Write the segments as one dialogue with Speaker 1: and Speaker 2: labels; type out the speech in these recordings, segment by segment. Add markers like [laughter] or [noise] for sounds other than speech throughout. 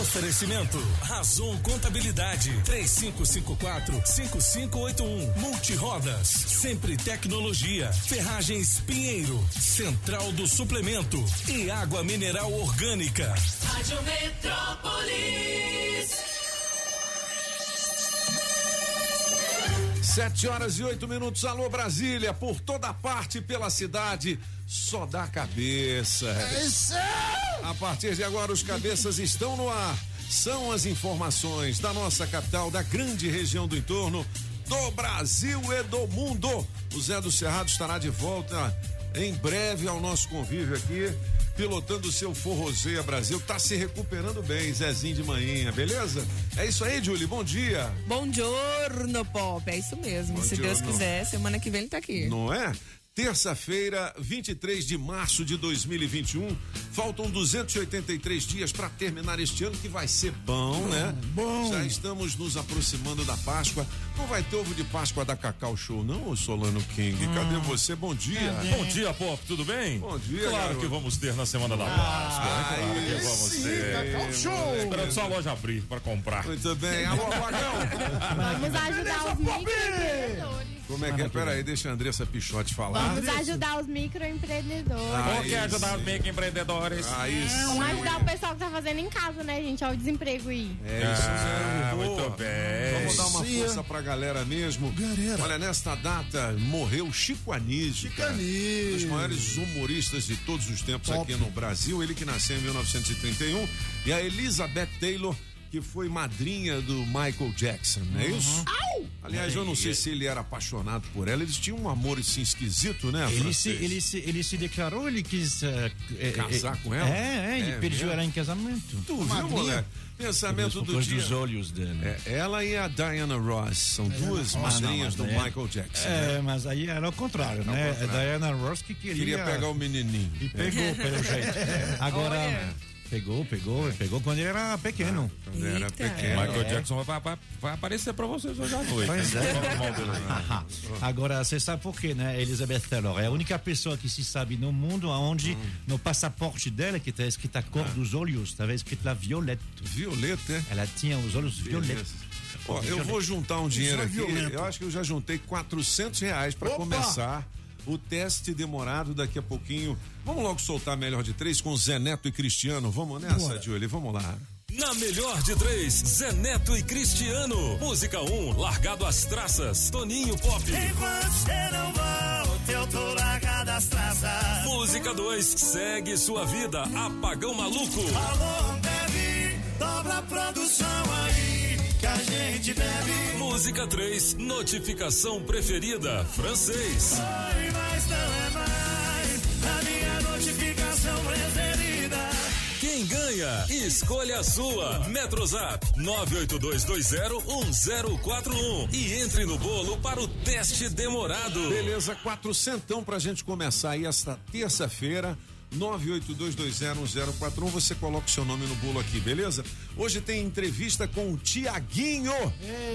Speaker 1: Oferecimento: Razon Contabilidade 3554-5581. Multirodas. Sempre tecnologia. Ferragens Pinheiro. Central do Suplemento. E água mineral orgânica.
Speaker 2: Rádio Metrópolis.
Speaker 3: Sete horas e oito minutos. Alô Brasília, por toda parte pela cidade, só dá cabeça.
Speaker 4: É isso!
Speaker 3: A partir de agora, os cabeças estão no ar. São as informações da nossa capital, da grande região do entorno, do Brasil e do mundo. O Zé do Cerrado estará de volta em breve ao nosso convívio aqui pilotando o seu Forrozeia Brasil. Tá se recuperando bem, Zezinho de manhã, beleza? É isso aí, Julie, bom dia.
Speaker 5: Bom giorno, Pop, é isso mesmo.
Speaker 3: Bom
Speaker 5: Se Deus
Speaker 3: giorno.
Speaker 5: quiser, semana que vem ele tá aqui.
Speaker 3: Não é? Terça-feira, 23 de março de 2021. Faltam 283 dias para terminar este ano que vai ser bom, né?
Speaker 4: bom.
Speaker 3: Já estamos nos aproximando da Páscoa. Não vai ter ovo de Páscoa da Cacau Show, não, Solano King? Cadê você? Bom dia.
Speaker 6: Bom dia, Pop, tudo bem?
Speaker 3: Bom dia,
Speaker 6: Claro
Speaker 3: garoto.
Speaker 6: que vamos ter na semana da Páscoa, né? Claro que vamos
Speaker 4: Sim,
Speaker 6: ter.
Speaker 4: Cacau Show!
Speaker 6: Esperando só a loja abrir para comprar.
Speaker 3: Muito bem. Alô.
Speaker 7: Vamos ajudar os microempreendedores.
Speaker 3: Como é que é? Peraí, deixa a Andressa Pichote falar.
Speaker 7: Vamos ajudar os microempreendedores.
Speaker 6: Que é ajudar os microempreendedores?
Speaker 3: Aí sim.
Speaker 7: Vamos ajudar o pessoal que tá fazendo em casa, né, gente? Olha o desemprego aí.
Speaker 3: É isso
Speaker 6: Ah, muito bem.
Speaker 3: Vamos dar uma
Speaker 4: Sim,
Speaker 3: força pra galera mesmo.
Speaker 4: Galera.
Speaker 3: Olha, nesta data morreu Chico Anísio.
Speaker 4: Chico. Anísio.
Speaker 3: Um dos maiores humoristas de todos os tempos
Speaker 4: Top.
Speaker 3: aqui no Brasil. Ele que nasceu em 1931. E a Elizabeth Taylor, que foi madrinha do Michael Jackson, não é isso? Aliás, eu não sei se ele era apaixonado por ela. Eles tinham um amor assim esquisito, né?
Speaker 8: Ele se, ele, se, ele se declarou, ele quis. eh,
Speaker 3: Casar
Speaker 8: eh,
Speaker 3: com ela?
Speaker 8: É, é, ele
Speaker 3: É
Speaker 8: pediu ela em casamento.
Speaker 3: Tu viu,
Speaker 4: Madrinha.
Speaker 3: moleque? Pensamento do dia.
Speaker 8: dos olhos dele.
Speaker 3: É, ela e a Diana Ross são duas madrinhas do
Speaker 8: mas é-
Speaker 3: Michael Jackson. né?
Speaker 8: É, mas aí era o contrário, né?
Speaker 3: contrário.
Speaker 8: É Diana Ross que queria.
Speaker 3: Queria pegar o menininho.
Speaker 8: E pegou, pelo jeito. [laughs] Agora. Pegou, pegou, pegou quando ele era pequeno.
Speaker 3: Quando era pequeno.
Speaker 6: Michael Jackson vai, vai- vai aparecer pra vocês hoje à noite.
Speaker 8: Pois é. [laughs] Agora, você sabe por quê, né? Elizabeth Taylor é a única pessoa que se sabe no mundo onde no passaporte dela, que está escrita a cor dos olhos, estava escrito lá violeta.
Speaker 3: Violeta, é?
Speaker 8: Ela tinha os olhos violetos.
Speaker 3: Ó, eu vou juntar um dinheiro aqui.
Speaker 4: violento.
Speaker 3: Eu acho que eu já juntei 400 reais para
Speaker 4: Opa!
Speaker 3: começar o teste demorado daqui a pouquinho. Vamos logo soltar melhor de três com Zé Neto e Cristiano. Vamos nessa. Julie? Vamos lá.
Speaker 1: Na melhor de três, Zé Neto e Cristiano. Música 1, um, largado às traças. Toninho Pop.
Speaker 2: Enquanto você não volta, eu tô largado das traças.
Speaker 1: Música 2, segue sua vida. Apagão maluco.
Speaker 2: Alô, deve, dobra a produção gente deve.
Speaker 1: Música 3, notificação preferida. Francês.
Speaker 2: Oi, mas não é mais a minha notificação preferida.
Speaker 1: Quem ganha? Escolha a sua. Metrozap 982201041 e entre no bolo para o teste demorado.
Speaker 3: Beleza, quatrocentão pra gente começar aí esta terça-feira. 982201041, você coloca o seu nome no bolo aqui, beleza? Hoje tem entrevista com o Tiaguinho,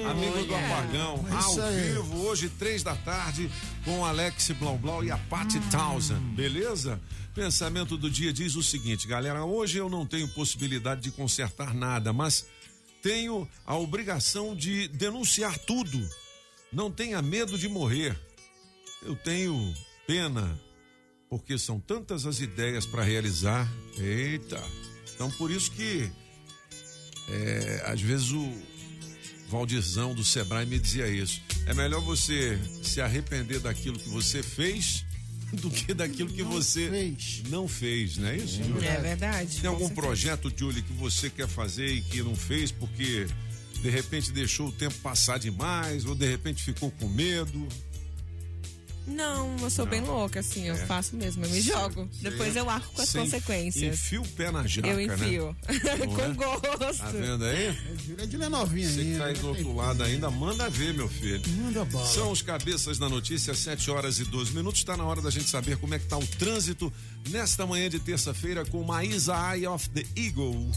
Speaker 3: amigo do Apagão,
Speaker 4: É
Speaker 3: ao vivo, hoje, três da tarde, com Alex Blau Blau e a Patty Townsend, beleza? Pensamento do dia diz o seguinte, galera, hoje eu não tenho possibilidade de consertar nada, mas tenho a obrigação de denunciar tudo. Não tenha medo de morrer. Eu tenho pena, porque são tantas as ideias para realizar. Eita! Então por isso que é, às vezes o Valdizão do Sebrae me dizia isso. É melhor você se arrepender daquilo que você fez [laughs] do que daquilo que você
Speaker 4: fez.
Speaker 3: não fez, não é isso? Júlio?
Speaker 5: É verdade.
Speaker 3: Tem
Speaker 5: com
Speaker 3: algum projeto, Julie, que você quer fazer e que não fez porque de repente deixou o tempo passar demais ou de repente ficou com medo?
Speaker 5: Não, eu sou bem louca, assim, eu faço mesmo, eu me jogo. Depois eu arco com as
Speaker 3: Você
Speaker 5: consequências.
Speaker 3: Enfia o pé na jaca,
Speaker 5: Eu
Speaker 3: né?
Speaker 5: enfio. [laughs]
Speaker 3: Não é?
Speaker 5: com gosto.
Speaker 3: Tá vendo aí?
Speaker 4: Júlia de novinha
Speaker 3: Você que tá aí do outro lado ainda, manda ver, meu filho.
Speaker 4: Manda bala.
Speaker 3: São os cabeças da notícia, 7 horas e 12 minutos. Está na hora da gente saber como é que tá o trânsito nesta manhã de terça-feira com Maísa Eye of the Eagle.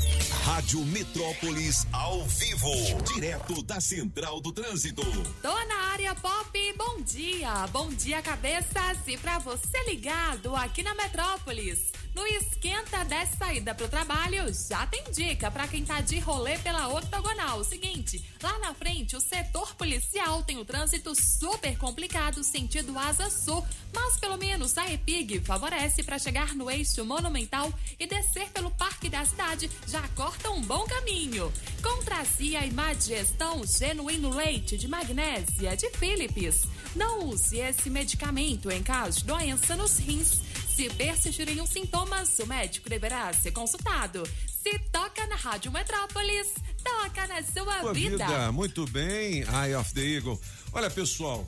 Speaker 1: Rádio Metrópolis ao vivo, direto da Central do Trânsito.
Speaker 9: Tô na área pop, bom dia, bom dia cabeças e pra você ligado aqui na Metrópolis. No esquenta dessa saída pro trabalho, já tem dica pra quem tá de rolê pela octogonal. Seguinte, lá na frente o setor policial tem o trânsito super complicado sentido Asa Sul, mas pelo menos a EPIG favorece pra chegar no eixo monumental e descer pelo Parque da Cidade, já corta um bom caminho. Contracia e má digestão, genuíno leite de magnésia de Philips. Não use esse medicamento em caso de doença nos rins. Se persistirem os sintomas, o médico deverá ser consultado. Se toca na Rádio Metrópolis, toca na sua
Speaker 3: Sua
Speaker 9: vida.
Speaker 3: vida, muito bem, Eye of the Eagle. Olha, pessoal,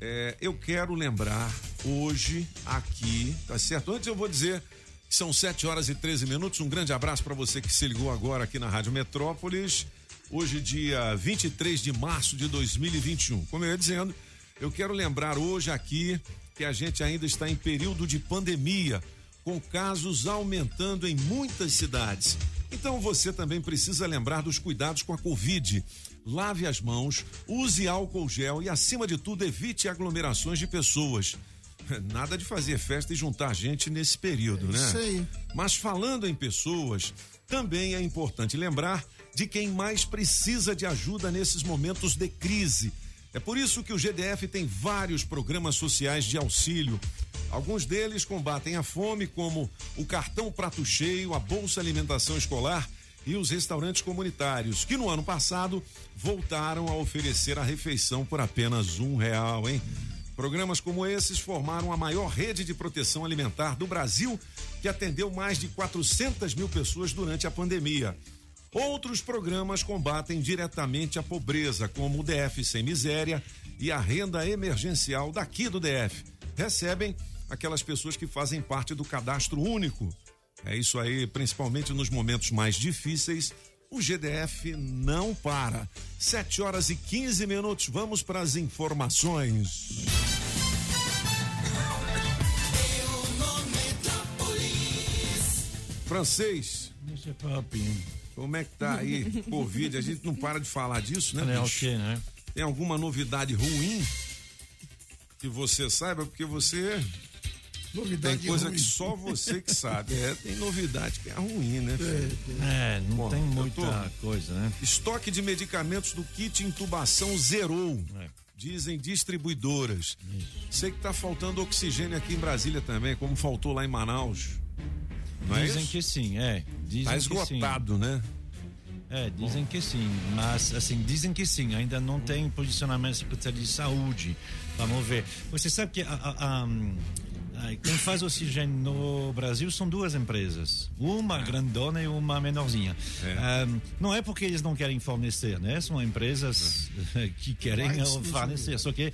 Speaker 3: é, eu quero lembrar hoje aqui, tá certo? Antes eu vou dizer que são 7 horas e 13 minutos. Um grande abraço para você que se ligou agora aqui na Rádio Metrópolis. Hoje, dia 23 de março de 2021. Como eu ia dizendo, eu quero lembrar hoje aqui que a gente ainda está em período de pandemia, com casos aumentando em muitas cidades. Então você também precisa lembrar dos cuidados com a Covid. Lave as mãos, use álcool gel e, acima de tudo, evite aglomerações de pessoas. [laughs] Nada de fazer festa e juntar gente nesse período, né?
Speaker 4: isso aí.
Speaker 3: Mas falando em pessoas, também é importante lembrar de quem mais precisa de ajuda nesses momentos de crise. É por isso que o GDF tem vários programas sociais de auxílio. Alguns deles combatem a fome, como o cartão prato cheio, a bolsa alimentação escolar e os restaurantes comunitários, que no ano passado voltaram a oferecer a refeição por apenas um real, hein? Programas como esses formaram a maior rede de proteção alimentar do Brasil, que atendeu mais de 400 mil pessoas durante a pandemia. Outros programas combatem diretamente a pobreza, como o DF Sem Miséria e a renda emergencial daqui do DF. Recebem aquelas pessoas que fazem parte do cadastro único. É isso aí, principalmente nos momentos mais difíceis. O GDF não para. 7 horas e 15 minutos. Vamos para as informações. Francês,
Speaker 8: Monsieur Papin.
Speaker 3: Como é que tá aí? [laughs] Covid, a gente não para de falar disso, né,
Speaker 8: É
Speaker 3: bicho?
Speaker 8: ok, né?
Speaker 3: Tem alguma novidade ruim que você saiba? Porque você
Speaker 4: Novidade
Speaker 3: tem coisa
Speaker 4: ruim.
Speaker 3: que só você que sabe. [laughs] É, tem novidade que é ruim, né? filho?
Speaker 8: É, não
Speaker 3: Bom,
Speaker 8: tem muita
Speaker 3: tô-
Speaker 8: coisa, né?
Speaker 3: Estoque de medicamentos do kit intubação zerou.
Speaker 8: É.
Speaker 3: Dizem distribuidoras. Sei que tá faltando oxigênio aqui em Brasília também, como faltou lá em Manaus. Não é
Speaker 8: dizem
Speaker 3: isso?
Speaker 8: que sim, é. Dizem
Speaker 3: Tá esgotado, né?
Speaker 8: É, dizem que sim, mas assim, dizem que sim, ainda não tem posicionamento da Secretaria de Saúde. Vamos ver. Você sabe que a- a- a- quem faz oxigênio no Brasil são duas empresas, uma grandona e uma menorzinha.
Speaker 3: É.
Speaker 8: Hum, não é porque eles não querem fornecer, né? São empresas [laughs] que querem fornecer, só que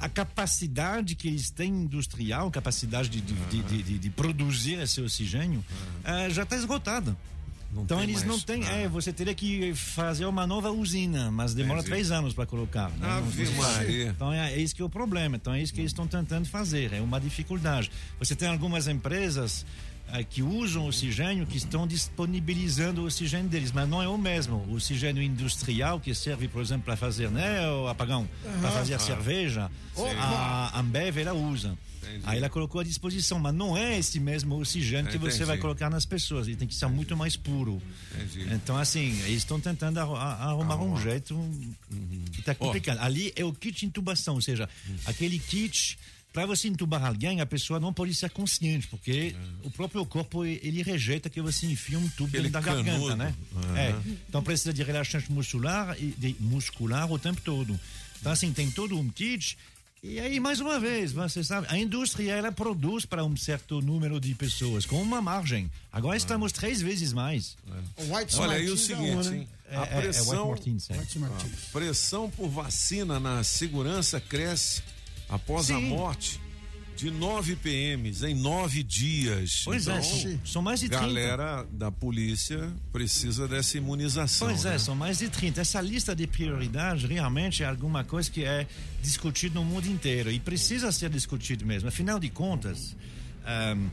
Speaker 8: a capacidade que eles têm industrial, capacidade de, de, de- de- de produzir esse oxigênio, eh, já está esgotada.
Speaker 3: Não
Speaker 8: Então eles
Speaker 3: mais
Speaker 8: não têm.
Speaker 3: nada.
Speaker 8: É, você teria que fazer uma nova usina, mas demora
Speaker 3: Entendi.
Speaker 8: três anos para colocar. né?
Speaker 3: Ave
Speaker 8: Não-
Speaker 3: Maria.
Speaker 8: Então é, é isso que é o problema. Então é isso que eles estão tentando fazer. É uma dificuldade. Você tem algumas empresas que usam oxigênio que estão disponibilizando o oxigênio deles, mas não é o mesmo. O oxigênio industrial que serve, por exemplo, para fazer, né, o apagão, para fazer cerveja, a Ambev ela usa.
Speaker 3: Entendi.
Speaker 8: Aí ela colocou à disposição, mas não é esse mesmo oxigênio que você
Speaker 3: Entendi.
Speaker 8: vai colocar nas pessoas. Ele tem que ser muito mais puro.
Speaker 3: Entendi.
Speaker 8: Então, assim, eles estão tentando arrumar um jeito
Speaker 3: Uhum.
Speaker 8: que está complicado. Ali é o kit intubação, ou seja, aquele kit. Para você intubar alguém, a pessoa não pode ser consciente, porque o próprio corpo ele rejeita que você enfia um tubo
Speaker 3: Aquele
Speaker 8: dentro da garganta,
Speaker 3: canudo.
Speaker 8: né? É. Então precisa de relaxante muscular e de muscular o tempo todo. Então assim tem todo um kit e aí mais uma vez você sabe a indústria ela produz para um certo número de pessoas com uma margem. Agora estamos três vezes mais.
Speaker 4: O White
Speaker 3: Olha aí o
Speaker 4: é
Speaker 3: seguinte,
Speaker 4: né?
Speaker 8: É,
Speaker 3: A
Speaker 8: é, é
Speaker 3: pressão,
Speaker 8: é.
Speaker 4: Martins.
Speaker 3: pressão por vacina na segurança cresce após a
Speaker 8: Sim.
Speaker 3: morte de 9 PMs em nove dias.
Speaker 8: Pois é,
Speaker 3: então,
Speaker 8: são, são mais de 30.
Speaker 3: galera da polícia precisa dessa imunização.
Speaker 8: Pois é,
Speaker 3: né?
Speaker 8: são mais de 30. Essa lista de prioridades realmente é alguma coisa que é discutida no mundo inteiro e precisa ser discutido mesmo. Afinal de contas, ahm,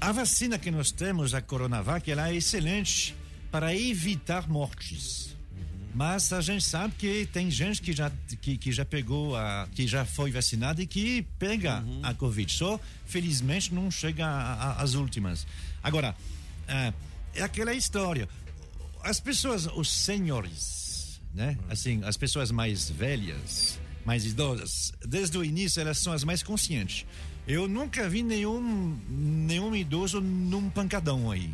Speaker 8: a vacina que nós temos, a Coronavac, ela é excelente para evitar mortes. Mas a gente sabe que tem gente que já, que, que já pegou, a, que já foi vacinada e que pega a Covid. Só, felizmente, não chega às últimas. Agora, ah, é aquela história. As pessoas, os senhores, né? Assim, as pessoas mais velhas, mais idosas, desde o início elas são as mais conscientes. Eu nunca vi nenhum, nenhum idoso num pancadão aí.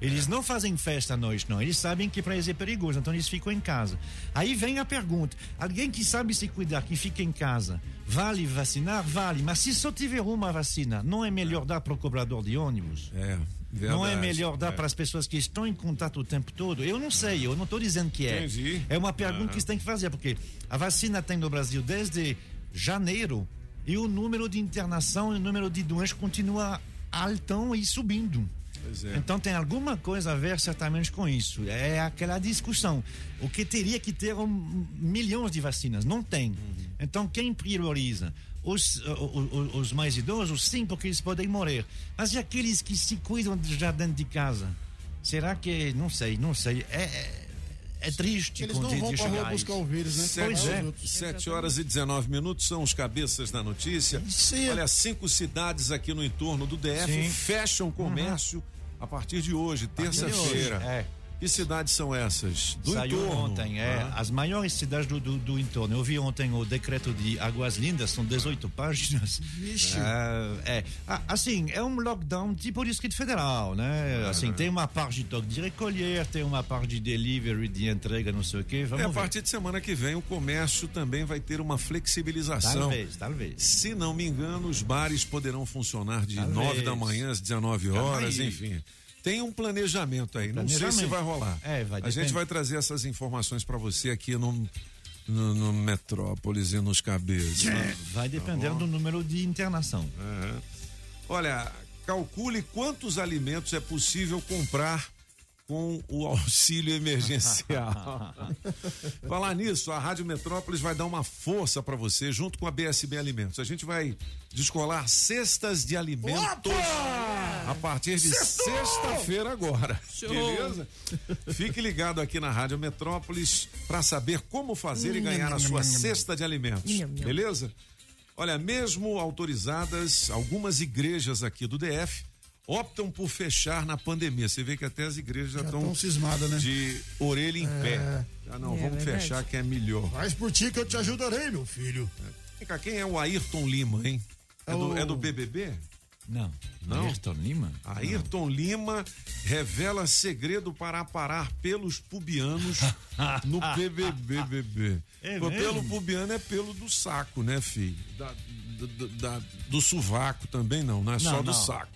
Speaker 8: Eles não fazem festa à noite, não. Eles sabem que para eles é perigoso, então eles ficam em casa. Aí vem a pergunta: alguém que sabe se cuidar, que fica em casa, vale vacinar? Vale. Mas se só tiver uma vacina, não é melhor dar para o cobrador de ônibus?
Speaker 3: É,
Speaker 8: Não é
Speaker 3: verdade.
Speaker 8: melhor dar
Speaker 3: É.
Speaker 8: para as pessoas que estão em contato o tempo todo? Eu não sei, eu não estou dizendo que é.
Speaker 3: Entendi.
Speaker 8: É uma pergunta que você tem que fazer, porque a vacina tem no Brasil desde janeiro e o número de internação e o número de doenças continua altão e subindo.
Speaker 3: É.
Speaker 8: Então tem alguma coisa a ver certamente com isso. É aquela discussão. O que teria que ter um, milhões de vacinas? Não tem. Então quem prioriza? Os, o- o- os mais idosos, sim, porque eles podem morrer. Mas e aqueles que se cuidam já dentro de casa? Será que. Não sei, não sei. É, é, é triste
Speaker 4: Eles
Speaker 8: com
Speaker 4: não vão pra rua
Speaker 8: chegar a
Speaker 4: buscar vírus, né?
Speaker 8: Pois
Speaker 4: Vai
Speaker 8: é.
Speaker 3: 7 horas e 19 minutos são os cabeças da notícia.
Speaker 4: Sim.
Speaker 3: Olha, cinco cidades aqui no entorno do DF
Speaker 8: Sim. Uhum.
Speaker 3: fecham comércio a partir de hoje, terça-feira.
Speaker 8: É.
Speaker 3: Que cidades são essas? Do
Speaker 8: Saiu
Speaker 3: entorno.
Speaker 8: ontem, é.
Speaker 3: Ah,
Speaker 8: As maiores cidades do, do, do entorno. Eu vi ontem o decreto de Águas Lindas, são 18 páginas.
Speaker 4: Vixe.
Speaker 8: Ah, é. Ah, assim, é um lockdown tipo distrito federal, né? Assim, tem uma parte de toque de recolher, tem uma parte de delivery, de entrega, não sei o quê. Vamos
Speaker 3: É, a
Speaker 8: ver.
Speaker 3: partir de semana que vem o comércio também vai ter uma flexibilização.
Speaker 8: Talvez, talvez.
Speaker 3: Se não me engano, os bares poderão funcionar de
Speaker 8: Talvez.
Speaker 3: 9 da manhã às 19 horas,
Speaker 8: aí.
Speaker 3: enfim. Tem um planejamento aí, não sei se
Speaker 8: Planejamento.
Speaker 3: vai rolar.
Speaker 8: É, vai,
Speaker 3: A gente vai trazer essas informações para você aqui no, no, no Metrópolis e nos cabeças.
Speaker 8: Vai depender do número de internação.
Speaker 3: Olha, calcule quantos alimentos é possível comprar com o auxílio emergencial. [laughs] Falar nisso, a Rádio Metrópolis vai dar uma força para você junto com a BSB Alimentos. A gente vai descolar cestas de alimentos a partir de sexta-feira agora. Beleza? Fique ligado aqui na Rádio Metrópolis para saber como fazer e ganhar a sua cesta de alimentos. Beleza? Olha, mesmo autorizadas, algumas igrejas aqui do DF optam por fechar na pandemia. Você vê que até as igrejas já estão
Speaker 4: cismadas, né?
Speaker 3: de orelha em pé. Ah, não,
Speaker 5: É
Speaker 3: vamos
Speaker 5: verdade.
Speaker 3: fechar que é melhor.
Speaker 4: Faz por ti que eu te ajudarei, meu filho.
Speaker 3: Vem cá, quem é o Ayrton Lima, hein? É,
Speaker 4: É
Speaker 3: do,
Speaker 4: o-
Speaker 3: é do BBB?
Speaker 8: Não.
Speaker 3: Não?
Speaker 8: Ayrton Lima?
Speaker 3: Ayrton Lima revela segredo para aparar pelos pubianos [laughs] no BBB. BBB.
Speaker 8: É
Speaker 3: pelo pubiano é pelo do saco, né, filho? Da- do, do- da- do sovaco também não, não é só
Speaker 8: Não,
Speaker 3: do
Speaker 8: não.
Speaker 3: saco.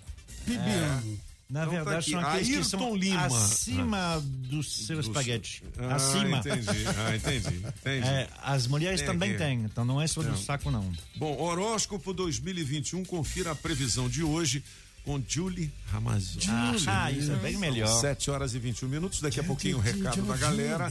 Speaker 4: Pibiano.
Speaker 8: Na
Speaker 3: Então tá
Speaker 8: verdade,
Speaker 3: aqui,
Speaker 8: são aqueles que são
Speaker 3: Ayrton Lima.
Speaker 8: acima do seu espaguete.
Speaker 3: Ah,
Speaker 8: acima.
Speaker 3: entendi. Ah, entendi. entendi.
Speaker 8: É, as mulheres
Speaker 3: Tem
Speaker 8: também
Speaker 3: aqui.
Speaker 8: têm, então não é só
Speaker 3: Não.
Speaker 8: do saco, não.
Speaker 3: Bom, horóscopo 2021, confira a previsão de hoje com Julie Ramazotti.
Speaker 8: Ah, isso é bem melhor.
Speaker 3: 7 horas e 21 minutos. Daqui a pouquinho o recado da galera.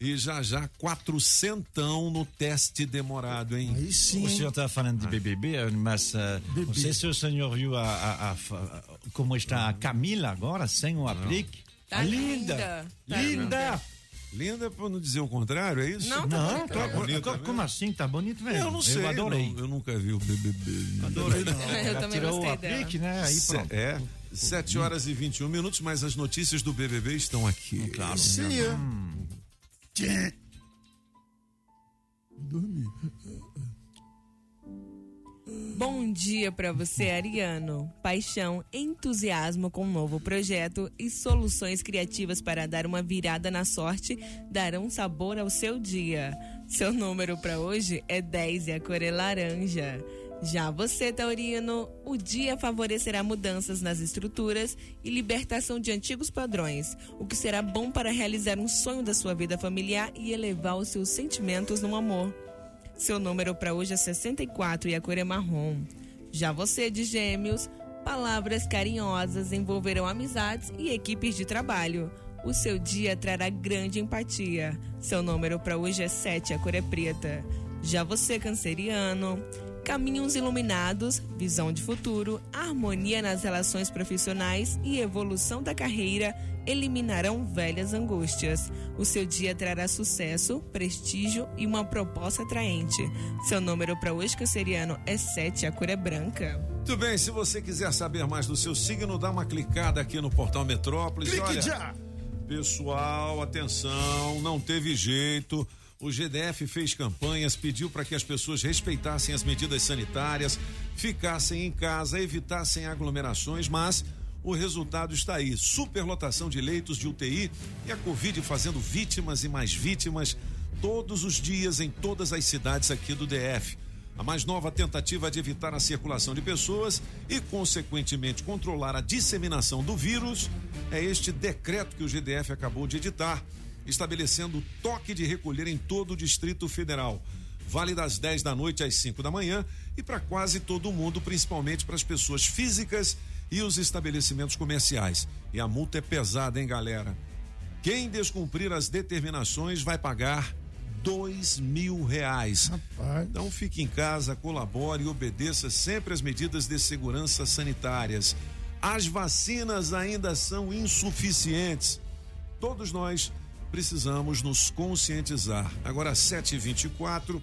Speaker 3: E já já, quatrocentão no teste demorado, hein?
Speaker 4: Aí sim.
Speaker 8: O senhor está falando de BBB, mas uh, não sei se o senhor viu a, a- a- a- como está a Camila agora, sem o aplique.
Speaker 5: Tá
Speaker 8: linda!
Speaker 5: linda. Tá
Speaker 8: Linda!
Speaker 3: Linda pra não dizer o contrário, é isso?
Speaker 5: Não, tá
Speaker 8: Não, tá
Speaker 3: bonita
Speaker 8: bonito.
Speaker 3: mesmo.
Speaker 8: Como assim? Tá bonito mesmo.
Speaker 3: Eu não sei.
Speaker 8: Eu adorei.
Speaker 3: não- eu nunca vi o BBB.
Speaker 8: Adorei. [laughs]
Speaker 5: Eu
Speaker 8: Ela
Speaker 5: também
Speaker 8: tirou
Speaker 5: gostei
Speaker 8: o aplique,
Speaker 5: dela.
Speaker 8: né? Aí pronto.
Speaker 3: É, 7 horas e 21 minutos, mas as notícias do BBB estão aqui.
Speaker 8: Claro.
Speaker 4: Sim, é. Tchê. Dormi.
Speaker 5: Bom dia pra você, Ariano. Paixão, entusiasmo com um novo projeto e soluções criativas para dar uma virada na sorte darão sabor ao seu dia. Seu número pra hoje é 10 e a cor é laranja. Já você, Taurino, o dia favorecerá mudanças nas estruturas e libertação de antigos padrões, o que será bom para realizar um sonho da sua vida familiar e elevar os seus sentimentos no amor. Seu número para hoje é 64 e a cor é marrom. Já você de Gêmeos, palavras carinhosas envolverão amizades e equipes de trabalho. O seu dia trará grande empatia. Seu número para hoje é 7, a cor é preta. Já você, canceriano, caminhos iluminados, visão de futuro, harmonia nas relações profissionais e evolução da carreira eliminarão velhas angústias. O seu dia trará sucesso, prestígio e uma proposta atraente. Seu número para hoje, canceriano, é 7, a cor é branca.
Speaker 3: Muito bem, se você quiser saber mais do seu signo, dá uma clicada aqui no portal Metrópolis.
Speaker 4: Clique
Speaker 3: Olha,
Speaker 4: já!
Speaker 3: Pessoal, atenção, não teve jeito. O GDF fez campanhas, pediu para que as pessoas respeitassem as medidas sanitárias, ficassem em casa, evitassem aglomerações, mas o resultado está aí: superlotação de leitos de UTI e a Covid fazendo vítimas e mais vítimas todos os dias em todas as cidades aqui do DF. A mais nova tentativa de evitar a circulação de pessoas e, consequentemente, controlar a disseminação do vírus é este decreto que o GDF acabou de editar, estabelecendo toque de recolher em todo o Distrito Federal. Vale das 10 da noite às 5 da manhã e para quase todo mundo, principalmente para as pessoas físicas e os estabelecimentos comerciais. E a multa é pesada, hein, galera? Quem descumprir as determinações vai pagar dois mil reais.
Speaker 4: Rapaz.
Speaker 3: Então fique em casa, colabore e obedeça sempre as medidas de segurança sanitárias. As vacinas ainda são insuficientes. Todos nós precisamos nos conscientizar. Agora, 7h24,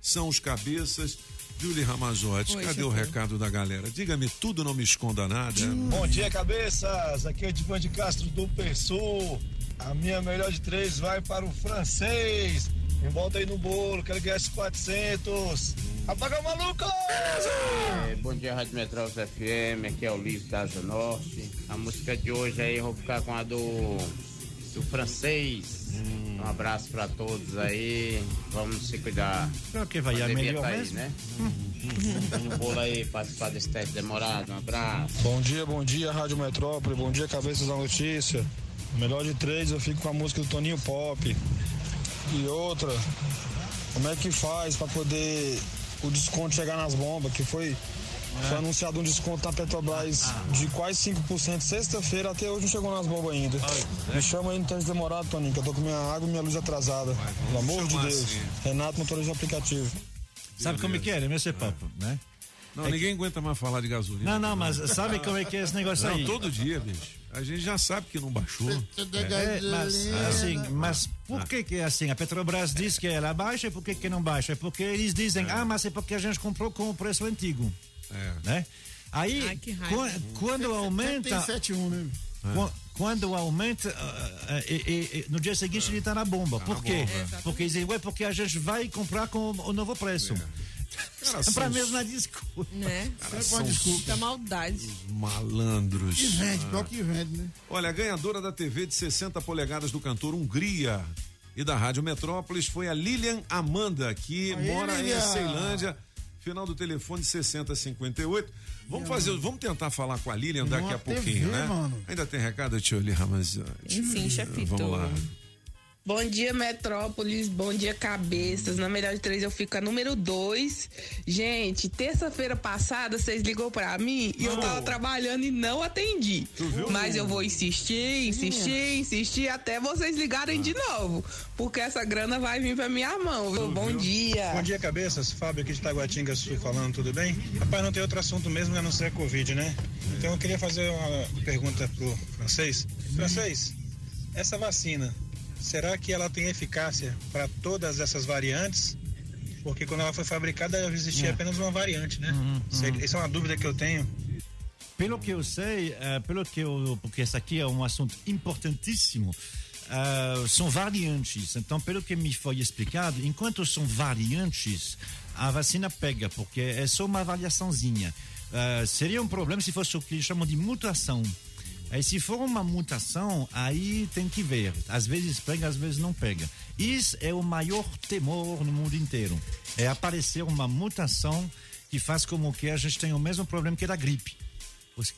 Speaker 3: são os cabeças. Julie Ramazotti,
Speaker 5: Oi,
Speaker 3: cadê o recado da galera? Diga-me tudo, não me esconda nada.
Speaker 10: Bom dia, cabeças. Aqui é Edivan de Castro do Pessoa. A minha melhor de três vai para o francês. Me volta aí no bolo, quero ganhar esses 400. Apaga o maluco!
Speaker 11: É, bom dia, Rádio Metrópolis FM, aqui é o Livro da Asa Norte. A música de hoje aí eu vou ficar com a do, do francês. Um abraço pra todos aí, vamos se cuidar.
Speaker 8: Claro que vai, é
Speaker 11: Pandemia
Speaker 8: melhor
Speaker 11: tá aí,
Speaker 8: mesmo.
Speaker 11: né? No bolo aí, participar desse teste demorado, um abraço.
Speaker 10: Bom dia, bom dia, Rádio Metrópole. Bom dia, Cabeças da Notícia. Melhor de três, eu fico com a música do Toninho Pop. E outra, como é que faz para poder o desconto chegar nas bombas? Que foi, foi anunciado um desconto na Petrobras de quase 5% sexta-feira, até hoje não chegou nas bombas ainda. Me chama aí no teste demorado, Toninho, que eu tô com minha água e minha luz atrasada. Pelo amor de Deus.
Speaker 3: assim.
Speaker 10: Renato, motorista de aplicativo.
Speaker 8: Sabe como é que é, né, meu papo, né?
Speaker 3: Não, ninguém aguenta mais falar de gasolina.
Speaker 8: Não, não, mas sabe como é que é esse negócio
Speaker 3: Não,
Speaker 8: aí?
Speaker 3: todo dia, bicho. A gente já sabe que não baixou.
Speaker 8: É, mas assim, mas por que que é assim? A Petrobras diz que ela baixa e por que que não baixa? É porque eles dizem, ah, mas é porque a gente comprou com o preço antigo,
Speaker 3: É.
Speaker 8: né? Aí,
Speaker 5: Ai, que raiva.
Speaker 8: quan- quando aumenta,
Speaker 4: 71, né?
Speaker 8: quan- quando aumenta, ah, ah, e- e- e no dia seguinte ele está na bomba.
Speaker 3: Tá
Speaker 8: por
Speaker 3: na
Speaker 8: quê?
Speaker 3: bomba.
Speaker 8: Porque dizem, ué, porque a gente vai comprar com o novo preço.
Speaker 3: Cara,
Speaker 8: É [laughs] pra
Speaker 3: são
Speaker 8: mesma desculpa.
Speaker 5: Né?
Speaker 3: são
Speaker 5: Muita maldade.
Speaker 3: malandros.
Speaker 4: Que vende, pior que vende, né?
Speaker 3: Olha, a ganhadora da TV de 60 polegadas do cantor Hungria e da Rádio Metrópolis foi a Lilian Amanda, que
Speaker 4: Aí,
Speaker 3: mora
Speaker 4: Lilian.
Speaker 3: em Ceilândia. Final do telefone 6058. Vamos fazer, vamos tentar falar com a Lilian daqui a pouquinho,
Speaker 4: TV,
Speaker 3: né?
Speaker 4: mano.
Speaker 3: Ainda tem recado, tio Li Ramazotti?
Speaker 5: Enfim, chefito.
Speaker 3: Vamos lá.
Speaker 12: Bom dia, Metrópolis. Bom dia, cabeças. Na melhor de três, eu fico a número dois. Gente, terça-feira passada, vocês ligou pra mim e eu tava trabalhando e não atendi. Mas eu vou insistir, insistir, insistir até vocês ligarem de novo. Porque essa grana vai vir pra minha mão. viu? Bom dia.
Speaker 10: Bom dia, cabeças. Fábio aqui de Taguatinga Sul falando, tudo bem? Rapaz, não tem outro assunto mesmo a não ser a Covid, né? Então eu queria fazer uma pergunta pro francês. Francês, essa vacina, será que ela tem eficácia para todas essas variantes? Porque quando ela foi fabricada existia apenas uma variante, né? Isso- Essa é uma dúvida que eu tenho.
Speaker 8: Pelo que eu sei, eh, pelo que eu, porque esse aqui é um assunto importantíssimo, eh, são variantes. Então, pelo que me foi explicado, enquanto são variantes, a vacina pega, porque é só uma avaliaçãozinha. Eh, seria um problema se fosse o que eles chamam de mutação. Aí, se for uma mutação, aí tem que ver. Às vezes pega, às vezes não pega. Isso é o maior temor no mundo inteiro. É aparecer uma mutação que faz como que a gente tem o mesmo problema que da gripe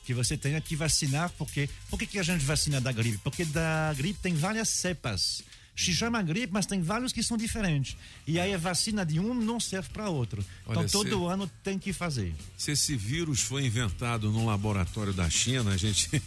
Speaker 8: que você tenha que vacinar, porque por que, que a gente vacina da gripe? Porque da gripe tem várias cepas. Se chama gripe, mas tem vários que são diferentes. E aí a vacina de um não serve para outro.
Speaker 3: Olha,
Speaker 8: então todo
Speaker 3: se-
Speaker 8: ano tem que fazer.
Speaker 3: Se esse vírus foi inventado num laboratório da China, a gente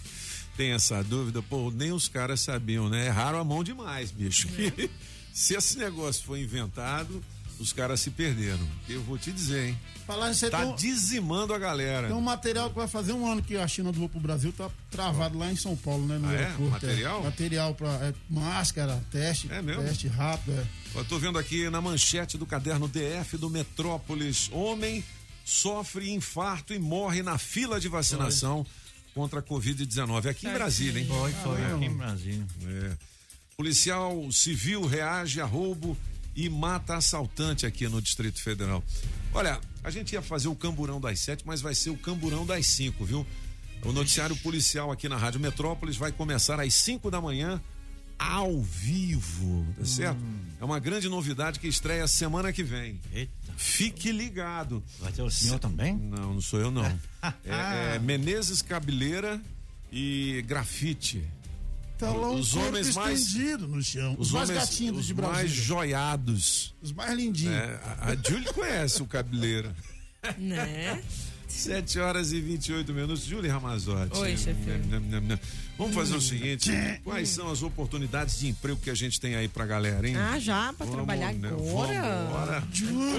Speaker 3: tem essa dúvida, pô, nem os caras sabiam, né? Erraram a mão demais, bicho. [laughs] se esse negócio foi inventado, os caras se perderam. Eu vou te dizer, hein?
Speaker 4: Falar aí,
Speaker 3: Tá
Speaker 4: tem
Speaker 3: dizimando a galera.
Speaker 4: Tem um material que vai fazer um ano que a China doou pro Brasil, tá travado lá em São Paulo, né? No
Speaker 3: Ah, é? Material?
Speaker 4: Material pra é, máscara, teste,
Speaker 3: É mesmo?
Speaker 4: teste rápido, é.
Speaker 3: Eu tô vendo aqui na manchete do caderno DF do Metrópolis: homem sofre infarto e morre na fila de vacinação contra a Covid-19. Aqui em Brasília, hein?
Speaker 8: Foi, foi,
Speaker 3: É.
Speaker 8: aqui em Brasília.
Speaker 3: É. Policial civil reage a roubo e mata assaltante aqui no Distrito Federal. Olha, a gente ia fazer o camburão das sete, mas vai ser o camburão das cinco, viu? O noticiário policial aqui na Rádio Metrópolis vai começar às 5 da manhã, ao vivo, tá certo? É uma grande novidade que estreia semana que vem.
Speaker 8: Eita.
Speaker 3: Fique ligado.
Speaker 8: Vai ter o senhor também?
Speaker 3: Não, não sou eu não. [laughs] é, é Menezes Cabeleira e Grafite.
Speaker 4: Tá lá um
Speaker 3: os
Speaker 4: corpo
Speaker 3: homens mais
Speaker 4: estendido no chão.
Speaker 3: os,
Speaker 4: Os, mais
Speaker 3: homens,
Speaker 4: gatinhos
Speaker 3: os
Speaker 4: de
Speaker 3: mais
Speaker 4: Brasília.
Speaker 3: joiados.
Speaker 4: Os mais lindinhos.
Speaker 3: É, a, a Júlia conhece o cabeleira.
Speaker 5: Né? [laughs]
Speaker 3: 7 horas e 28 minutos. Júlia Ramazotti.
Speaker 5: Oi,
Speaker 3: nham. Vamos fazer o seguinte: quais são as oportunidades de emprego que a gente tem aí pra galera, hein?
Speaker 5: Ah, já? Pra
Speaker 3: Vamos,
Speaker 5: trabalhar
Speaker 3: né?
Speaker 5: agora?
Speaker 3: Vambora.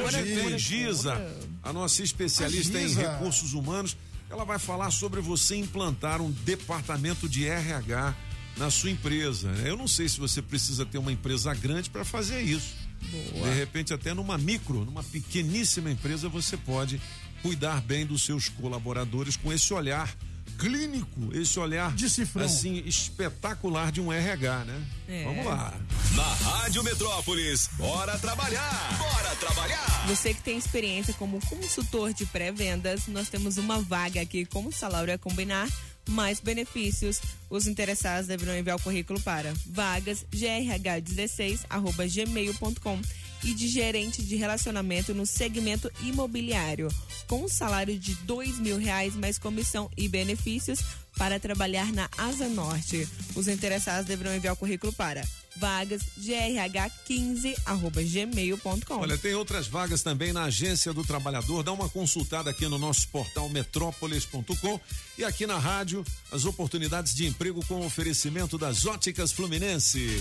Speaker 3: Hoje tem Giza, a nossa especialista
Speaker 4: A
Speaker 3: em recursos humanos. Ela vai falar sobre você implantar um departamento de RH na sua empresa. Eu não sei se você precisa ter uma empresa grande para fazer isso. De repente, até numa micro, numa pequeníssima empresa, você pode cuidar bem dos seus colaboradores com esse olhar clínico, esse olhar
Speaker 4: De cifrão.
Speaker 3: assim espetacular de um RH, né?
Speaker 5: É.
Speaker 3: Vamos lá.
Speaker 1: Na Rádio Metrópolis, bora trabalhar! Bora trabalhar!
Speaker 5: Você que tem experiência como consultor de pré-vendas, nós temos uma vaga aqui com o salário a combinar, mais benefícios. Os interessados deverão enviar o currículo para vagasgrh16@gmail.com e de gerente de relacionamento no segmento imobiliário, com um salário de dois mil reais mais comissão e benefícios para trabalhar na Asa Norte. Os interessados deverão enviar o currículo para vagasgrh15@gmail.com.
Speaker 3: Olha, tem outras vagas também na Agência do Trabalhador. Dá uma consultada aqui no nosso portal metrópolis.com e aqui na rádio as oportunidades de emprego com oferecimento das Óticas Fluminense.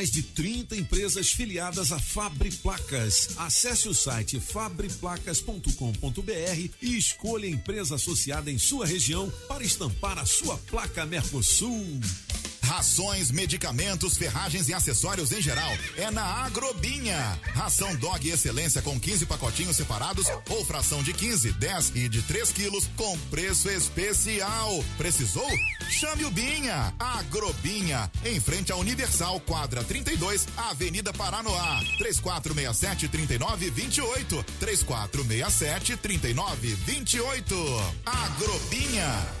Speaker 3: de 30 empresas filiadas a Fabri Placas. Acesse o site fabriplacas.com.br e escolha a empresa associada em sua região para estampar a sua placa Mercosul.
Speaker 13: Rações, medicamentos, ferragens e acessórios em geral é na Agrobinha. Ração Dog Excelência com 15 pacotinhos separados ou fração de 15, 10 e de 3 quilos com preço especial. Precisou? Chame o Binha. Agrobinha, em frente à Universal, quadra 32, Avenida Paranoá. 3467 3928. 3467 3928. Agrobinha.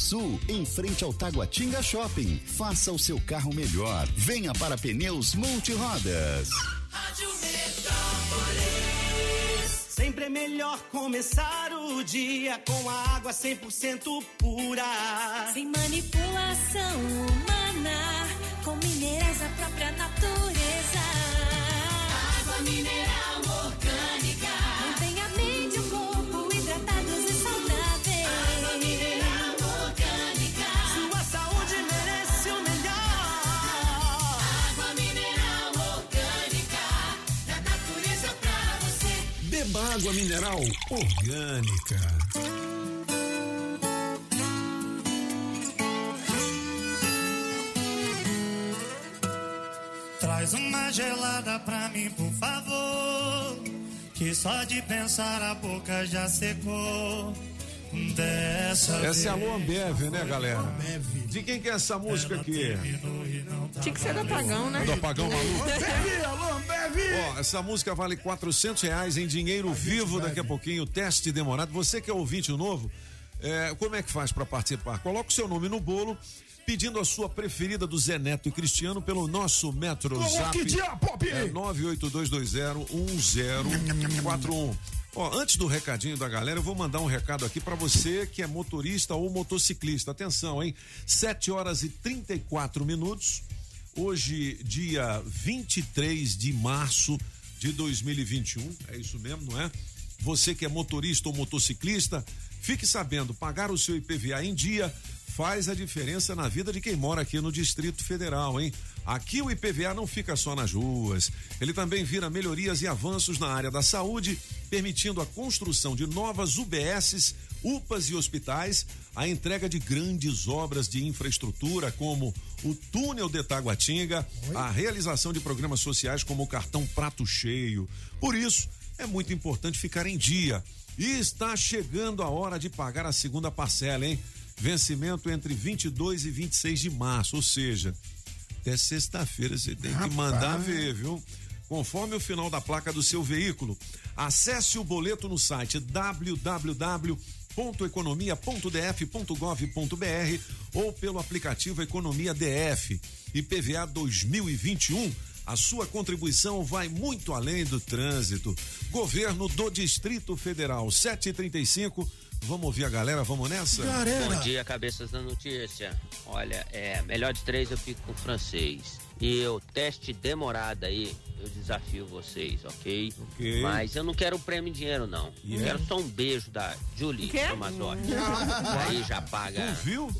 Speaker 14: Sul, em frente ao Taguatinga Shopping. Faça o seu carro melhor. Venha para Pneus Multirodas.
Speaker 2: Rádio Metrópolis. Sempre é melhor começar o dia com a água 100% pura.
Speaker 15: Sem manipulação humana, com minerais da própria natureza.
Speaker 2: Água mineral
Speaker 3: Beba água mineral orgânica.
Speaker 2: Traz uma gelada pra mim, por favor. Que só de pensar a boca já secou. Dessa
Speaker 3: Essa é a. Luan Ambev, né, galera? De quem que é essa música aqui?
Speaker 5: Tinha que ser do apagão, né?
Speaker 3: Do apagão maluco? [laughs]
Speaker 4: alô,
Speaker 3: Ó, essa música vale 400 reais em dinheiro vivo daqui a pouquinho, teste demorado. Você que é ouvinte novo, é, como é que faz para participar? Coloca o seu nome no bolo, pedindo a sua preferida do Zé Neto e Cristiano pelo nosso Metro
Speaker 4: Coloque
Speaker 3: Zap.
Speaker 4: dia, Pop!
Speaker 3: É 982201041. Ó, antes do recadinho da galera, eu vou mandar um recado aqui para você que é motorista ou motociclista. Atenção, hein? 7 horas e 34 minutos. Hoje, dia 23 de março de 2021. É isso mesmo, não é? Você que é motorista ou motociclista, fique sabendo, pagar o seu IPVA em dia faz a diferença na vida de quem mora aqui no Distrito Federal, hein? Aqui o IPVA não fica só nas ruas, ele também vira melhorias e avanços na área da saúde, permitindo a construção de novas UBSs, UPAs e hospitais, a entrega de grandes obras de infraestrutura, como o túnel de Taguatinga, a realização de programas sociais como o cartão Prato Cheio. Por isso, é muito importante ficar em dia. E está chegando a hora de pagar a segunda parcela, hein? Vencimento entre 22 e 26 de março, ou seja, até sexta-feira você tem que mandar ver, viu? Conforme o final da placa do seu veículo. Acesse o boleto no site www.economia.df.gov.br ou pelo aplicativo Economia DF. IPVA 2021. A sua contribuição vai muito além do trânsito. Governo do Distrito Federal, 735. Vamos ouvir a galera, vamos nessa?
Speaker 16: Bom dia, cabeças da notícia. Olha, é, melhor de três eu fico com o francês. E eu, teste demorado aí, eu desafio vocês, ok?
Speaker 3: Ok.
Speaker 16: Mas eu não quero prêmio em dinheiro, não. Eu
Speaker 3: Yeah.
Speaker 16: quero só um beijo da Julie.
Speaker 3: Ah.
Speaker 16: aí já paga
Speaker 3: Tu viu?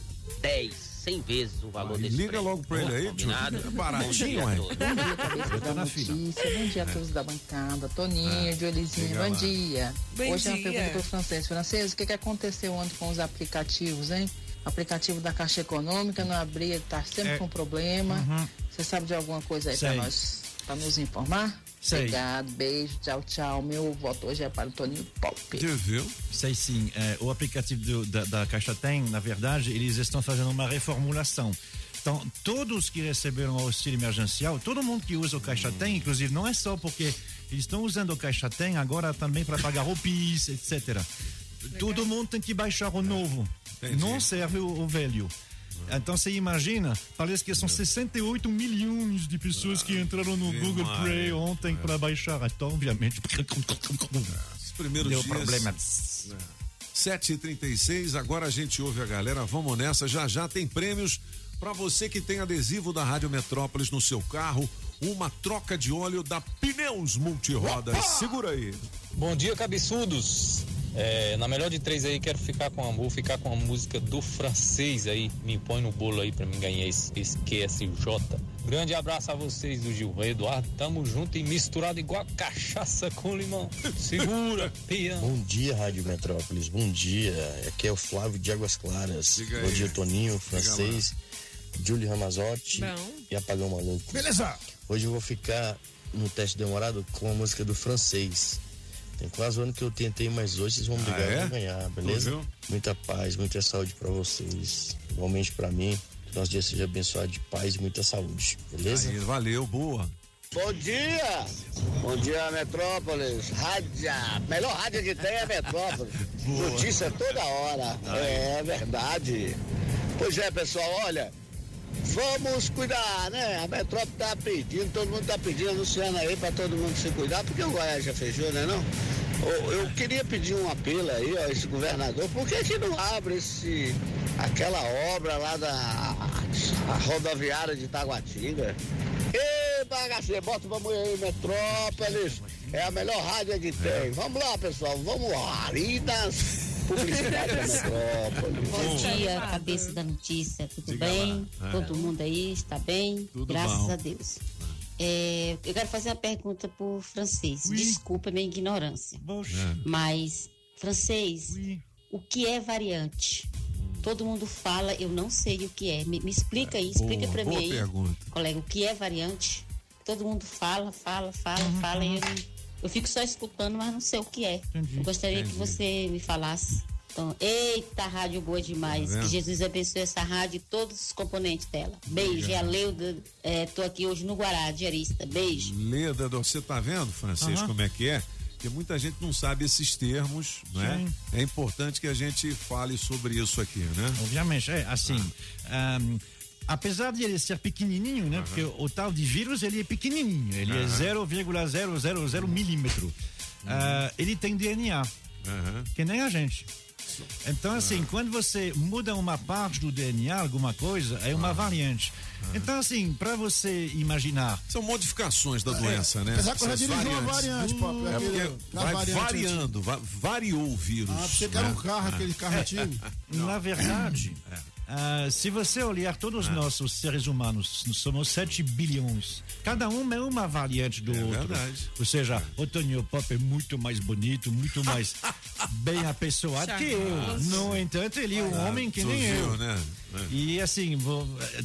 Speaker 16: 10, 100 vezes o valor desse
Speaker 3: liga
Speaker 16: prêmio.
Speaker 3: logo pra ele aí, tio.
Speaker 16: Combinado?
Speaker 3: É baratinho,
Speaker 16: dia todos.
Speaker 17: Bom dia, cabeça da notícia. Bom dia a todos da bancada. Toninho, Diolizinho,
Speaker 3: Diga
Speaker 17: bom dia.
Speaker 5: Bom
Speaker 17: Hoje é uma
Speaker 5: dia.
Speaker 17: pergunta para o francês. Francês, o que, que aconteceu ontem com os aplicativos, hein? O aplicativo da Caixa Econômica não abria, tá sempre
Speaker 8: É.
Speaker 17: com problema.
Speaker 8: Uhum.
Speaker 17: Você sabe de alguma coisa aí para
Speaker 8: Sei.
Speaker 17: nós, para nos informar?
Speaker 8: Sei.
Speaker 17: Obrigado, beijo, tchau, tchau. Meu voto hoje é para o Toninho Pop.
Speaker 3: viu?
Speaker 8: Sei sim. É, o aplicativo do- da, da Caixa Tem, na verdade, eles estão fazendo uma reformulação. Então, todos que receberam o auxílio emergencial, todo mundo que usa o Caixa Tem, inclusive, não é só porque eles estão usando o Caixa Tem agora também para pagar o PIS, etc. Todo mundo tem que baixar o novo. Não serve o, o velho. Então você imagina, parece que são 68 milhões de pessoas que entraram no Google. Play ontem para baixar. Então, obviamente,
Speaker 3: Os primeiros
Speaker 8: deu
Speaker 3: dias.
Speaker 8: problema.
Speaker 3: 7h36, agora a gente ouve a galera, vamos nessa, já já tem prêmios para você que tem adesivo da Rádio Metrópolis no seu carro, uma troca de óleo da Pneus Multirodas. Segura aí.
Speaker 18: Bom dia, cabeçudos. É, na melhor de três aí, quero ficar com a, vou ficar com a música do francês aí. Me põe no bolo aí pra mim ganhar esse, esse QSJ. Grande abraço a vocês do Gil Eduardo. Tamo junto e misturado igual cachaça com limão. [laughs] Segura, pia.
Speaker 19: Bom dia, Rádio Metrópolis. Bom dia. Aqui é o Flávio de Águas Claras.
Speaker 18: Diga
Speaker 19: Bom dia, Toninho, francês, Julie Ramazotti e Apagão Maluco.
Speaker 4: Beleza.
Speaker 19: Hoje eu vou ficar no teste demorado com a música do francês. Tem quase um ano que eu tentei, mas hoje vocês vão brigar
Speaker 3: Ah, é?
Speaker 19: pra ganhar, beleza?
Speaker 3: Viu?
Speaker 19: Muita paz, muita saúde pra vocês. Igualmente pra mim. Que nosso dia seja abençoado de paz e muita saúde, beleza?
Speaker 3: Aí, valeu, boa.
Speaker 20: Bom dia! Bom dia, Metrópolis. Rádio, melhor rádio que tem é Metrópolis. [laughs] Notícia toda hora. É verdade. Pois é, pessoal, olha, vamos cuidar, né? A Metrópole tá pedindo, todo mundo tá pedindo, anunciando aí pra todo mundo se cuidar, porque o Goiás já fechou, né não? Eu, queria pedir um apelo aí, ó, esse governador, por que que não abre esse, aquela obra lá da rodoviária de Taguatinga? Ei, bagaceiro, bota o bagulho aí, Metrópolis. É a melhor rádio que tem. Vamos lá, pessoal, vamos lá. Ali da Metrópolis. [laughs]
Speaker 21: Bom dia, cabeça da notícia, tudo
Speaker 20: Diga
Speaker 21: bem?
Speaker 20: É.
Speaker 21: Todo mundo aí está bem?
Speaker 20: Tudo
Speaker 21: Graças
Speaker 20: bom.
Speaker 21: a Deus. É, eu quero fazer uma pergunta pro francês. Desculpa a minha ignorância.
Speaker 3: É.
Speaker 21: Mas, francês, o que é variante? Todo mundo fala, eu não sei o que é. Me, me explica aí, explica
Speaker 3: Boa,
Speaker 21: pra mim
Speaker 3: boa
Speaker 21: aí.
Speaker 3: pergunta.
Speaker 21: Colega, o que é variante? Todo mundo fala, fala, fala,
Speaker 3: Uhum,
Speaker 21: fala. E eu, não- eu fico só escutando, mas não sei o que é. Eu gostaria que
Speaker 3: entendi.
Speaker 21: você me falasse. Então, eita, rádio boa demais.
Speaker 3: Tá
Speaker 21: que Jesus abençoe essa rádio e todos os componentes dela. Beijo, é a Leuda. É, tô aqui hoje no Guará, diarista. Beijo.
Speaker 3: Leda, você tá vendo, Francês,
Speaker 21: Aham.
Speaker 3: como é que é? Porque muita gente não sabe esses termos, né?
Speaker 8: Sim.
Speaker 3: É importante que a gente fale sobre isso aqui, né?
Speaker 8: Obviamente, é assim. ahn, apesar de ele ser pequenininho, né? Porque o tal de vírus ele é pequenininho, ele é
Speaker 3: Aham.
Speaker 8: 0,000 milímetro. Ah, ele tem DNA, que nem a gente. Então, assim, quando você muda uma parte do DNA, alguma coisa, é uma variante. Então, assim, para você imaginar.
Speaker 3: São modificações da doença, né?
Speaker 4: Apesar que eu já dirigi uma
Speaker 3: variantes.
Speaker 4: variante, papo.
Speaker 3: É porque
Speaker 4: na
Speaker 3: vai
Speaker 4: variante
Speaker 3: variando, va- variou o vírus.
Speaker 4: Ah, você quer
Speaker 3: né?
Speaker 4: um carro, aquele carro
Speaker 8: É,
Speaker 4: antigo.
Speaker 8: Na verdade, ah, se você olhar todos
Speaker 3: É.
Speaker 8: nós, os seres humanos, somos 7 bilhões. Cada um é uma variante do outro.
Speaker 3: verdade.
Speaker 8: Ou seja, o Tonio Pop é muito mais bonito, muito mais [laughs] bem apessoado que eu. No entanto, ele é um
Speaker 3: Ah,
Speaker 8: homem que nem eu.
Speaker 3: né? É.
Speaker 8: E assim,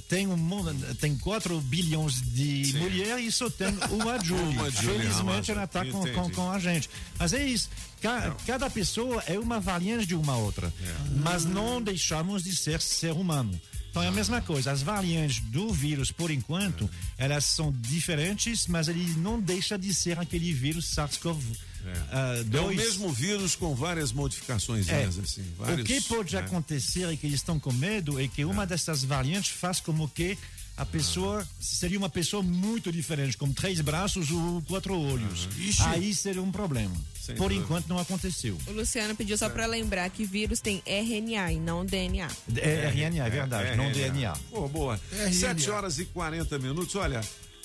Speaker 8: tem um mundo, tem 4 bilhões de mulheres e só tem uma [laughs] Julie. Felizmente ela está com, com, com a gente. Mas é isso. Ca- cada pessoa é uma variante de uma outra. Mas não deixamos de ser ser humano. Então é a mesma coisa. As variantes do vírus, por enquanto, elas são diferentes, mas ele não deixa de ser aquele vírus SARS-CoV.
Speaker 3: É. É o mesmo vírus com várias modificações,
Speaker 8: É.
Speaker 3: assim. Vários,
Speaker 8: o que pode
Speaker 3: né?
Speaker 8: acontecer e que eles estão com medo é que uma dessas variantes faz como que a pessoa seria uma pessoa muito diferente, com três braços ou quatro olhos.
Speaker 5: Ixi.
Speaker 8: Aí seria um problema.
Speaker 5: Sem
Speaker 8: Por
Speaker 5: dúvida.
Speaker 8: enquanto não aconteceu.
Speaker 5: O Luciano pediu só pra lembrar que vírus tem RNA e não DNA.
Speaker 8: É RNA, é verdade, não DNA.
Speaker 3: Pô, boa.
Speaker 5: RNA.
Speaker 3: 7 horas e 40 minutos. Olha,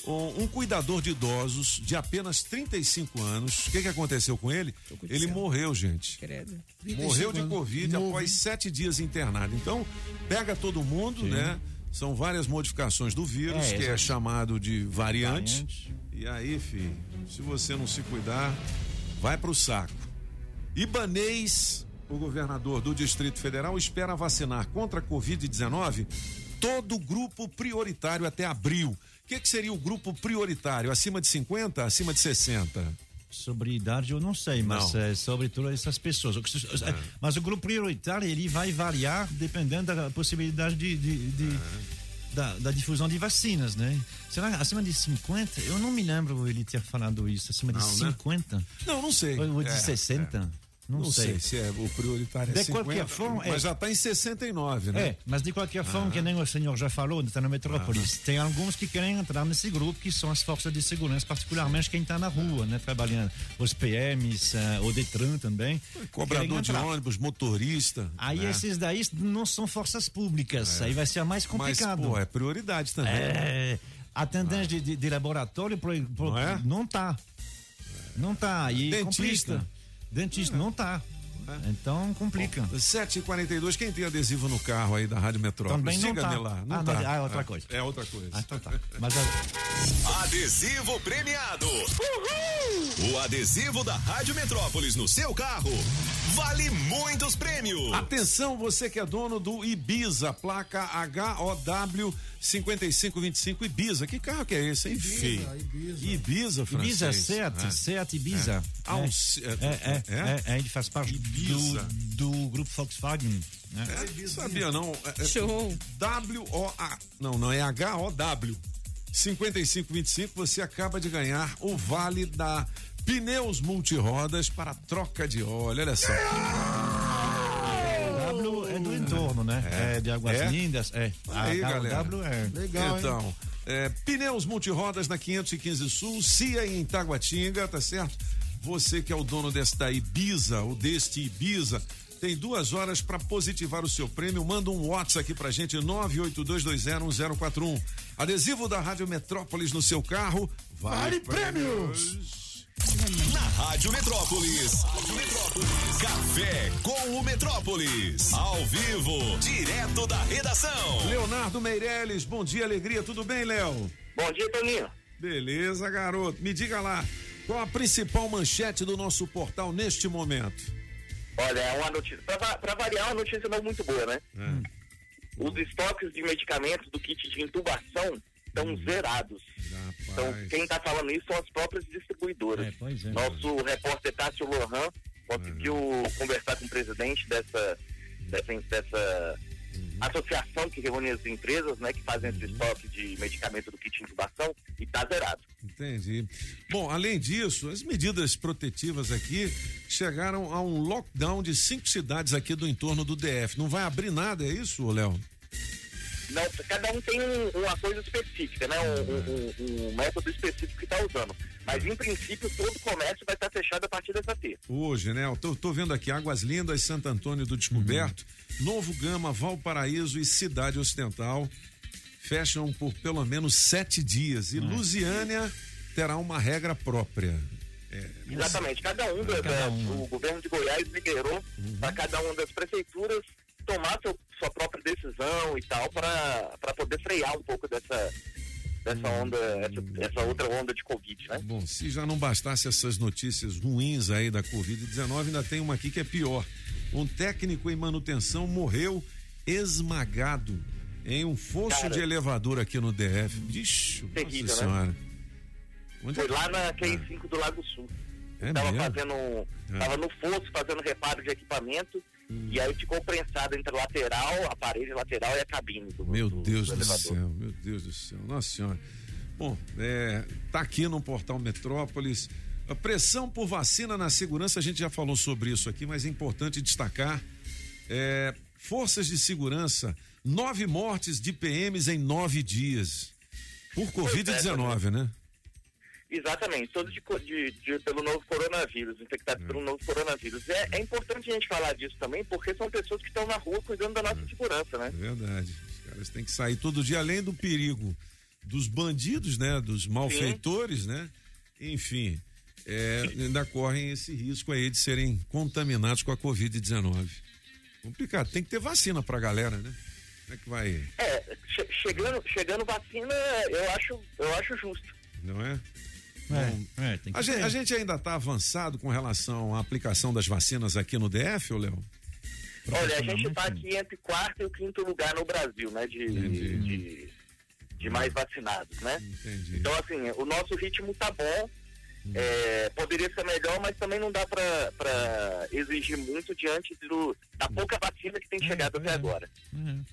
Speaker 3: um, um cuidador de idosos de apenas 35 anos, o que, que aconteceu com ele? Ele morreu, gente. Morreu de Covid após sete dias internado. Então, pega todo mundo,
Speaker 8: Sim.
Speaker 3: né? São várias modificações do vírus,
Speaker 8: É,
Speaker 3: que é chamado de variante.
Speaker 8: Variante.
Speaker 3: E aí, filho, se você não se cuidar, vai pro saco. Ibanês, o governador do Distrito Federal, espera vacinar contra a Covid-19 todo grupo prioritário até abril. O que, que seria o grupo prioritário? Acima de 50, acima de 60?
Speaker 8: Sobre idade eu não sei, mas
Speaker 3: Não.
Speaker 8: é sobre todas essas pessoas. Se- Mas o grupo prioritário ele vai variar dependendo da possibilidade de, de- de- da, da difusão de vacinas, né? Será que acima de 50? Eu não me lembro ele ter falado isso. Acima de
Speaker 3: Não, né?
Speaker 8: 50?
Speaker 3: Não, não sei.
Speaker 8: Ou de
Speaker 3: É,
Speaker 8: 60? Não,
Speaker 3: Não sei. se é o prioritário é
Speaker 8: De
Speaker 3: 50,
Speaker 8: qualquer forma, é.
Speaker 3: mas já está em 69, né?
Speaker 8: É, mas de qualquer forma,
Speaker 3: Ah.
Speaker 8: que nem o senhor já falou, está na metrópolis, tem alguns que querem entrar nesse grupo, que são as forças de segurança, particularmente quem está na rua, né, trabalhando. Os PMs, eh, o Detran também.
Speaker 3: Cobrador de ônibus, motorista.
Speaker 8: Aí
Speaker 3: né?
Speaker 8: esses daí não são forças públicas,
Speaker 3: É.
Speaker 8: aí vai ser mais complicado.
Speaker 3: Mas, pô, é prioridade também.
Speaker 8: É, atendente de, de- de laboratório pro- pro-
Speaker 3: Não é?
Speaker 8: não tá. Não tá. E
Speaker 3: Dentista?
Speaker 8: complica. Dentista não tá. Então complica.
Speaker 3: 7h42, quem tem adesivo no carro aí da Rádio Metrópolis?
Speaker 8: Também não
Speaker 3: Diga,
Speaker 8: tá.
Speaker 3: Nelar, não
Speaker 8: Ah,
Speaker 3: tá.
Speaker 8: não, ah, é outra
Speaker 3: Ah,
Speaker 8: coisa.
Speaker 3: É outra coisa.
Speaker 8: Ah, então tá. Mas a-
Speaker 1: Adesivo premiado. O adesivo da Rádio Metrópolis no seu carro vale muitos prêmios.
Speaker 3: Atenção, você que é dono do Ibiza, placa HOW 5525 Ibiza. Que carro que é esse, hein, feio? Ibiza. Ibiza, francês.
Speaker 8: Ibiza, Seat,
Speaker 3: É.
Speaker 8: Seat Ibiza.
Speaker 3: Ah, um
Speaker 8: é.
Speaker 3: Se-
Speaker 8: é, é, é, é, ele faz parte
Speaker 3: Ibiza.
Speaker 8: do, do grupo Volkswagen. Né?
Speaker 3: É, sabia não? É, é
Speaker 5: Show.
Speaker 3: W-O-A. Não, não, é H-O-W. 5525, você acaba de ganhar o vale da Pneus Multirodas para troca de óleo. Olha só.
Speaker 8: W é do entorno, né? É, de Águas
Speaker 3: É?
Speaker 8: Lindas. É.
Speaker 3: Aí,
Speaker 8: a
Speaker 3: galera.
Speaker 8: W é.
Speaker 3: então, é, pneus multirodas na 515 Sul, CIA em Taguatinga, tá certo? Você que é o dono desta Ibiza, ou deste Ibiza, tem duas horas para positivar o seu prêmio. Manda um WhatsApp aqui pra gente, 982201041. Adesivo da Rádio Metrópolis no seu carro. Vale, prêmios!
Speaker 1: Na Rádio Metrópolis. Rádio Metrópolis. Café com o Metrópolis. Ao vivo, direto da redação.
Speaker 3: Leonardo Meirelles, bom dia, alegria, tudo bem, Léo?
Speaker 20: Bom dia, Toninho.
Speaker 3: Beleza, garoto. Me diga lá, qual a principal manchete do nosso portal neste momento?
Speaker 20: Olha, é uma notícia. Pra variar, uma notícia não muito boa, né? Os estoques de medicamentos do kit de intubação estão zerados. Então, quem está falando isso são as próprias distribuidoras.
Speaker 8: pois é.
Speaker 20: Nosso repórter Tássio Lohan conseguiu conversar com o presidente dessa, dessa, dessa associação que reúne as empresas né, que fazem esse estoque de medicamento do kit de intubação e está zerado.
Speaker 3: Entendi. Bom, além disso, as medidas protetivas aqui chegaram a um lockdown de cinco cidades aqui do entorno do DF. Não vai abrir nada, é isso, Léo?
Speaker 20: Não, cada um tem um- uma coisa específica, né? Um, um- um- um método específico que está usando. Mas, em princípio, todo o comércio vai estar fechado a partir dessa terça.
Speaker 3: Hoje, né? Eu tô, tô vendo aqui Águas Lindas, Santo Antônio do Descoberto, Novo Gama, Valparaíso e Cidade Ocidental fecham por pelo menos sete dias. E Lusiânia terá uma regra própria. É,
Speaker 20: Exatamente. Cada um, da, da- o governo de Goiás liberou para cada uma das prefeituras tomar seu- sua própria decisão e tal para poder frear um pouco dessa, dessa onda, essa, essa outra onda de Covid, né?
Speaker 3: Bom, se já não bastasse essas notícias ruins aí da Covid-19, ainda tem uma aqui que é pior. Um técnico em manutenção morreu esmagado em um fosso
Speaker 20: Cara.
Speaker 3: de elevador aqui no DF. Ixi,
Speaker 20: Terrível,
Speaker 3: nossa
Speaker 20: né?
Speaker 3: senhora. Onde
Speaker 20: Foi
Speaker 3: é
Speaker 20: lá na QI5 do Lago Sul.
Speaker 3: É
Speaker 20: tava
Speaker 3: mesmo?
Speaker 20: fazendo.
Speaker 3: É.
Speaker 20: Tava no fosso fazendo reparo de equipamento. E aí ficou prensado entre a lateral, a parede lateral e a cabine do,
Speaker 3: Meu
Speaker 20: do-
Speaker 3: Deus
Speaker 20: do
Speaker 3: do céu, meu Deus do céu, nossa senhora. Bom, é, tá aqui no portal Metrópolis. A pressão por vacina na segurança, a gente já falou sobre isso aqui, mas é importante destacar. é, forças de segurança, nove mortes de PMs em nove dias. Por Covid-19, né?
Speaker 20: Exatamente, todos de, de- de- pelo novo coronavírus, infectados pelo novo coronavírus. É, é importante a gente falar disso também, porque são pessoas que estão na rua cuidando da nossa segurança, né?
Speaker 3: É verdade. Os caras têm que sair todo dia, além do perigo dos bandidos, né? Dos malfeitores, né? Enfim, é, ainda correm esse risco aí de serem contaminados com a Covid-19. Complicado. Tem que ter vacina pra galera, né? Como é que vai?
Speaker 20: É, che- chegando, chegando vacina, eu acho, eu acho justo.
Speaker 3: Não é?
Speaker 8: É, é, tem que
Speaker 3: A gente, a gente ainda está avançado com relação à aplicação das vacinas aqui no DF, ô Léo?
Speaker 20: Olha, a gente está aqui entre quarto e o quinto lugar no Brasil, né? De, de, de mais vacinados, né?
Speaker 3: Entendi.
Speaker 20: Então, assim, o nosso ritmo tá bom. É, poderia ser melhor, mas também não dá para exigir muito diante do, da pouca vacina que tem chegado até agora.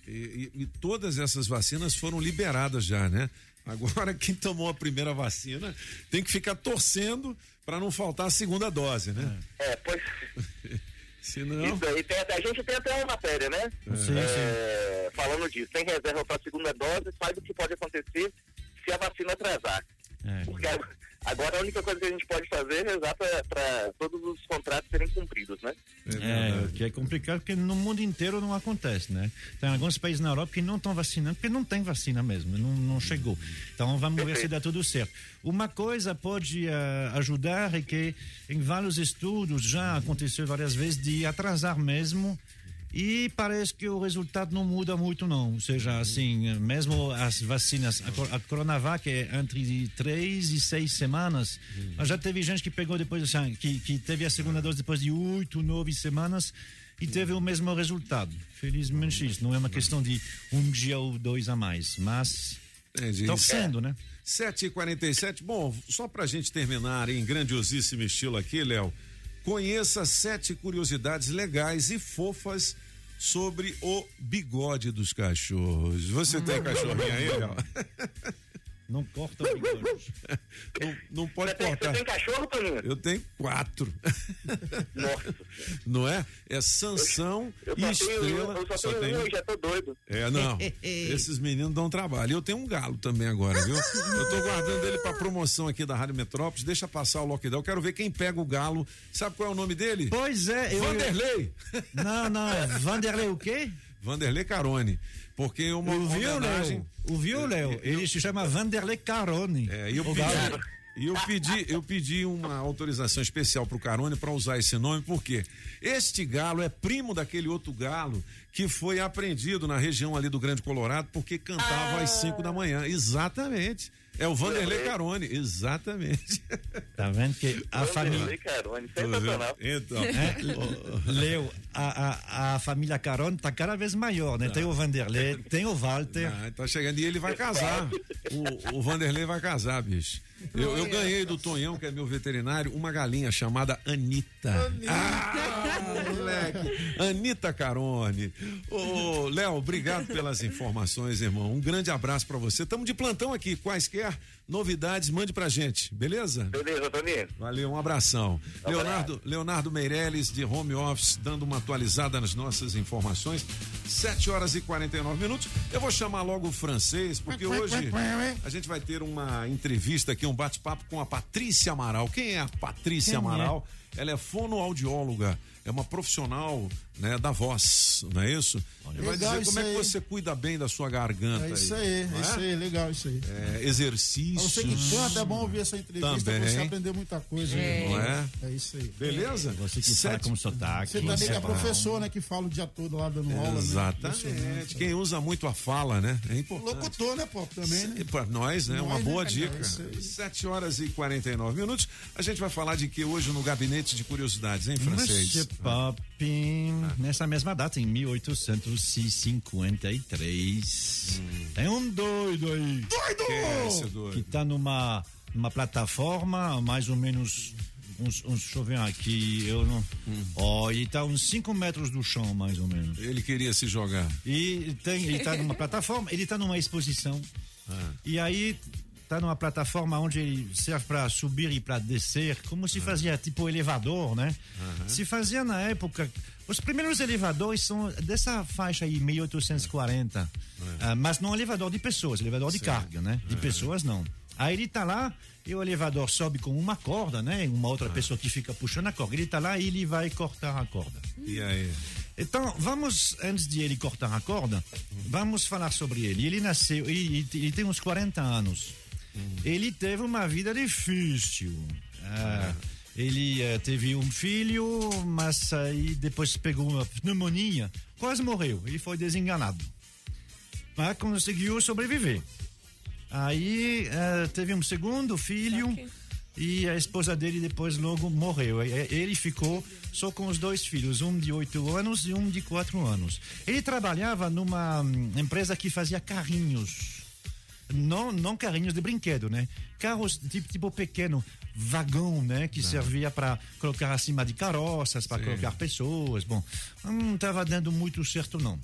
Speaker 3: E, e- e todas essas vacinas foram liberadas já, né? Agora, quem tomou a primeira vacina tem que ficar torcendo para não faltar a segunda dose, né?
Speaker 20: É, pois. [laughs]
Speaker 3: Senão.
Speaker 20: Isso aí, tem até- a gente tem até uma matéria, né?
Speaker 3: Sim,
Speaker 20: É, Falando disso, tem reserva para a segunda dose, faz o que pode acontecer se a vacina atrasar.
Speaker 8: É.
Speaker 20: Porque a,
Speaker 22: Agora a única coisa que a gente pode fazer é rezar para todos os contratos serem cumpridos, né?
Speaker 8: É, o que é complicado porque no mundo inteiro não acontece, né? Tem alguns países na Europa que não estão vacinando porque não tem vacina mesmo, não, não chegou. Então vamos ver se dá tudo certo. Uma coisa pode eh, ajudar é que em vários estudos já aconteceu várias vezes de atrasar mesmo e parece que o resultado não muda muito não, ou seja, assim, mesmo as vacinas, a, cor- a Coronavac é entre três e seis semanas, mas já teve gente que pegou depois, assim, que, que teve a segunda dose depois de oito, nove semanas e teve o mesmo resultado. Felizmente isso, não é uma questão de um dia ou dois a mais, mas
Speaker 3: Entendi.
Speaker 8: torcendo, né?
Speaker 3: 7h47. Bom, só pra gente terminar em grandiosíssimo estilo aqui, Léo, conheça sete curiosidades legais e fofas sobre o bigode dos cachorros. Você tem cachorrinho aí, Léo? [laughs]
Speaker 8: Não corta o bigode. [laughs]
Speaker 3: Não, não pode
Speaker 22: Você tem,
Speaker 3: cortar.
Speaker 22: você tem cachorro, Toninho?
Speaker 3: Eu tenho quatro. [laughs] Não é? É Sansão
Speaker 22: Eu
Speaker 3: e
Speaker 22: tenho,
Speaker 3: Estrela.
Speaker 22: eu só
Speaker 3: Só
Speaker 22: tenho
Speaker 3: tem
Speaker 22: um já tô doido.
Speaker 3: É, não. [laughs] Esses meninos dão trabalho. Eu tenho um galo também agora, viu? Eu tô guardando ele pra promoção aqui da Rádio Metrópolis. Deixa passar o lockdown. Eu quero ver quem pega o galo. Sabe qual é o nome dele?
Speaker 8: Pois é, eu-
Speaker 3: Vanderlei.
Speaker 8: Não, não, é Vanderlei o quê?
Speaker 3: Vanderlei Carone. Porque uma
Speaker 8: O viu,
Speaker 3: homenagem.
Speaker 8: Léo? O viu, Léo? Ele se chama Vanderlei Carone.
Speaker 3: É, e eu
Speaker 8: O
Speaker 3: pedi, e eu pedi, eu pedi uma autorização especial pro Carone para usar esse nome, porque este galo é primo daquele outro galo que foi apreendido na região ali do Grande Colorado porque cantava às 5 da manhã. Exatamente. É o Vanderlei Carone, exatamente.
Speaker 8: Tá vendo que a família.
Speaker 22: Vanderlei Carone, sensacional.
Speaker 3: Então,
Speaker 8: É, Leo, a, a, a família Carone tá cada vez maior, né? Tem o Vanderlei, tem o Walter.
Speaker 3: Ah, tá chegando e ele vai casar. O, o Vanderlei vai casar, bicho. Eu, eu ganhei do Tonhão, que é meu veterinário, uma galinha chamada Anitta. Ah, moleque. Anitta Carone. Ô, Léo, obrigado pelas informações, irmão. Um grande abraço pra você. Estamos de plantão aqui. Quaisquer novidades, mande pra gente, beleza?
Speaker 22: Beleza, Toninho.
Speaker 3: Valeu, um abração. Leonardo, Leonardo Meirelles, de home office, dando uma atualizada nas nossas informações. 7 horas e 49 minutos. Eu vou chamar logo o francês, porque hoje a gente vai ter uma entrevista aqui, um bate-papo com a Patrícia Amaral. Quem é a Patrícia
Speaker 4: Quem é?
Speaker 3: Amaral? Ela é fonoaudióloga, é uma profissional né, da voz, não é isso? Ele vai
Speaker 4: Legal
Speaker 3: dizer como é que
Speaker 4: aí.
Speaker 3: você cuida bem da sua garganta.
Speaker 4: É isso aí,
Speaker 3: não
Speaker 4: é isso aí, legal isso aí.
Speaker 3: É, exercícios.
Speaker 4: Você que canta, é bom ouvir essa entrevista
Speaker 3: Também.
Speaker 4: você aprender muita coisa.
Speaker 3: É. Não é?
Speaker 4: É isso aí.
Speaker 3: Beleza?
Speaker 8: Você que fala com sotaque.
Speaker 4: Você também que é professor, né? Que fala o dia todo lá dando aula. né?
Speaker 3: Exatamente. Quem usa muito a fala, né? É importante.
Speaker 4: Locutor, né, pô? Também, né?
Speaker 3: Pra nós, né? Uma
Speaker 4: Nós, né,
Speaker 3: boa
Speaker 4: cara?
Speaker 3: dica.
Speaker 4: É isso aí.
Speaker 3: 7 horas e 49 minutos. A gente vai falar de que hoje no gabinete de curiosidades, hein, francês?
Speaker 8: Pop, nessa mesma data, em 1853, tem um doido aí.
Speaker 3: Doido! Quem é doido?
Speaker 8: Que tá numa, numa plataforma, mais ou menos. Uns, uns, deixa eu ver aqui, eu não. Ó, ele tá uns 5 metros do chão, mais ou menos.
Speaker 3: Ele queria se jogar.
Speaker 8: E tem, ele tá numa plataforma, ele tá numa exposição. E aí tá numa plataforma onde ele serve para subir e para descer, como se fazia tipo elevador, né? Se fazia na época. Os primeiros elevadores são dessa faixa aí, 1840. Ah, mas não elevador de pessoas, elevador de
Speaker 23: Sim.
Speaker 8: carga, né? De pessoas não. Aí ele tá lá e o elevador sobe com uma corda, né? Uma outra pessoa que fica puxando a corda. Ele tá lá e ele vai cortar a corda.
Speaker 3: E aí?
Speaker 8: Então, vamos, antes de ele cortar a corda, vamos falar sobre ele. Ele nasceu, ele, ele tem uns 40 anos. Ele teve uma vida difícil. Ah, ele eh, teve um filho, mas aí depois pegou uma pneumonia, quase morreu. Ele foi desenganado. Mas conseguiu sobreviver. Aí eh, teve um segundo filho e a esposa dele depois logo morreu. E- e- Ele ficou só com os dois filhos, um de oito anos e um de quatro anos. Ele trabalhava numa hum, empresa que fazia carrinhos. Não, não carrinhos de brinquedo, né? Carros tipo, tipo pequeno, vagão, né? Que servia para colocar acima de carroças, para colocar pessoas. Bom, não estava dando muito certo, não.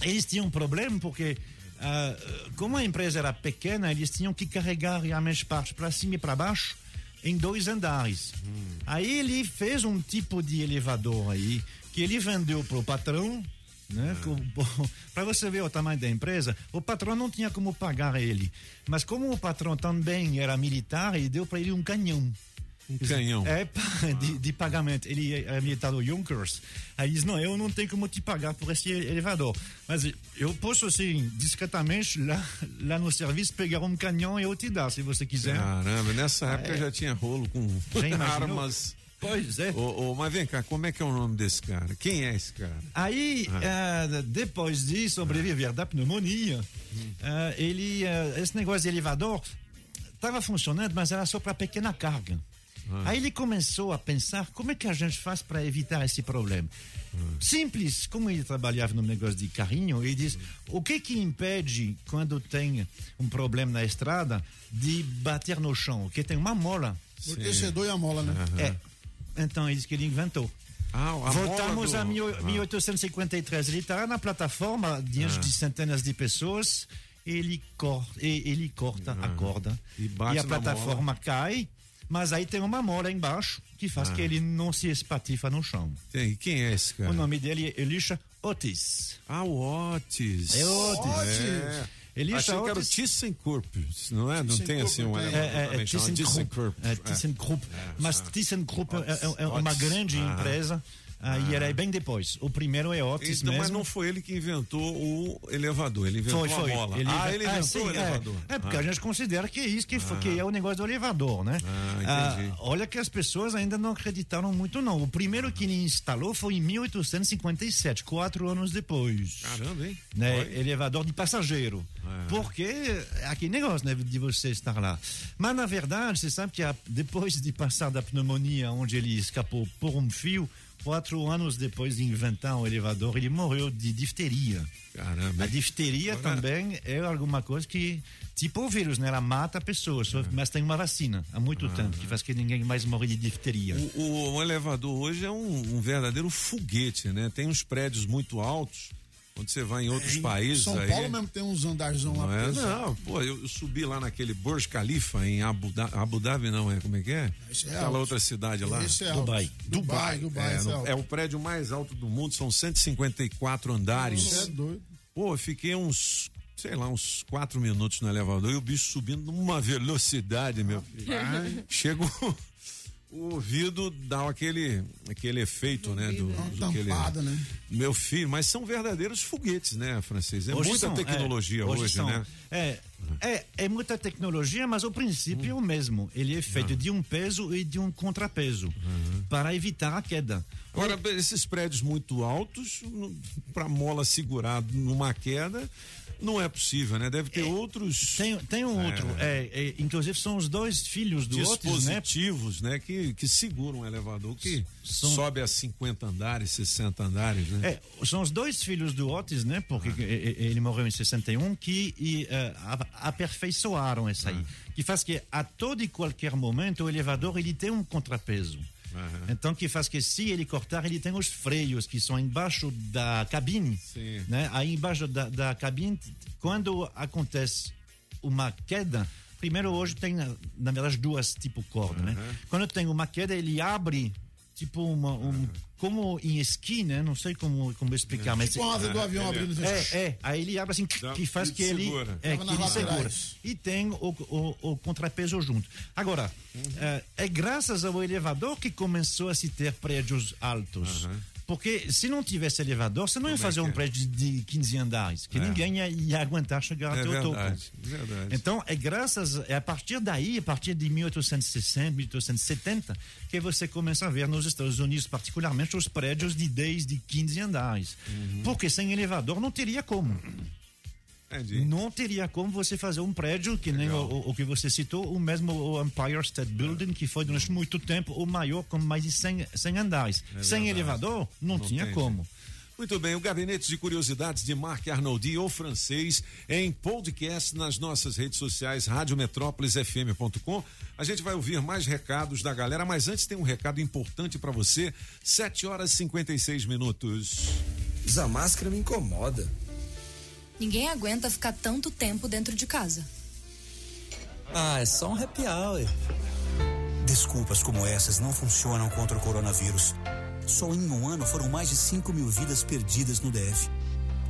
Speaker 8: Eles tinham um problema porque, ah, como a empresa era pequena, eles tinham que carregar realmente partes para cima e para baixo em dois andares. Aí ele fez um tipo de elevador aí que ele vendeu para o patrão, Né? [laughs] Para você ver o tamanho da empresa, o patrão não tinha como pagar ele. Mas como o patrão também era militar, ele deu para ele um canhão.
Speaker 3: Um canhão.
Speaker 8: É, de, de pagamento. Ele é militar do Junkers. Aí diz: Não, eu não tenho como te pagar por esse elevador. Mas eu posso, assim, discretamente, lá, lá no serviço, pegar um canhão e eu te dar, se você quiser.
Speaker 3: Caramba, nessa época
Speaker 8: É.
Speaker 3: já tinha rolo com [laughs] armas.
Speaker 8: Pois é.
Speaker 3: Ô, ô, mas vem cá, como é que é o nome desse cara? Quem é esse cara?
Speaker 8: Aí, eh, depois de sobreviver da pneumonia, eh, ele, eh, esse negócio de elevador estava funcionando, mas era só para pequena carga. Aí ele começou a pensar como é que a gente faz para evitar esse problema. Simples, como ele trabalhava no negócio de carrinho, ele diz: o que que impede quando tem um problema na estrada de bater no chão? Porque tem uma mola.
Speaker 4: Aquecedor e a mola, né?
Speaker 8: É. Então ele disse que ele inventou.
Speaker 3: Ah, a
Speaker 8: Voltamos
Speaker 3: mola
Speaker 8: a
Speaker 3: do-
Speaker 8: mil-
Speaker 3: Ah.
Speaker 8: 1853. Ele está na plataforma diante
Speaker 3: Ah.
Speaker 8: de centenas de pessoas. Ele corta, e- ele corta a corda
Speaker 3: E bate
Speaker 8: a plataforma cai. Mas aí tem uma mola embaixo que faz
Speaker 3: Ah.
Speaker 8: que ele não se espatifa no chão.
Speaker 3: Tem, quem é esse cara?
Speaker 8: O nome dele é Elisha Otis.
Speaker 3: Ah, o Otis.
Speaker 8: É Otis.
Speaker 3: É.
Speaker 8: Elisha
Speaker 3: Achei que era o. ThyssenKrupp, não é? Não tem assim um
Speaker 8: É, é, é ThyssenKrupp. É,
Speaker 3: É.
Speaker 8: ThyssenKrupp. Mas ThyssenKrupp é, é- é uma grande
Speaker 3: Ah.
Speaker 8: Empresa. Ah, era bem depois. O primeiro é Otis
Speaker 3: Então,
Speaker 8: mesmo.
Speaker 3: mas não foi ele que inventou o elevador, ele inventou
Speaker 8: Foi, foi.
Speaker 3: a mola.
Speaker 8: Ele,
Speaker 3: ah, ele inventou
Speaker 8: sim,
Speaker 3: o
Speaker 8: é.
Speaker 3: elevador.
Speaker 8: É, porque
Speaker 3: Ah.
Speaker 8: a gente considera que é isso que, foi, que é o negócio do elevador, né?
Speaker 3: Ah, entendi.
Speaker 8: olha que as pessoas ainda não acreditaram muito, não. O primeiro que ele instalou foi em 1857, quatro anos depois.
Speaker 3: Caramba, hein?
Speaker 8: Né? Elevador de passageiro.
Speaker 3: Ah.
Speaker 8: Porque é aquele negócio né, de você estar lá. Mas, na verdade, você sabe que a- depois de passar da pneumonia, onde ele escapou por um fio, quatro anos depois de inventar o elevador, ele morreu de difteria.
Speaker 3: Caramba.
Speaker 8: A difteria também é alguma coisa que, tipo o vírus, né? Ela mata a pessoa, só- mas tem uma vacina há muito tempo que faz que ninguém mais morre de difteria.
Speaker 3: O, o- o elevador hoje é um, um verdadeiro foguete, né? Tem uns prédios muito altos, onde você vai em outros
Speaker 4: Em
Speaker 3: países
Speaker 4: São
Speaker 3: aí.
Speaker 4: Paulo mesmo tem uns andarzão lá.
Speaker 3: Não, é,
Speaker 4: preso.
Speaker 3: não, pô, eu, eu subi lá naquele Burj Khalifa em Abu Dhabi, Abu Dhabi não é, como é que é?
Speaker 4: Esse é
Speaker 3: Aquela
Speaker 4: alto.
Speaker 3: outra cidade lá.
Speaker 4: Esse é alto.
Speaker 8: Dubai.
Speaker 4: Dubai, Dubai,
Speaker 3: É,
Speaker 4: é
Speaker 3: no- é o prédio mais alto do mundo, são 154 andares.
Speaker 4: Você é doido.
Speaker 3: Pô, eu fiquei uns, sei lá, uns quatro minutos no elevador e o bicho subindo numa velocidade, meu filho. [laughs]
Speaker 4: Ai.
Speaker 3: O, ouvido, dá aquele, aquele efeito, né? Do, do aquele-
Speaker 4: tampada, né?
Speaker 3: Meu filho, mas são verdadeiros foguetes, né, francês? É
Speaker 8: Hoje
Speaker 3: muita
Speaker 8: são,
Speaker 3: tecnologia
Speaker 8: é,
Speaker 3: hoje,
Speaker 8: são.
Speaker 3: né?
Speaker 8: É, é, é muita tecnologia, mas o princípio é o mesmo. Ele é feito de um peso e de um contrapeso para evitar a queda.
Speaker 3: Agora, esses prédios muito altos, para mola segurar numa queda, não é possível, né? Deve ter outros.
Speaker 8: Tem, tem um outro, é, é, inclusive são os dois filhos do Otis, né?
Speaker 3: dispositivos, né? que, que seguram um elevador que
Speaker 8: São-
Speaker 3: sobe a 50 andares, 60 andares, né?
Speaker 8: É, são os dois filhos do Otis, né? Porque e- ele morreu em 61, que e, a- aperfeiçoaram essa aí. Que faz que a todo e qualquer momento o elevador ele tem um contrapeso. Então que faz que se ele cortar, ele tem os freios que são embaixo da cabine.
Speaker 3: Sim.
Speaker 8: Né? Aí embaixo da, da cabine, quando acontece uma queda, primeiro hoje tem, na verdade, duas tipo corda, né? Quando tem uma queda, ele abre tipo uma, um, como em esqui, né? Não sei como, como explicar, mas
Speaker 4: Tipo asa do avião abrindo assim.
Speaker 8: é, é, aí ele abre assim, que faz
Speaker 3: e
Speaker 8: que ele,
Speaker 3: segura.
Speaker 8: é, que ele segura. E tem o, o, o contrapeso junto. Agora, é, é graças ao elevador que começou a se ter prédios altos. Porque se não tivesse elevador, você não ia
Speaker 3: Como é
Speaker 8: fazer
Speaker 3: que
Speaker 8: um
Speaker 3: é?
Speaker 8: prédio de 15 andares, que
Speaker 3: É.
Speaker 8: ninguém ia, ia aguentar chegar
Speaker 3: É
Speaker 8: até o topo.
Speaker 3: verdade, verdade.
Speaker 8: Então, é graças, é a partir daí, a partir de 1860, 1870, que você começa a ver nos Estados Unidos, particularmente, os prédios de 10, de 15 andares.
Speaker 3: Uhum.
Speaker 8: Porque sem elevador não teria como.
Speaker 3: Entendi.
Speaker 8: Não teria como você fazer um prédio que nem o, o- o que você citou, o mesmo o Empire State Building, que foi durante muito tempo o maior com mais de 100, 100 andares.
Speaker 3: É
Speaker 8: sem elevador, não,
Speaker 3: Não
Speaker 8: tinha
Speaker 3: tem
Speaker 8: como.
Speaker 3: Muito bem, o Gabinete de Curiosidades de Marc Arnoldi, ou francês, em podcast nas nossas redes sociais, radiometrópolisfm.com. A gente vai ouvir mais recados da galera, mas antes tem um recado importante para você. 7 horas e 56 minutos.
Speaker 23: Usar máscara me incomoda.
Speaker 24: Ninguém aguenta ficar tanto tempo dentro de casa.
Speaker 23: Ah, é só um happy hour.
Speaker 25: Desculpas como essas não funcionam contra o coronavírus. Só em um ano foram mais de 5 mil vidas perdidas no DF.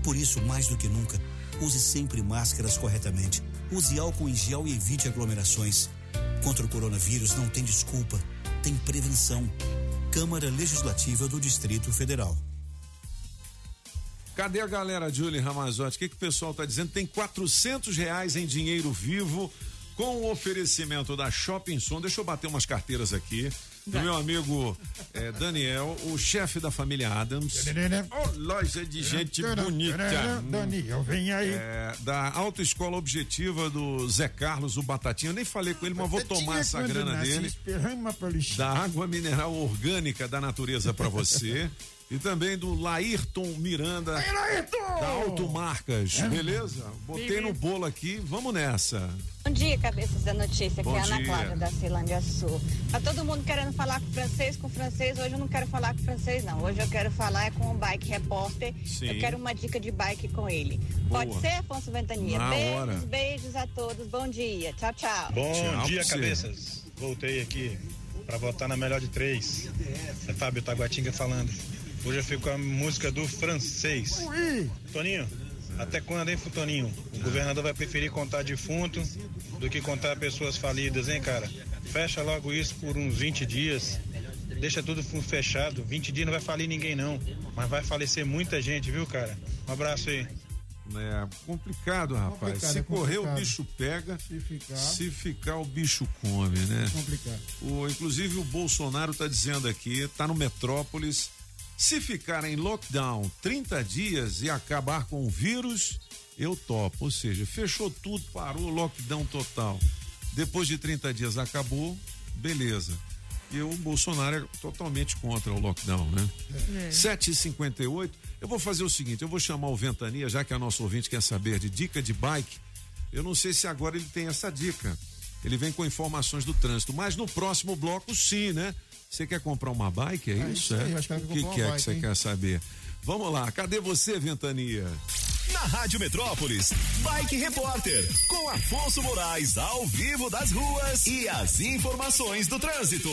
Speaker 25: Por isso, mais do que nunca, use sempre máscaras corretamente. Use álcool em gel e evite aglomerações. Contra o coronavírus não tem desculpa, tem prevenção. Câmara Legislativa do Distrito Federal.
Speaker 3: Cadê a galera, Julie Ramazotti? O que, que o pessoal tá dizendo? Tem 400 reais em dinheiro vivo com o oferecimento da Shopping Som. Deixa eu bater umas carteiras aqui. Do meu amigo eh, Daniel, o chefe da família Adams. Oh, loja de gente bonita.
Speaker 4: Daniel, vem aí.
Speaker 3: É, da Autoescola Objetiva do Zé Carlos, o Batatinha. Eu nem falei com ele, mas vou tomar essa grana dele. Da água mineral orgânica da natureza para você. [laughs] E também do Laírton Miranda. Da Automarcas,
Speaker 26: É.
Speaker 3: beleza? Botei no bolo aqui, vamos nessa.
Speaker 26: Bom dia, cabeças da notícia,
Speaker 3: Bom
Speaker 26: aqui é a Ana. Cláudia da Ceilândia Sul. Tá todo mundo querendo falar com francês, com francês. Hoje eu não quero falar com francês, não. Hoje eu quero falar é com o Bike Repórter.
Speaker 3: Sim.
Speaker 26: Eu quero uma dica de bike com ele.
Speaker 3: Boa.
Speaker 26: Pode ser, Afonso Ventania?
Speaker 27: Na
Speaker 26: beijos,
Speaker 27: hora.
Speaker 26: beijos a todos. Bom dia. Tchau, tchau.
Speaker 27: Bom
Speaker 26: Tchau
Speaker 27: dia, cabeças. Voltei aqui para votar na melhor de três. É Fábio Taguatinga falando. Hoje eu fico com a música do francês. Toninho, até quando, hein, Toninho? O governador vai preferir contar defunto do que contar pessoas falidas, hein, cara? Fecha logo isso por uns 20 dias. Deixa tudo fechado. 20 dias não vai falir ninguém, não. Mas vai falecer muita gente, viu, cara? Um abraço aí.
Speaker 3: É complicado, rapaz.
Speaker 4: Complicado,
Speaker 3: Se
Speaker 4: é
Speaker 3: correr, o
Speaker 4: complicado.
Speaker 3: bicho pega.
Speaker 4: Se ficar.
Speaker 3: Se ficar, o bicho come, né?
Speaker 4: Complicado.
Speaker 3: O, inclusive, o Bolsonaro está dizendo aqui, está no Metrópolis. Se ficar em lockdown 30 dias e acabar com o vírus, eu topo. Ou seja, fechou tudo, parou, lockdown total. Depois de 30 dias acabou, beleza. E o Bolsonaro é totalmente contra o lockdown, né?
Speaker 28: É.
Speaker 3: 7h58. Eu vou fazer o seguinte: eu vou chamar o Ventania, já que a nosso ouvinte quer saber de dica de bike. Eu não sei se agora ele tem essa dica. Ele vem com informações do trânsito, mas no próximo bloco, sim, né? Você quer comprar uma bike? É,
Speaker 4: É
Speaker 3: isso?
Speaker 4: isso aí,
Speaker 3: é?
Speaker 4: acho que
Speaker 3: o
Speaker 4: quer
Speaker 3: que, que é que
Speaker 4: bike,
Speaker 3: você
Speaker 4: hein?
Speaker 3: quer saber? Vamos lá, cadê você, Ventania?
Speaker 29: Na Rádio Metrópolis, Bike Repórter, com Afonso Moraes ao vivo das ruas e as informações do trânsito.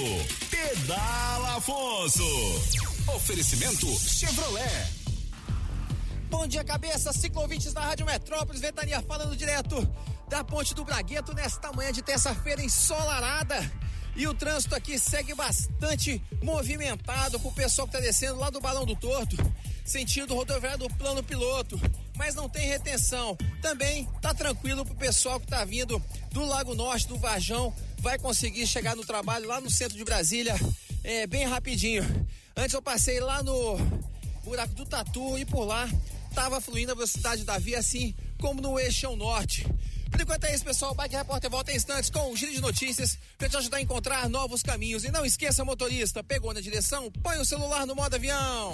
Speaker 29: Pedala Afonso. Oferecimento Chevrolet.
Speaker 30: Bom dia, cabeça. Ciclovintes na Rádio Metrópolis, Ventania falando direto da Ponte do Bragueto nesta manhã de terça-feira ensolarada. E o trânsito aqui segue bastante movimentado com o pessoal que está descendo lá do Balão do Torto, sentido rodoviário do Plano Piloto. Mas não tem retenção. Também tá tranquilo pro pessoal que tá vindo do Lago Norte, do Varjão, vai conseguir chegar no trabalho lá no centro de Brasília é, bem rapidinho. Antes eu passei lá no buraco do Tatu e por lá tava fluindo a velocidade da via assim como no eixo norte. Por enquanto é isso, pessoal. Bike Repórter volta em instantes com o giro de notícias para te ajudar a encontrar novos caminhos. E não esqueça, motorista, pegou na direção, põe o celular no modo avião.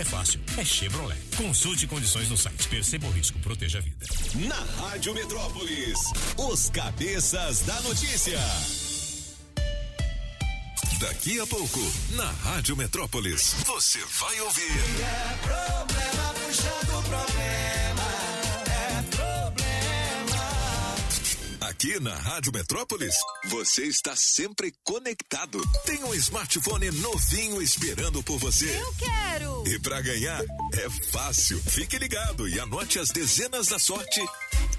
Speaker 31: é fácil, é Chevrolet. Consulte condições no site. Perceba o risco, proteja a vida.
Speaker 29: Na Rádio Metrópolis, os cabeças da notícia.
Speaker 1: Daqui a pouco, na Rádio Metrópolis, você vai ouvir.
Speaker 32: É problema problema.
Speaker 1: Aqui na Rádio Metrópolis, você está sempre conectado. Tem um smartphone novinho esperando por você.
Speaker 5: Eu quero!
Speaker 1: E para ganhar é fácil. Fique ligado e anote as dezenas da sorte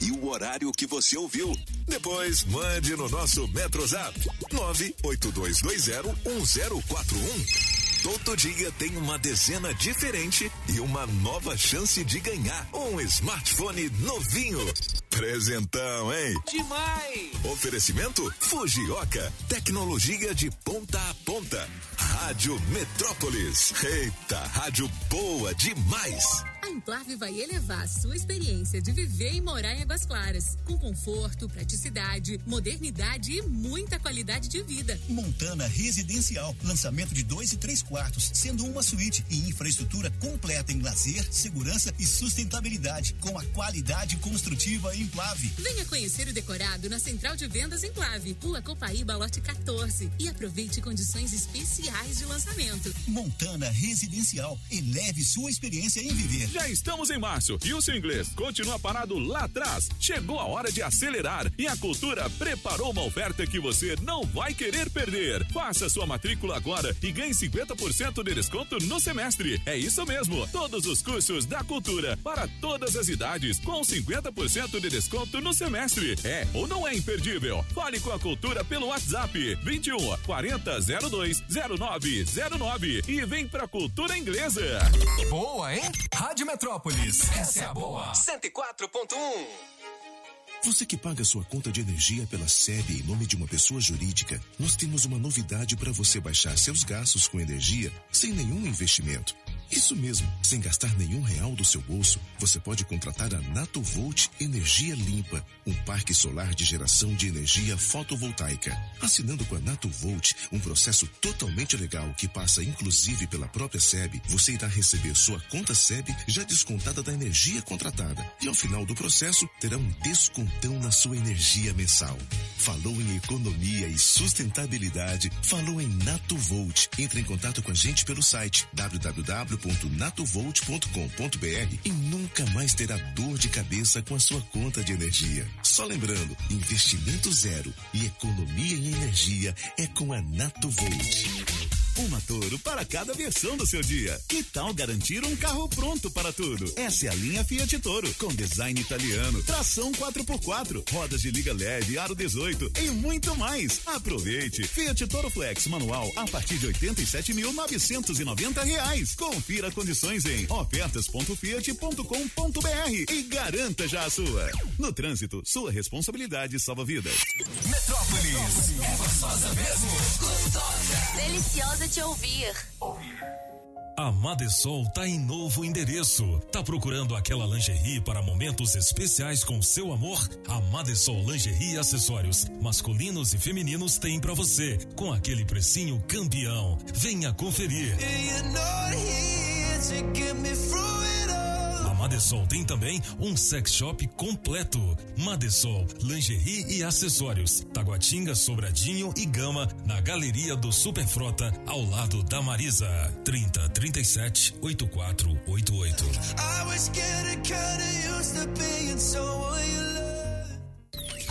Speaker 1: e o horário que você ouviu. Depois mande no nosso Metrozap 982201041. Todo dia tem uma dezena diferente e uma nova chance de ganhar um smartphone novinho. Presentão, hein?
Speaker 30: Demais!
Speaker 1: Oferecimento Fujioka, tecnologia de ponta a ponta. Rádio Metrópolis. Eita, rádio boa demais.
Speaker 31: A Enclave vai elevar a sua experiência de viver e morar em Águas Claras, com conforto, praticidade, modernidade e muita qualidade de vida.
Speaker 25: Montana Residencial, lançamento de dois e três quartos, sendo uma suíte e infraestrutura completa em lazer, segurança e sustentabilidade, com a qualidade construtiva Enclave.
Speaker 31: Venha conhecer o decorado na Central de Vendas Enclave, Rua Copaíba, lote 14 e aproveite condições especiais de lançamento.
Speaker 25: Montana Residencial, eleve sua experiência em viver.
Speaker 33: Já estamos em março e o seu inglês continua parado lá atrás. Chegou a hora de acelerar e a Cultura preparou uma oferta que você não vai querer perder. Faça sua matrícula agora e ganhe 50% de desconto no semestre. É isso mesmo, todos os cursos da Cultura para todas as idades com 50% de desconto no semestre. É ou não é imperdível? Fale com a Cultura pelo WhatsApp 21 40 02 0909 e vem pra Cultura Inglesa.
Speaker 1: Boa, hein? Rádio Metrópolis. Essa é a boa. 104.1.
Speaker 34: Você que paga sua conta de energia pela SEB em nome de uma pessoa jurídica, nós temos uma novidade para você baixar seus gastos com energia sem nenhum investimento. Isso mesmo, sem gastar nenhum real do seu bolso, você pode contratar a Natovolt Energia Limpa, um parque solar de geração de energia fotovoltaica. Assinando com a Natovolt, um processo totalmente legal que passa inclusive pela própria SEB, você irá receber sua conta SEB já descontada da energia contratada. E ao final do processo, terá um descontão na sua energia mensal. Falou em economia e sustentabilidade, falou em Natovolt. Entre em contato com a gente pelo site www.natovolt.com.br e nunca mais terá dor de cabeça com a sua conta de energia. Só lembrando, investimento zero e economia em energia é com a Natovolt.
Speaker 35: Uma Toro para cada versão do seu dia. Que tal garantir um carro pronto para tudo? Essa é a linha Fiat Toro, com design italiano, tração 4x4, rodas de liga leve, aro 18 e muito mais. Aproveite! Fiat Toro Flex manual a partir de 87.990 reais. Confira condições em ofertas.fiat.com.br e garanta já a sua. No trânsito, sua responsabilidade salva vidas.
Speaker 1: Metrópolis. É gostosa mesmo.
Speaker 36: Deliciosa te ouvir.
Speaker 37: A Madesol tá em novo endereço. Tá procurando aquela lingerie para momentos especiais com seu amor? A Madesol Lingerie e Acessórios masculinos e femininos tem para você, com aquele precinho campeão. Venha conferir. A Madesol tem também um sex shop completo. Madesol, lingerie e acessórios. Taguatinga, Sobradinho e Gama, na Galeria do Superfrota, ao lado da Marisa. 30 37 8488.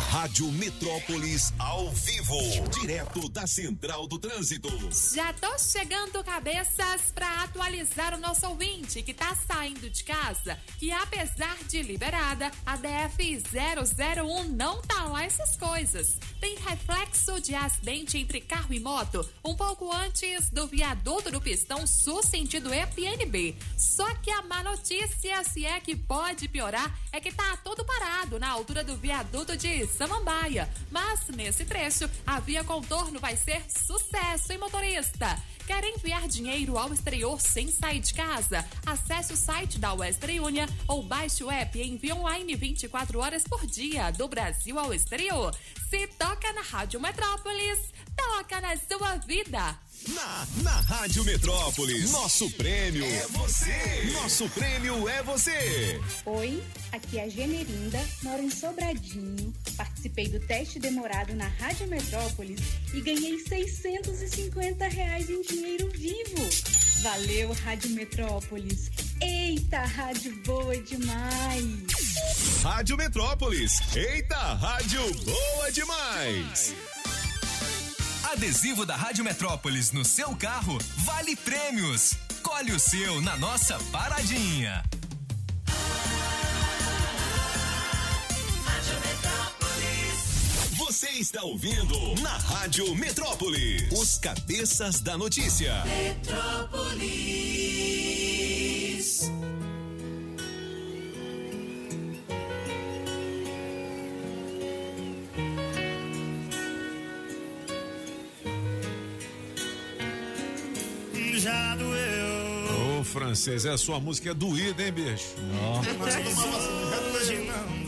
Speaker 1: Rádio Metrópolis ao vivo, direto da Central do Trânsito.
Speaker 38: Já tô chegando cabeças para atualizar o nosso ouvinte que tá saindo de casa, que apesar de liberada, a DF 001 não tá lá essas coisas. Tem reflexo de acidente entre carro e moto um pouco antes do viaduto do Pistão Sul sentido EPNB. Só que a má notícia, se é que pode piorar, é que tá todo parado na altura do viaduto de Samambaia. Mas nesse trecho, a via contorno vai ser sucesso, hein, motorista? Quer enviar dinheiro ao exterior sem sair de casa? Acesse o site da Western Union ou baixe o app e envie online 24 horas por dia, do Brasil ao exterior. Se toca na Rádio Metrópolis, toca na sua vida.
Speaker 1: Na, na Rádio Metrópolis, nosso prêmio é você. Nosso prêmio é você.
Speaker 39: Oi, aqui é a Generinda, moro em Sobradinho. Participei do teste demorado na Rádio Metrópolis e ganhei 650 reais em dinheiro vivo. Valeu, Rádio Metrópolis. Eita, rádio boa demais.
Speaker 1: Rádio Metrópolis. Eita, rádio boa demais. Adesivo da Rádio Metrópolis no seu carro vale prêmios. Colhe o seu na nossa paradinha. Você está ouvindo na Rádio Metrópolis. Os cabeças da notícia.
Speaker 36: Metrópolis.
Speaker 2: Já doeu.
Speaker 3: Ô, francês, é a sua música é doída, hein, bicho?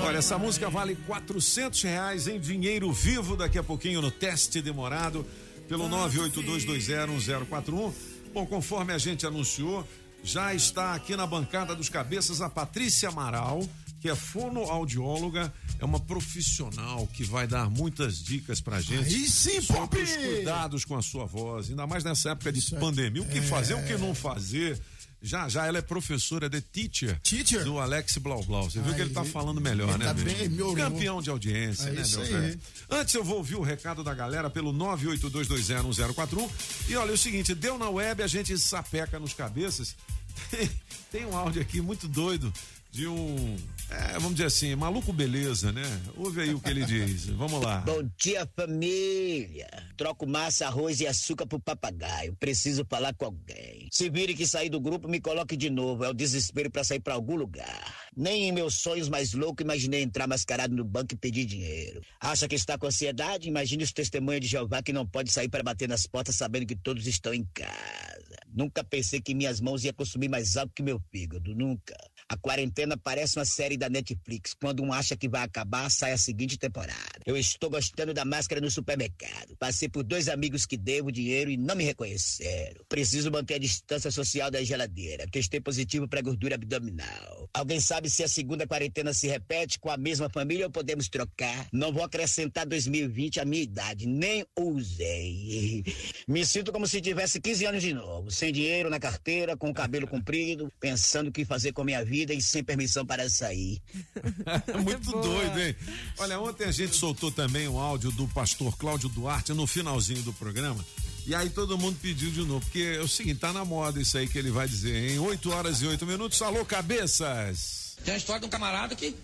Speaker 3: Olha, essa música vale quatrocentos reais em dinheiro vivo daqui a pouquinho no teste demorado pelo 982201041. Bom, conforme a gente anunciou, já está aqui na bancada dos cabeças a Patrícia Amaral, que é fonoaudióloga, é uma profissional que vai dar muitas dicas pra gente.
Speaker 4: Aí sim,
Speaker 3: sobre os cuidados com a sua voz, ainda mais nessa época de pandemia, o que fazer, o que não fazer. Já, já ela é professora de teacher,
Speaker 4: Teacher?
Speaker 3: do Alex Blau Blau. Você viu que ele tá
Speaker 4: Aí,
Speaker 3: falando melhor, né,
Speaker 4: tá bem, melhorou.
Speaker 3: Campeão de audiência,
Speaker 4: É
Speaker 3: né,
Speaker 4: isso
Speaker 3: meu
Speaker 4: aí.
Speaker 3: velho? Antes eu vou ouvir o recado da galera pelo 982201041. E olha, é o seguinte, deu na web, a gente sapeca nos cabeças. [laughs] Tem, tem um áudio aqui muito doido de um, é, vamos dizer assim, maluco beleza, né? Ouve aí o que ele diz. Vamos lá.
Speaker 40: Bom dia, família. Troco massa, arroz e açúcar pro papagaio. Preciso falar com alguém. Se vire que sair do grupo, me coloque de novo. É o desespero pra sair pra algum lugar. Nem em meus sonhos mais loucos imaginei entrar mascarado no banco e pedir dinheiro. Acha que está com ansiedade? Imagine os testemunhos de Jeová que não pode sair para bater nas portas sabendo que todos estão em casa. Nunca pensei que minhas mãos iam consumir mais algo que meu fígado. Nunca. A quarentena parece uma série da Netflix. Quando um acha que vai acabar, sai a seguinte temporada. Eu estou gostando da máscara no supermercado. Passei por dois amigos que devo dinheiro e não me reconheceram. Preciso manter a distância social da geladeira. Testei positivo para gordura abdominal. Alguém sabe se a segunda quarentena se repete com a mesma família ou podemos trocar? Não vou acrescentar 2020 à minha idade. Nem usei. [laughs] Me sinto como se tivesse 15 anos de novo. Sem dinheiro na carteira, com o cabelo comprido, pensando o que fazer com a minha vida e sem permissão para sair. [laughs]
Speaker 3: Muito doido, hein? Olha, ontem a gente soltou também um áudio do pastor Cláudio Duarte no finalzinho do programa. E aí todo mundo pediu de novo, porque é o seguinte, tá na moda isso aí que ele vai dizer, em 8 horas e 8 minutos. Alô, cabeças!
Speaker 41: Tem a história de um camarada que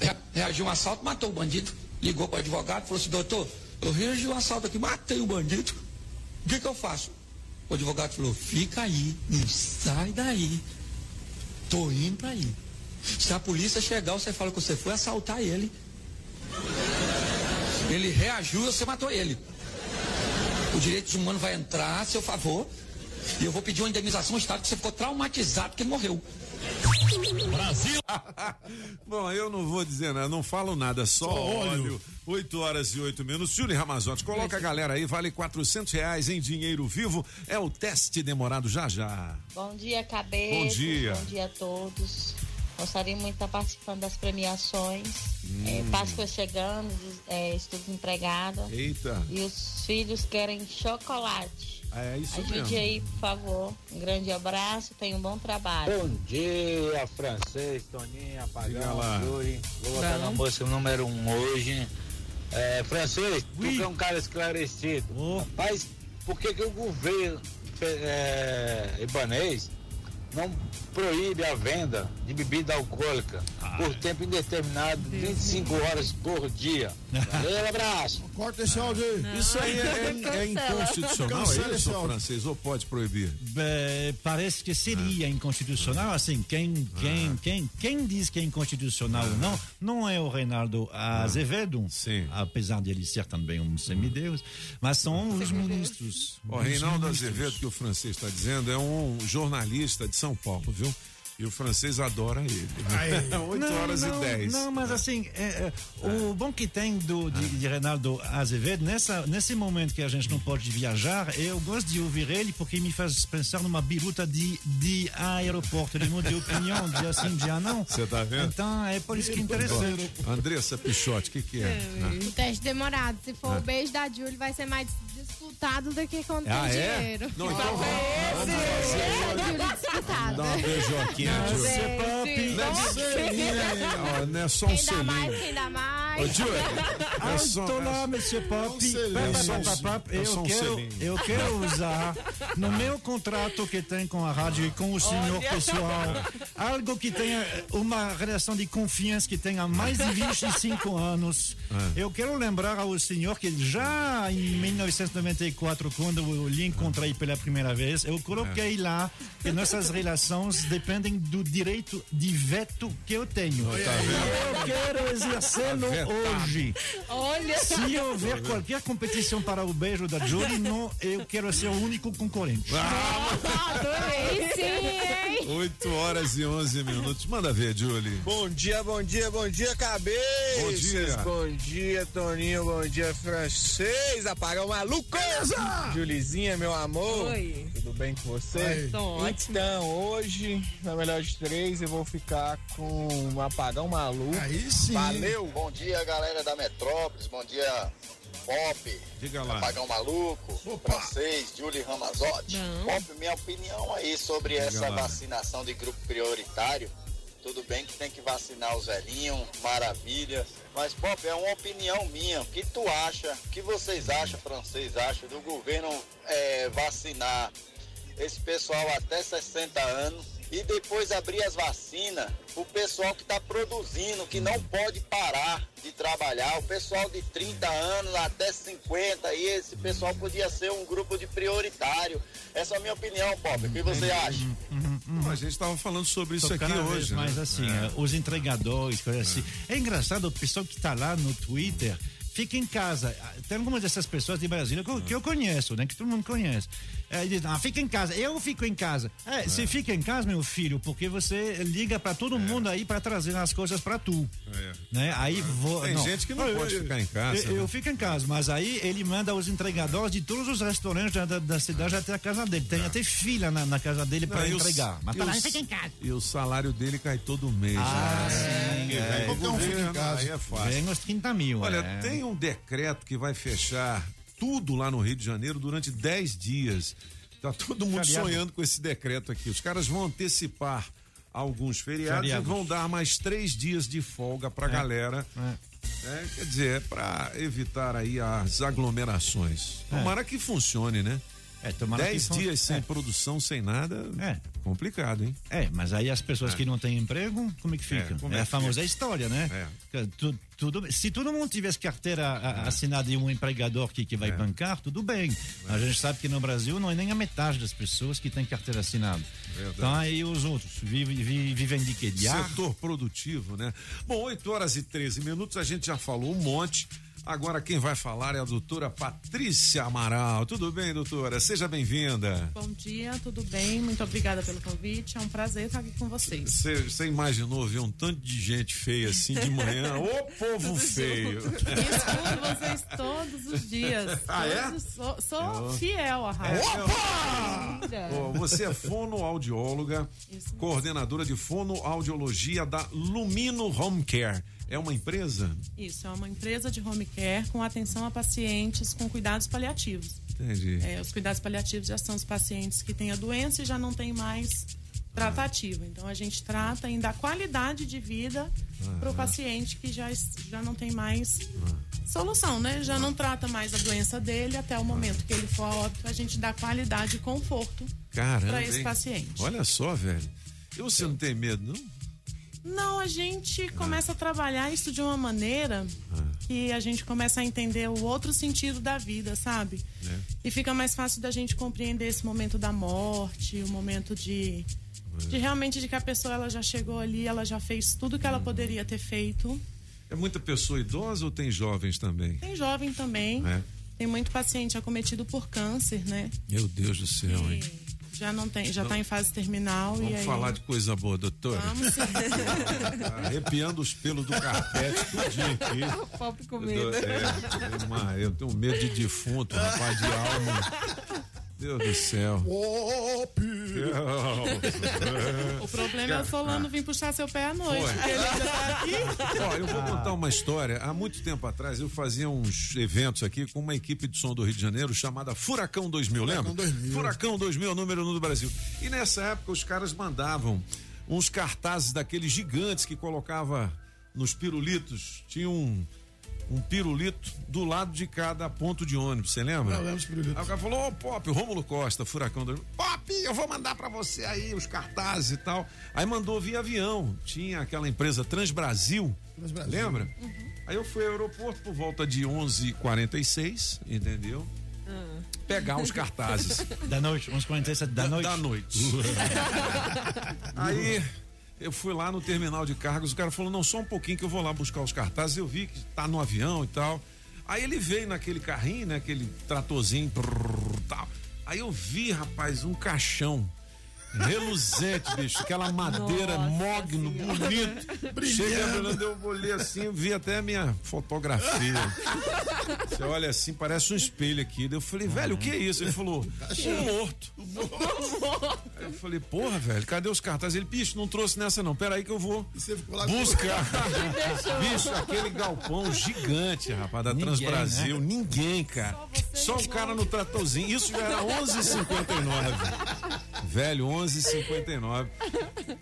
Speaker 41: rea- reagiu a um assalto, matou o bandido. Ligou para o advogado, falou assim, doutor, eu reagi um assalto aqui, matei o bandido. O que, que eu faço? O advogado falou, fica aí, não sai daí. Tô indo pra aí. Se a polícia chegar, você fala que você foi assaltar ele. Ele reagiu você matou ele. O direito humano vai entrar a seu favor e eu vou pedir uma indenização ao Estado que você ficou traumatizado porque morreu.
Speaker 3: Brasil! [laughs] Bom, eu não vou dizer nada, não falo nada, só, óleo.
Speaker 4: óleo.
Speaker 3: 8 horas e 8 minutos. Júlio Ramazotti, coloca a galera aí, vale 400 reais em dinheiro vivo. É o teste demorado já já.
Speaker 42: Bom dia, cabeça.
Speaker 3: Bom dia.
Speaker 42: Bom dia a todos. Gostaria muito de estar participando das premiações.
Speaker 3: Hum.
Speaker 42: É, Páscoa chegando, é, estou desempregada.
Speaker 3: Eita.
Speaker 42: E os filhos querem chocolate.
Speaker 3: É isso
Speaker 42: Ajude
Speaker 3: mesmo.
Speaker 42: aí, por favor. Um grande abraço, tenha um bom trabalho.
Speaker 43: Bom dia, francês, Apagão,
Speaker 3: lá.
Speaker 43: Yuri. Vou botar na música número um hoje. É, francês, tu que é um cara esclarecido. Rapaz, por que, que o governo é, ibanês não proíbe a venda de bebida alcoólica por tempo indeterminado, 25 horas por dia? Valeu, abraço.
Speaker 4: Corta esse áudio aí.
Speaker 3: Isso aí é, é- [laughs] é inconstitucional, é isso, francês? Ou pode proibir?
Speaker 8: É, parece que seria inconstitucional, assim, quem, quem,
Speaker 3: Ah.
Speaker 8: quem, quem diz que é inconstitucional ou não, não é o Reinaldo Azevedo, apesar de ele ser também um semideus, mas são os ministros. Os
Speaker 3: Reinaldo
Speaker 8: ministros.
Speaker 3: Azevedo, que o francês está dizendo, é um jornalista de São Paulo, viu? E o francês adora ele. 8 [laughs]
Speaker 8: Não,
Speaker 3: horas
Speaker 8: não,
Speaker 3: e 10.
Speaker 8: Não, mas assim, é, é, o bom que tem do, de, de Reinaldo Azevedo, nessa, nesse momento que a gente não pode viajar, eu gosto de ouvir ele porque me faz pensar numa biruta de, de aeroporto. Ele muda de opinião, dia sim, dia não.
Speaker 3: Você tá vendo?
Speaker 8: Então é por isso que é interessante.
Speaker 3: Andressa Pichote, o que, que é?
Speaker 44: O teste demorado. Se for
Speaker 3: Ah.
Speaker 44: o beijo da Julie, vai ser mais disputado do que quando
Speaker 3: Ah,
Speaker 44: tem
Speaker 3: é?
Speaker 44: dinheiro.
Speaker 3: Não, então
Speaker 44: é
Speaker 3: vamos fazer.
Speaker 44: É, Julie, disputado.
Speaker 3: Dá uma beijoquinha,
Speaker 44: Não,
Speaker 3: Não é selinho,
Speaker 44: que-
Speaker 3: ó, não é só um
Speaker 44: Quem dá mais,
Speaker 3: selinho.
Speaker 44: quem dá mais.
Speaker 3: Ô, [laughs] é só-
Speaker 8: lá, Monsieur Pop.
Speaker 3: é só
Speaker 8: Eu quero, eu [laughs] quero usar no meu contrato que tem com a rádio e com o senhor pessoal algo que tenha uma relação de confiança que tenha mais de 25 [laughs] anos
Speaker 3: É.
Speaker 8: Eu quero lembrar ao senhor que já em 1994, quando eu lhe encontrei pela primeira vez, eu coloquei
Speaker 3: É.
Speaker 8: lá que nossas relações dependem do direito de veto que eu tenho.
Speaker 3: Tá
Speaker 8: eu quero exercê-lo
Speaker 3: Vetado.
Speaker 8: Hoje.
Speaker 44: Olha.
Speaker 8: Se houver qualquer competição para o beijo da Julie, não, eu quero ser o único concorrente.
Speaker 44: Adorei sim?
Speaker 3: 8 horas e 11 minutos. Manda ver, Julie.
Speaker 45: Bom dia, bom dia, bom dia, cabeças.
Speaker 3: Bom dia.
Speaker 45: Bom dia, Toninho. Bom dia, francês. Apagão maluco. Julizinha, meu amor.
Speaker 44: Oi.
Speaker 45: Tudo bem com você?
Speaker 44: Ótimo.
Speaker 45: Então, hoje, na melhor de três, eu vou ficar com um apagão maluco.
Speaker 4: Aí sim.
Speaker 45: Valeu.
Speaker 46: Bom dia, galera da Metrópolis. Bom dia, Pop.
Speaker 3: Diga lá.
Speaker 46: Apagão Maluco. Francês, Julie Ramazotti.
Speaker 44: Não.
Speaker 46: Pop, minha opinião aí sobre essa
Speaker 3: lá.
Speaker 46: vacinação de grupo prioritário. Tudo bem que tem que vacinar os velhinhos, maravilha. Mas, Pop, é uma opinião minha. O que tu acha, o que vocês acham, francês acham, do governo eh, vacinar esse pessoal até 60 anos e depois abrir as vacinas o pessoal que está produzindo, que não pode parar de trabalhar, o pessoal de 30 anos até 50, e esse pessoal podia ser um grupo de prioritário. Essa é a minha opinião, Pop. O que você acha?
Speaker 3: Não, a gente estava falando sobre isso aqui hoje. né?
Speaker 8: assim,
Speaker 3: É.
Speaker 8: eh, os entregadores, coisas assim. É engraçado, o pessoal que está lá no Twitter fica em casa. Tem algumas dessas pessoas de Brasília que eu, que eu conheço, né? Que todo mundo conhece. É, diz, ah, fica em casa. Eu fico em casa. É, Você fica em casa, meu filho, porque você liga para todo mundo aí para trazer as coisas para tu.
Speaker 3: É.
Speaker 8: Né? Aí vou,
Speaker 3: Tem gente que não
Speaker 8: Eu-
Speaker 3: pode
Speaker 8: eu-
Speaker 3: ficar em casa,
Speaker 8: Eu, eu
Speaker 3: né?
Speaker 8: fico em casa, mas aí ele manda os entregadores de todos os restaurantes da, da- da cidade até a casa dele. Tem até fila na, na casa dele para
Speaker 3: Não,
Speaker 8: entregar. Mas tá lá,
Speaker 3: o-
Speaker 8: fica em casa.
Speaker 3: E o salário dele cai todo mês.
Speaker 8: Ah,
Speaker 3: né?
Speaker 8: sim, é. um fica em casa.
Speaker 3: Aí é fácil.
Speaker 8: Vem uns 30 mil.
Speaker 3: Olha,
Speaker 8: é.
Speaker 3: tem um decreto que vai fechar tudo lá no Rio de Janeiro durante 10 dias. Tá todo mundo
Speaker 8: Feriado.
Speaker 3: sonhando com esse decreto aqui. Os caras vão antecipar alguns feriados,
Speaker 8: Feriados.
Speaker 3: e vão dar mais três dias de folga pra
Speaker 8: É.
Speaker 3: galera. É, quer dizer, para evitar aí as aglomerações.
Speaker 8: É.
Speaker 3: Tomara que funcione, né?
Speaker 8: É,
Speaker 3: Dez
Speaker 8: que fun-
Speaker 3: dias sem
Speaker 8: é.
Speaker 3: produção, sem nada.
Speaker 8: É.
Speaker 3: Complicado, hein?
Speaker 8: É, mas aí as pessoas
Speaker 3: É.
Speaker 8: que não têm emprego, como é que fica?
Speaker 3: É, como
Speaker 8: É,
Speaker 3: é
Speaker 8: a
Speaker 3: que
Speaker 8: famosa
Speaker 3: fica?
Speaker 8: história, né? Que tu- tudo, se todo mundo tivesse carteira a- assinada de um empregador que, que vai bancar, tudo bem. A gente sabe que no Brasil não é nem a metade das pessoas que tem carteira assinada.
Speaker 3: Verdade.
Speaker 8: Então aí os outros vivem, vi- vivem de quê? De?
Speaker 3: Setor produtivo, né? Bom, 8 horas e 13 minutos, a gente já falou um monte. Agora quem vai falar é a doutora Patrícia Amaral. Tudo bem, doutora? Seja bem-vinda.
Speaker 47: Bom dia, tudo bem? Muito obrigada pelo convite. É um prazer estar aqui com vocês.
Speaker 3: Você imaginou ver um tanto de gente feia assim de manhã? [laughs] Ô povo feio! [laughs]
Speaker 47: Escuto vocês todos os dias.
Speaker 3: Ah, é?
Speaker 47: Sou, sou fiel à rádio. Mentira.
Speaker 3: Ó, você é fonoaudióloga, coordenadora de fonoaudiologia da Lumino Home Care. É uma empresa?
Speaker 47: Isso, é uma empresa de home care com atenção a pacientes com cuidados paliativos.
Speaker 3: Entendi.
Speaker 47: É, os cuidados paliativos já são os pacientes que têm a doença e já não tem mais tratativa. Então a gente trata em dar qualidade de vida para o paciente que já, já não tem mais solução, né? Já não trata mais a doença dele até o momento que ele for a óbito, a gente dá qualidade e conforto para esse
Speaker 3: hein?
Speaker 47: paciente.
Speaker 3: Olha só, velho. E você não tem medo, não?
Speaker 47: Não, a gente começa a trabalhar isso de uma maneira que a gente começa a entender o outro sentido da vida, sabe?
Speaker 3: É.
Speaker 47: E fica mais fácil da gente compreender esse momento da morte, o momento de, de realmente de que a pessoa ela já chegou ali, ela já fez tudo que ela poderia ter feito.
Speaker 3: É muita pessoa idosa ou tem jovens também?
Speaker 47: Tem jovem também,
Speaker 3: É.
Speaker 47: tem muito paciente acometido por câncer, né?
Speaker 3: Meu Deus do céu, hein?
Speaker 47: Já não tem, já
Speaker 3: Então,
Speaker 47: tá em fase terminal e
Speaker 3: Vamos
Speaker 47: aí
Speaker 3: falar de coisa boa, doutora.
Speaker 47: Vamos sim.
Speaker 3: Tá Arrepiando os pelos do carpete tudinho aqui. [laughs]
Speaker 47: Pobre com
Speaker 3: Eu, é, eu tenho medo de defunto, rapaz de alma. Deus do céu.
Speaker 47: O problema é o Solano vir puxar seu pé à noite.
Speaker 3: Foi.
Speaker 47: porque ele ainda tá aqui.
Speaker 3: Ó, eu vou
Speaker 47: Ah.
Speaker 3: contar uma história. Há muito tempo atrás eu fazia uns eventos aqui com uma equipe de som do Rio de Janeiro chamada Furacão 2000, lembra?
Speaker 4: Furacão 2000.
Speaker 3: Furacão 2000 é o número um do Brasil. E nessa época os caras mandavam uns cartazes daqueles gigantes que colocava nos pirulitos. Tinha um um pirulito do lado de cada ponto de ônibus, você lembra?
Speaker 4: Eu lembro dos pirulitos.
Speaker 3: Aí o cara falou, ô Pop, o Rômulo Costa, Furacão 2000. Pop, eu vou mandar pra você aí os cartazes e tal. Aí mandou via avião. Tinha aquela empresa Transbrasil Lembra? Aí eu fui ao aeroporto por volta de 11h46, entendeu? Pegar os cartazes. [laughs]
Speaker 8: Da noite, uns 47 da noite.
Speaker 3: Da noite. [laughs] Aí eu fui lá no terminal de cargas, o cara falou: não, só um pouquinho que eu vou lá buscar os cartazes. Eu vi que tá no avião e tal. Aí ele veio naquele carrinho, né? Aquele tratorzinho, tal. Aí eu vi, rapaz, um caixão. Reluzente, bicho, aquela madeira mogno, bonito. Chega, eu olhei assim, vi até a minha fotografia. Você olha assim, parece um espelho aqui. Eu falei, velho, o que é isso? Ele falou, um morto. Aí eu falei, porra, velho, cadê os cartazes? Ele, bicho, não trouxe nessa não, peraí que eu vou buscar. [laughs] bicho, aquele galpão gigante, rapaz, da
Speaker 8: Ninguém,
Speaker 3: Transbrasil.
Speaker 8: né?
Speaker 3: Ninguém, cara. Só o cara no tratorzinho. Isso já era 11h59. Velho, 11h59.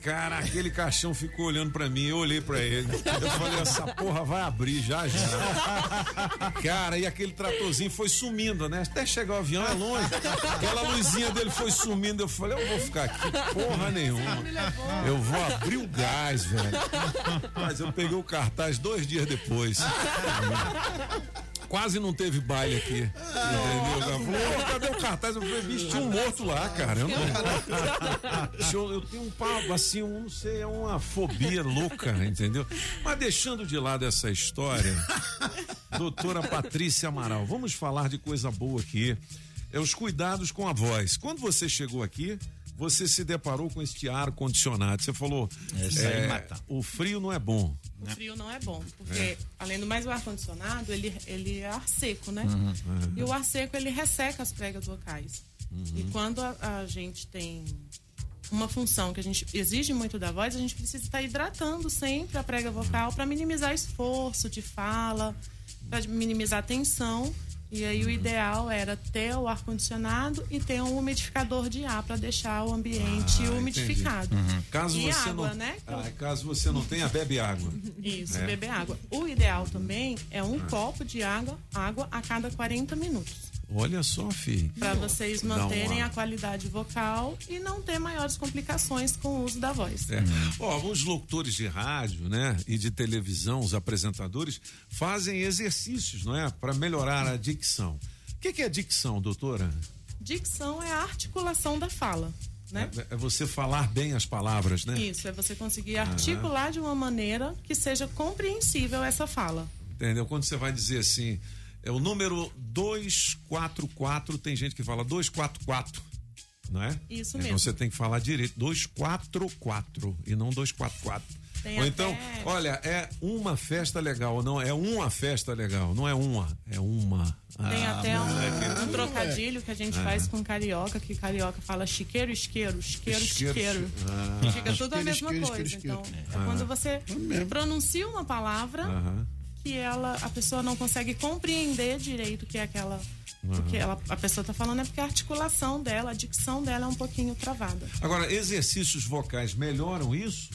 Speaker 3: Cara, aquele caixão ficou olhando pra mim, eu olhei pra ele. Eu falei, essa porra vai abrir já já. Cara, e aquele tratorzinho foi sumindo, né? Até chegar o avião é longe. Aquela luzinha dele foi sumindo. Eu falei, eu vou ficar aqui porra nenhuma. Eu vou abrir o gás, velho. Mas eu peguei o cartaz dois dias depois. Quase não teve baile aqui. Entendeu? cara? Falou, "Ô, cadê o cartaz? Eu falei, bicho, tinha um morto lá, cara. Eu, não... Eu, eu tenho um papo, assim, um, não sei, é uma fobia louca, entendeu? Mas deixando de lado essa história, doutora Patrícia Amaral, vamos falar de coisa boa aqui. É os cuidados com a voz. Quando você chegou aqui, você se deparou com este ar condicionado. Você falou, é,
Speaker 8: mata.
Speaker 3: o frio não é bom.
Speaker 47: O frio não é bom, porque
Speaker 3: É.
Speaker 47: além do mais o ar-condicionado, ele, ele é ar seco, né?
Speaker 3: Uhum, uhum.
Speaker 47: E o ar seco, ele resseca as pregas vocais. E quando a, a gente tem uma função que a gente exige muito da voz, a gente precisa estar hidratando sempre a prega vocal para minimizar esforço de fala, para minimizar a tensão. E aí o ideal era ter o ar-condicionado e ter um umidificador de ar para deixar o ambiente
Speaker 3: Ah,
Speaker 47: umidificado.
Speaker 3: entendi. Caso
Speaker 47: e
Speaker 3: você
Speaker 47: água,
Speaker 3: não,
Speaker 47: né?
Speaker 3: Ah, caso você não tenha, bebe água.
Speaker 47: Isso,
Speaker 3: É.
Speaker 47: beber água. O ideal também é um
Speaker 3: Ah.
Speaker 47: copo de água, água a cada 40 minutos.
Speaker 3: Olha só, filho.
Speaker 47: Para vocês manterem
Speaker 3: uma-
Speaker 47: a qualidade vocal e não ter maiores complicações com o uso da voz.
Speaker 3: É. Ó, os locutores de rádio, né, e de televisão, os apresentadores, fazem exercícios, não é, para melhorar a dicção. O que, que é dicção, doutora?
Speaker 47: Dicção é a articulação da fala, né?
Speaker 3: É, é você falar bem as palavras, né?
Speaker 47: Isso, é você conseguir
Speaker 3: Aham.
Speaker 47: articular de uma maneira que seja compreensível essa fala.
Speaker 3: Entendeu? Quando você vai dizer assim, é o número 244, tem gente que fala 244, não é?
Speaker 47: Isso
Speaker 3: Então
Speaker 47: mesmo.
Speaker 3: você tem que falar direito, 244 e não 244.
Speaker 47: Tem
Speaker 3: Ou
Speaker 47: até-
Speaker 3: então, olha, é uma festa legal, não é uma festa legal, não é uma, é uma.
Speaker 47: Tem
Speaker 3: Ah,
Speaker 47: até um, um trocadilho que a gente
Speaker 3: Ah.
Speaker 47: faz com carioca, que carioca fala chiqueiro, isqueiro, isqueiro,
Speaker 3: Isqueiro,
Speaker 47: isqueiro.
Speaker 3: ah.
Speaker 47: Fica tudo a mesma
Speaker 4: isqueiro,
Speaker 47: coisa.
Speaker 4: isqueiro,
Speaker 47: Então,
Speaker 4: isqueiro.
Speaker 47: é
Speaker 3: Ah.
Speaker 47: quando você pronuncia uma palavra. Que ela, a pessoa não consegue compreender direito o que é aquela. O
Speaker 3: Aham.
Speaker 47: que ela, a pessoa está falando é porque a articulação dela, a dicção dela é um pouquinho travada.
Speaker 3: Agora, exercícios vocais melhoram isso?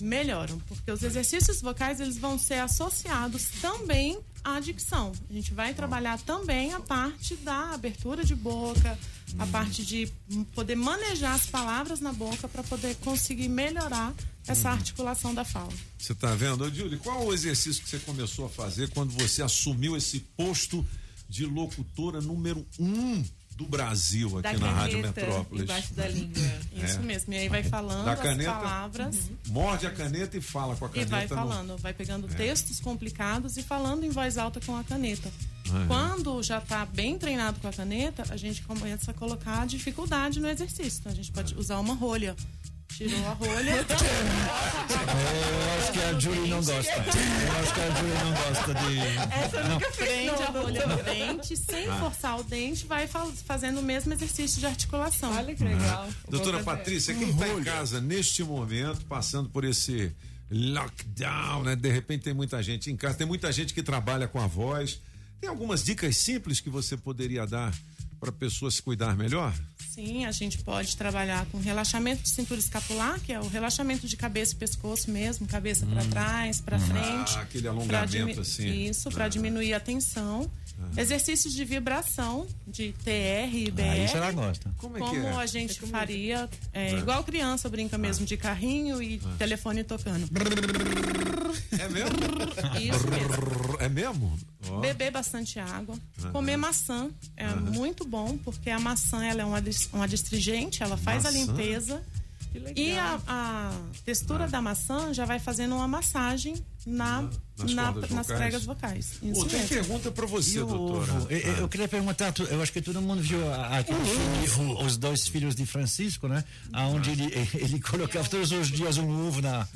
Speaker 47: melhoram, porque os exercícios vocais eles vão ser associados também à dicção. A gente vai trabalhar também a parte da abertura de boca, a parte de poder manejar as palavras na boca para poder conseguir melhorar essa articulação da fala.
Speaker 3: Você tá vendo? Ô, Júlio, qual o exercício que você começou a fazer quando você assumiu esse posto de locutora número um do Brasil aqui na Rádio Metrópolis?
Speaker 44: embaixo da língua. [laughs]
Speaker 47: Isso
Speaker 3: É.
Speaker 47: mesmo. E aí vai falando
Speaker 3: Da
Speaker 47: as
Speaker 3: caneta?
Speaker 47: palavras.
Speaker 3: Morde a caneta e fala com a
Speaker 47: E
Speaker 3: caneta.
Speaker 47: vai
Speaker 3: no-
Speaker 47: falando, vai pegando
Speaker 3: É.
Speaker 47: textos complicados e falando em voz alta com a caneta.
Speaker 3: Aham.
Speaker 47: Quando já está bem treinado com a caneta, a gente começa a colocar dificuldade no exercício. Então a gente pode usar uma rolha. Tirou a rolha. [laughs]
Speaker 8: Eu acho que a Julie não gosta. Eu acho que a Julie não gosta de.
Speaker 47: Essa
Speaker 8: não.
Speaker 47: Prende a rolha no dente, sem
Speaker 8: Ah.
Speaker 47: forçar o dente, vai fa- fazendo o mesmo exercício de articulação. Olha que
Speaker 3: Ah. Doutora Patrícia, quem está em casa neste momento, passando por esse lockdown, né? De repente tem muita gente em casa, tem muita gente que trabalha com a voz. Tem algumas dicas simples que você poderia dar para a pessoa se cuidar melhor?
Speaker 47: Sim, a gente pode trabalhar com relaxamento de cintura escapular, que é o relaxamento de cabeça e pescoço mesmo, cabeça para trás, para frente.
Speaker 3: Ah, aquele alongamento assim.
Speaker 47: Isso, para
Speaker 3: Ah.
Speaker 47: diminuir a tensão. Exercícios de vibração, de TR e BR.
Speaker 8: Ah, isso ela gosta.
Speaker 3: Como
Speaker 47: Como,
Speaker 3: é que é?
Speaker 47: a gente faria, é,
Speaker 3: É.
Speaker 47: igual criança brinca mesmo, de carrinho e telefone tocando.
Speaker 3: É mesmo?
Speaker 47: Isso mesmo.
Speaker 3: É mesmo?
Speaker 47: Beber bastante água.
Speaker 3: Aham.
Speaker 47: Comer maçã é
Speaker 3: Aham.
Speaker 47: muito bom, porque a maçã ela é um adis- um adstringente, ela faz a
Speaker 3: Maçã?
Speaker 47: limpeza. E a, a textura da maçã já vai fazendo uma massagem na,
Speaker 3: Nas
Speaker 47: na-
Speaker 3: cordas
Speaker 47: nas
Speaker 3: vocais?
Speaker 47: pregas vocais. Isso mesmo.
Speaker 3: pergunta pra você,
Speaker 8: E o
Speaker 3: doutora.
Speaker 8: Eu, eu- eu queria perguntar, eu acho que todo mundo viu a- filme, o- Os Dois Filhos de Francisco, né? Aonde ele, ele colocava todos os dias um ovo na.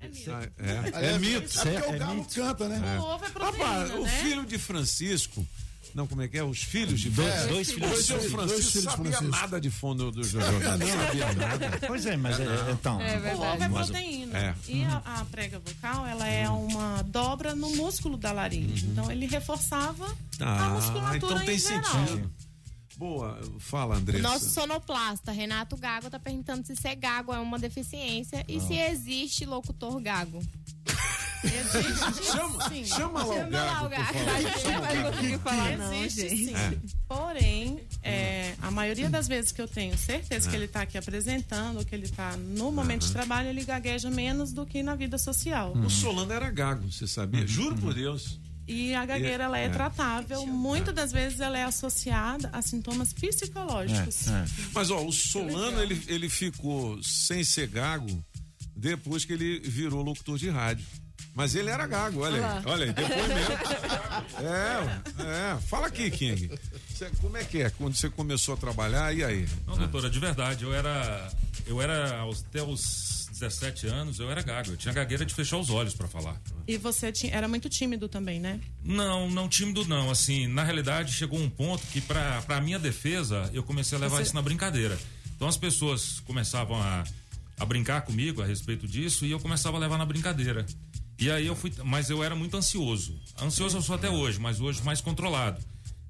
Speaker 3: Ah, É,
Speaker 4: É,
Speaker 3: é mito.
Speaker 4: é porque o galo canta, né?
Speaker 3: É.
Speaker 47: O ovo é proteína,
Speaker 3: Rapaz, o
Speaker 47: né?
Speaker 3: filho de Francisco. Não, como é que é? Os filhos de
Speaker 8: Dois-
Speaker 3: Francisco.
Speaker 8: dois filhos
Speaker 3: O
Speaker 8: de
Speaker 3: seu
Speaker 8: Francisco. Dois filhos
Speaker 3: sabia
Speaker 8: Francisco.
Speaker 3: nada de fundo do jogo. Não sabia nada.
Speaker 8: Pois é, mas é, é, então.
Speaker 47: O ovo é
Speaker 8: mas-
Speaker 47: proteína.
Speaker 3: É.
Speaker 47: E a, a prega vocal, ela é uma dobra no músculo da laringe. Então, ele reforçava a
Speaker 3: Ah,
Speaker 47: musculatura
Speaker 3: então tem
Speaker 47: em geral.
Speaker 3: sentido. Boa, fala, Andressa.
Speaker 44: Nosso sonoplasta, Renato Gago, tá perguntando se ser gago é uma deficiência e se existe locutor gago. [laughs]
Speaker 3: Chama,
Speaker 47: Sim.
Speaker 3: chama lá o gago, por favor. Chama o
Speaker 44: Vai falar, não,
Speaker 47: Existe
Speaker 44: gente.
Speaker 47: sim.
Speaker 3: É.
Speaker 47: Porém, é, a maioria das vezes que eu tenho certeza que
Speaker 3: É.
Speaker 47: ele está aqui apresentando, que ele está no momento de trabalho, ele gagueja menos do que na vida social.
Speaker 3: O Solano era gago, você sabia? Juro por Deus.
Speaker 47: E a gagueira, ela é,
Speaker 3: É.
Speaker 47: tratável. Muitas das vezes ela é associada a sintomas psicológicos.
Speaker 3: Mas ó, o Solano ele, ele ficou sem ser gago depois que ele virou locutor de rádio. Mas ele era gago, olha aí. Olha aí, depoimento. [laughs] É, é. Fala aqui, King. Você- como é que é? Quando você começou a trabalhar, e aí?
Speaker 48: Não, doutora, de verdade, eu era. Eu era aos- até os 17 anos, eu era gago. Eu tinha gagueira de fechar os olhos pra falar.
Speaker 47: E você tinha, era muito tímido também, né?
Speaker 48: Não, não tímido não. Assim, na realidade chegou um ponto que pra, pra minha defesa eu comecei a levar
Speaker 47: Você-
Speaker 48: isso na brincadeira. Então as pessoas começavam a, a brincar comigo a respeito disso e eu começava a levar na brincadeira. E aí eu fui, mas eu era muito ansioso. Ansioso eu sou até hoje, mas hoje mais controlado.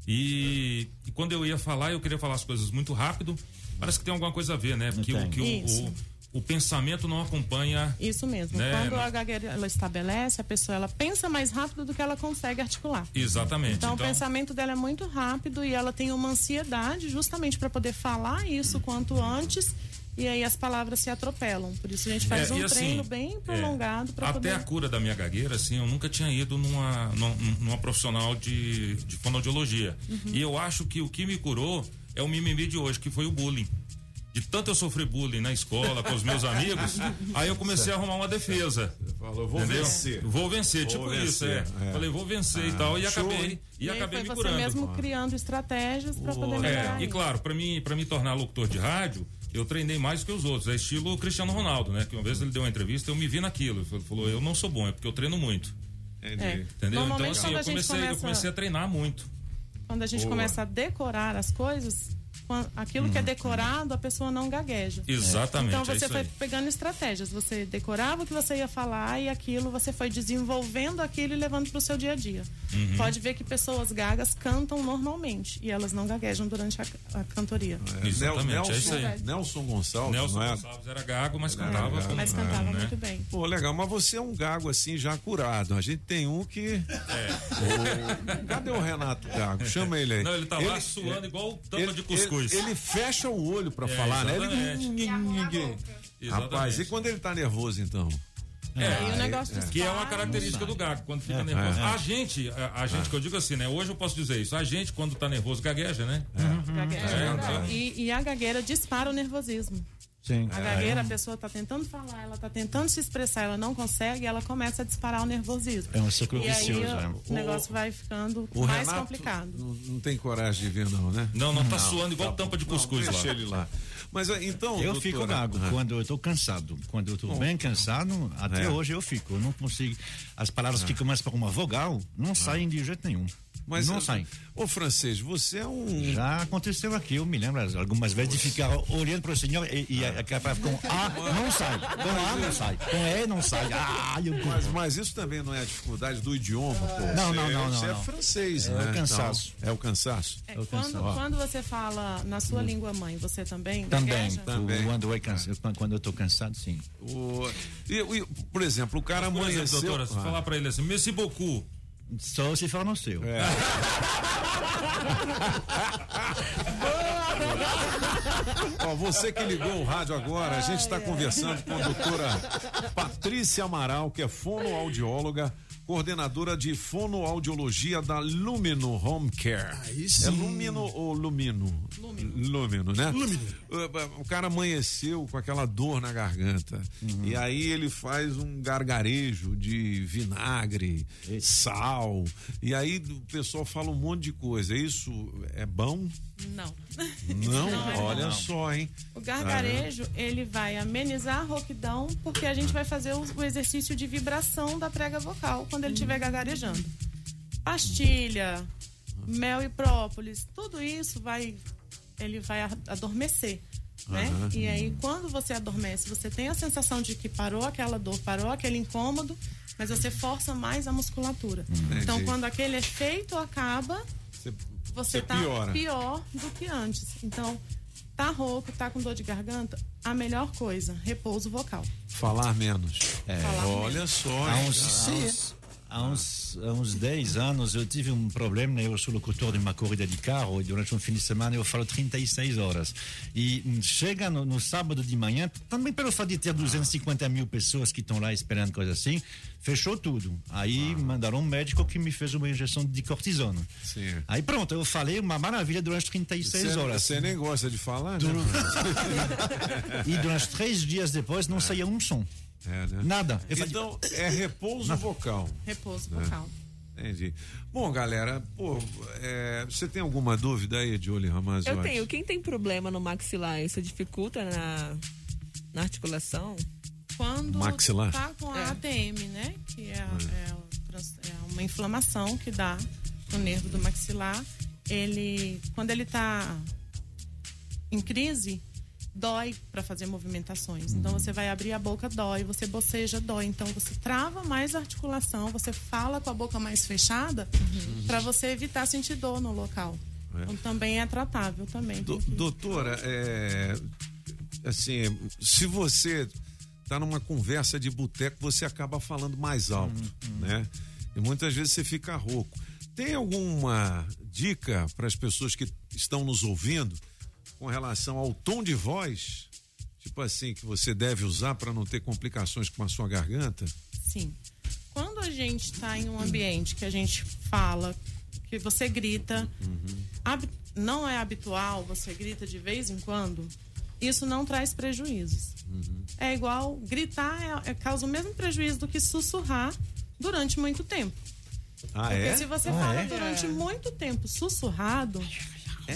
Speaker 48: E, e quando eu ia falar, eu queria falar as coisas muito rápido. Parece que tem alguma coisa a ver, né? Porque o, que o, o, o pensamento não acompanha.
Speaker 47: Isso mesmo.
Speaker 48: Né?
Speaker 47: Quando a gagueira ela estabelece, a pessoa ela pensa mais rápido do que ela consegue articular.
Speaker 48: Exatamente.
Speaker 47: Então, o pensamento dela é muito rápido e ela tem uma ansiedade justamente para poder falar isso quanto antes e aí as palavras se atropelam. Por isso a gente faz
Speaker 48: É,
Speaker 47: um
Speaker 48: e assim,
Speaker 47: treino bem prolongado para
Speaker 48: Até
Speaker 47: poder.
Speaker 48: a cura da minha gagueira, assim, eu nunca tinha ido numa, numa, numa profissional de, de fonoaudiologia.
Speaker 47: Uhum.
Speaker 48: E eu acho que o que me curou é o mimimi de hoje, que foi o bullying. De tanto eu sofrer bullying na escola, com os meus amigos, [laughs] aí eu comecei a arrumar uma defesa.
Speaker 3: Falou, vou
Speaker 48: Entendeu?
Speaker 3: vencer.
Speaker 48: Vou vencer,
Speaker 3: Vou
Speaker 48: tipo isso,
Speaker 3: vencer,
Speaker 48: é.
Speaker 3: é.
Speaker 48: Falei, vou vencer e
Speaker 3: Ah,
Speaker 48: tal. E
Speaker 3: show,
Speaker 48: acabei,
Speaker 3: hein?
Speaker 48: e
Speaker 47: E
Speaker 48: acabei
Speaker 47: foi
Speaker 48: me
Speaker 47: você
Speaker 48: curando.
Speaker 47: mesmo criando estratégias para poder melhorar.
Speaker 48: É, e
Speaker 47: isso.
Speaker 48: claro, para mim, para me tornar locutor de rádio, eu treinei mais que os outros. É estilo Cristiano Ronaldo, né? Que uma vez ele deu uma entrevista, eu me vi naquilo. Ele falou, eu não sou bom, é porque eu treino muito.
Speaker 47: É.
Speaker 48: Entendeu? Então, assim, eu comecei, eu
Speaker 47: começa-
Speaker 48: comecei a treinar muito.
Speaker 47: Quando a gente
Speaker 48: Boa.
Speaker 47: começa a decorar as coisas, aquilo que é decorado, a pessoa não gagueja.
Speaker 48: Exatamente,
Speaker 47: Então
Speaker 48: é
Speaker 47: você
Speaker 48: isso
Speaker 47: foi pegando estratégias. Você decorava o que você ia falar e aquilo você foi desenvolvendo aquilo e levando para o seu dia a dia.
Speaker 3: Uhum.
Speaker 47: Pode ver que pessoas gagas cantam normalmente e elas não gaguejam durante a, a cantoria.
Speaker 3: É,
Speaker 48: Exatamente,
Speaker 3: Nelson,
Speaker 48: é isso aí.
Speaker 3: Nelson Gonçalves,
Speaker 48: Nelson
Speaker 3: não é?
Speaker 48: Gonçalves era gago, mas
Speaker 3: Ele
Speaker 48: cantava.
Speaker 3: gago.
Speaker 47: Mas cantava
Speaker 48: né?
Speaker 47: muito bem.
Speaker 3: Pô, legal, mas você é um gago assim já curado. A gente tem um que. O- Cadê o Renato Gago? Chama ele aí.
Speaker 48: É. Não, ele tá lá suando igual tampa
Speaker 3: ele-
Speaker 48: de cuscuz.
Speaker 3: Ele, ele fecha o olho pra
Speaker 48: É,
Speaker 3: falar, né?
Speaker 48: exatamente.
Speaker 3: Ele. Rapaz, e quando ele tá nervoso, então?
Speaker 48: É,
Speaker 47: E o negócio
Speaker 3: é.
Speaker 47: dos
Speaker 48: que é uma característica do gago, quando fica
Speaker 3: É,
Speaker 48: nervoso.
Speaker 3: é.
Speaker 48: A gente, a, a gente que eu digo assim, né? Hoje eu posso dizer isso. A gente, quando tá nervoso, gagueja, né?
Speaker 47: Gagueja.
Speaker 48: É, então.
Speaker 47: E, e a gagueira dispara o nervosismo.
Speaker 8: Sim.
Speaker 47: A gagueira, a pessoa está tentando falar, ela está tentando se expressar, ela não consegue, ela começa a disparar o nervosismo.
Speaker 8: É um ciclo
Speaker 47: e aí
Speaker 8: vicioso,
Speaker 47: o,
Speaker 8: né?
Speaker 47: o negócio vai ficando
Speaker 3: O
Speaker 47: mais
Speaker 3: Renato
Speaker 47: complicado.
Speaker 3: Não, não tem coragem de ver, não, né?
Speaker 48: Não, não, tá suando igual tampa de
Speaker 3: Não,
Speaker 48: cuscuz
Speaker 3: deixa
Speaker 48: lá.
Speaker 3: ele lá. Mas ah, então.
Speaker 8: Eu fico gago
Speaker 3: ah,
Speaker 8: quando eu tô cansado. Quando eu tô bem cansado, até
Speaker 3: É.
Speaker 8: hoje eu fico. Eu não consigo. As palavras que começam por uma vogal não saem de jeito nenhum.
Speaker 3: Mas
Speaker 8: não
Speaker 3: ah,
Speaker 8: saem.
Speaker 3: Ô, francês, você é um.
Speaker 8: Já aconteceu aqui, eu me lembro algumas vezes de ficar olhando para o senhor e, e a a- com A não sai, com A não sai, com E não sai. [laughs] Ah, eu...
Speaker 3: Mas, mas isso também não é a dificuldade do idioma, pô.
Speaker 8: Não,
Speaker 3: Você
Speaker 8: não,
Speaker 3: é-
Speaker 8: não,
Speaker 3: Você
Speaker 8: não,
Speaker 3: é
Speaker 8: não.
Speaker 3: francês,
Speaker 8: É
Speaker 3: né?
Speaker 8: o cansaço.
Speaker 3: Então, é o cansaço.
Speaker 47: É, quando, quando você fala na sua língua mãe, você também?
Speaker 8: Também?
Speaker 3: Também.
Speaker 8: Quando, eu canso, quando eu tô cansado, sim.
Speaker 3: O, e, e, por exemplo, o cara amanheceu.
Speaker 48: doutora, se
Speaker 3: Ah,
Speaker 48: falar pra ele assim, merci beaucoup.
Speaker 8: Só se for no seu.
Speaker 3: É. [laughs] Ó, você que ligou o rádio agora, a gente está conversando com a doutora Patrícia Amaral, que é fonoaudióloga, coordenadora de fonoaudiologia da Lumino Home Care. É Lumino ou Lumino? Lumino. né?
Speaker 4: Lumino.
Speaker 3: O cara amanheceu com aquela dor na garganta. E aí ele faz um gargarejo de vinagre, sal. E aí o pessoal fala um monte de coisa. Isso é bom?
Speaker 47: Não.
Speaker 3: Não,
Speaker 47: Não é
Speaker 3: olha
Speaker 47: bom.
Speaker 3: só, hein?
Speaker 47: O gargarejo, ele vai amenizar a rouquidão, porque a gente vai fazer o, o exercício de vibração da prega vocal quando ele estiver gagarejando. Pastilha, mel e própolis, tudo isso vai ele vai adormecer, né?
Speaker 30: Aham.
Speaker 47: E aí quando você adormece, você tem a sensação de que parou aquela dor, parou aquele incômodo, mas você força mais a musculatura.
Speaker 3: Entendi.
Speaker 47: Então quando aquele efeito acaba,
Speaker 3: Você,
Speaker 47: você
Speaker 3: você
Speaker 47: tá
Speaker 3: piora.
Speaker 47: pior do que antes. Então, tá rouco, tá com dor de garganta, a melhor coisa, repouso vocal.
Speaker 3: Falar menos.
Speaker 8: É.
Speaker 3: Olha só.
Speaker 8: Há
Speaker 3: hein?
Speaker 8: uns, há uns, há uns, há uns 10 anos eu tive um problema, né? eu sou locutor de uma corrida de carro e durante um fim de semana eu falo 36 horas. E hum, chega no, no sábado de manhã, também pelo fato de ter 250 mil pessoas que estão lá esperando coisa assim, fechou tudo. Aí mandaram um médico que me fez uma injeção de cortisona.
Speaker 3: Sim.
Speaker 8: Aí pronto, eu falei uma maravilha durante 36
Speaker 3: Você-
Speaker 8: horas.
Speaker 3: Você nem gosta de falar, né? [laughs]
Speaker 8: E durante três dias depois não saía um som.
Speaker 3: É, né?
Speaker 8: Nada.
Speaker 3: Então, é repouso vocal.
Speaker 47: Repouso
Speaker 3: né?
Speaker 47: vocal.
Speaker 3: Entendi. Bom, galera, pô, é, você tem alguma dúvida aí, Julie Ramazzotti?
Speaker 49: Eu tenho. Quem tem problema no maxilar, isso dificulta na, na articulação?
Speaker 47: Quando
Speaker 3: Maxilar?
Speaker 47: tá com a
Speaker 49: É.
Speaker 47: ATM, né? Que é, é trans- é uma inflamação que dá no nervo do maxilar. Ele, quando ele tá em crise, dói para fazer movimentações. Então você vai abrir a boca, dói, você boceja, dói. Então você trava mais a articulação, você fala com a boca mais fechada para você evitar sentir dor no local.
Speaker 3: É.
Speaker 47: Então também é tratável também.
Speaker 3: Do- doutora, é, assim, se você tá numa conversa de boteco, você acaba falando mais alto, né? E muitas vezes você fica rouco. Tem alguma dica para as pessoas que estão nos ouvindo com relação ao tom de voz? Tipo assim, que você deve usar para não ter complicações com a sua garganta?
Speaker 47: Sim. Quando a gente está em um ambiente que a gente fala, que você grita, hab- não é habitual, você grita de vez em quando, isso não traz prejuízos. É igual gritar é, é- causa o mesmo prejuízo do que sussurrar durante muito tempo.
Speaker 3: Ah,
Speaker 47: Porque
Speaker 3: é?
Speaker 47: se você
Speaker 3: Ah,
Speaker 47: fala
Speaker 3: é?
Speaker 47: durante muito tempo sussurrado,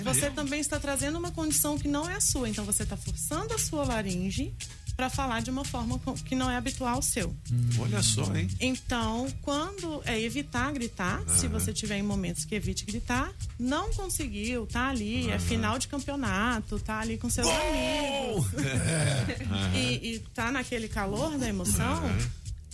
Speaker 47: você
Speaker 3: mesmo?
Speaker 47: também está trazendo uma condição que não é a sua. Então você está forçando a sua laringe para falar de uma forma que não é habitual ao seu.
Speaker 3: Olha só, hein?
Speaker 47: Então, quando é evitar gritar, se você tiver em momentos que evite gritar, não conseguiu, tá ali, é final de campeonato, tá ali com seus amigos.
Speaker 3: Aham. [laughs]
Speaker 47: e, e tá naquele calor da emoção.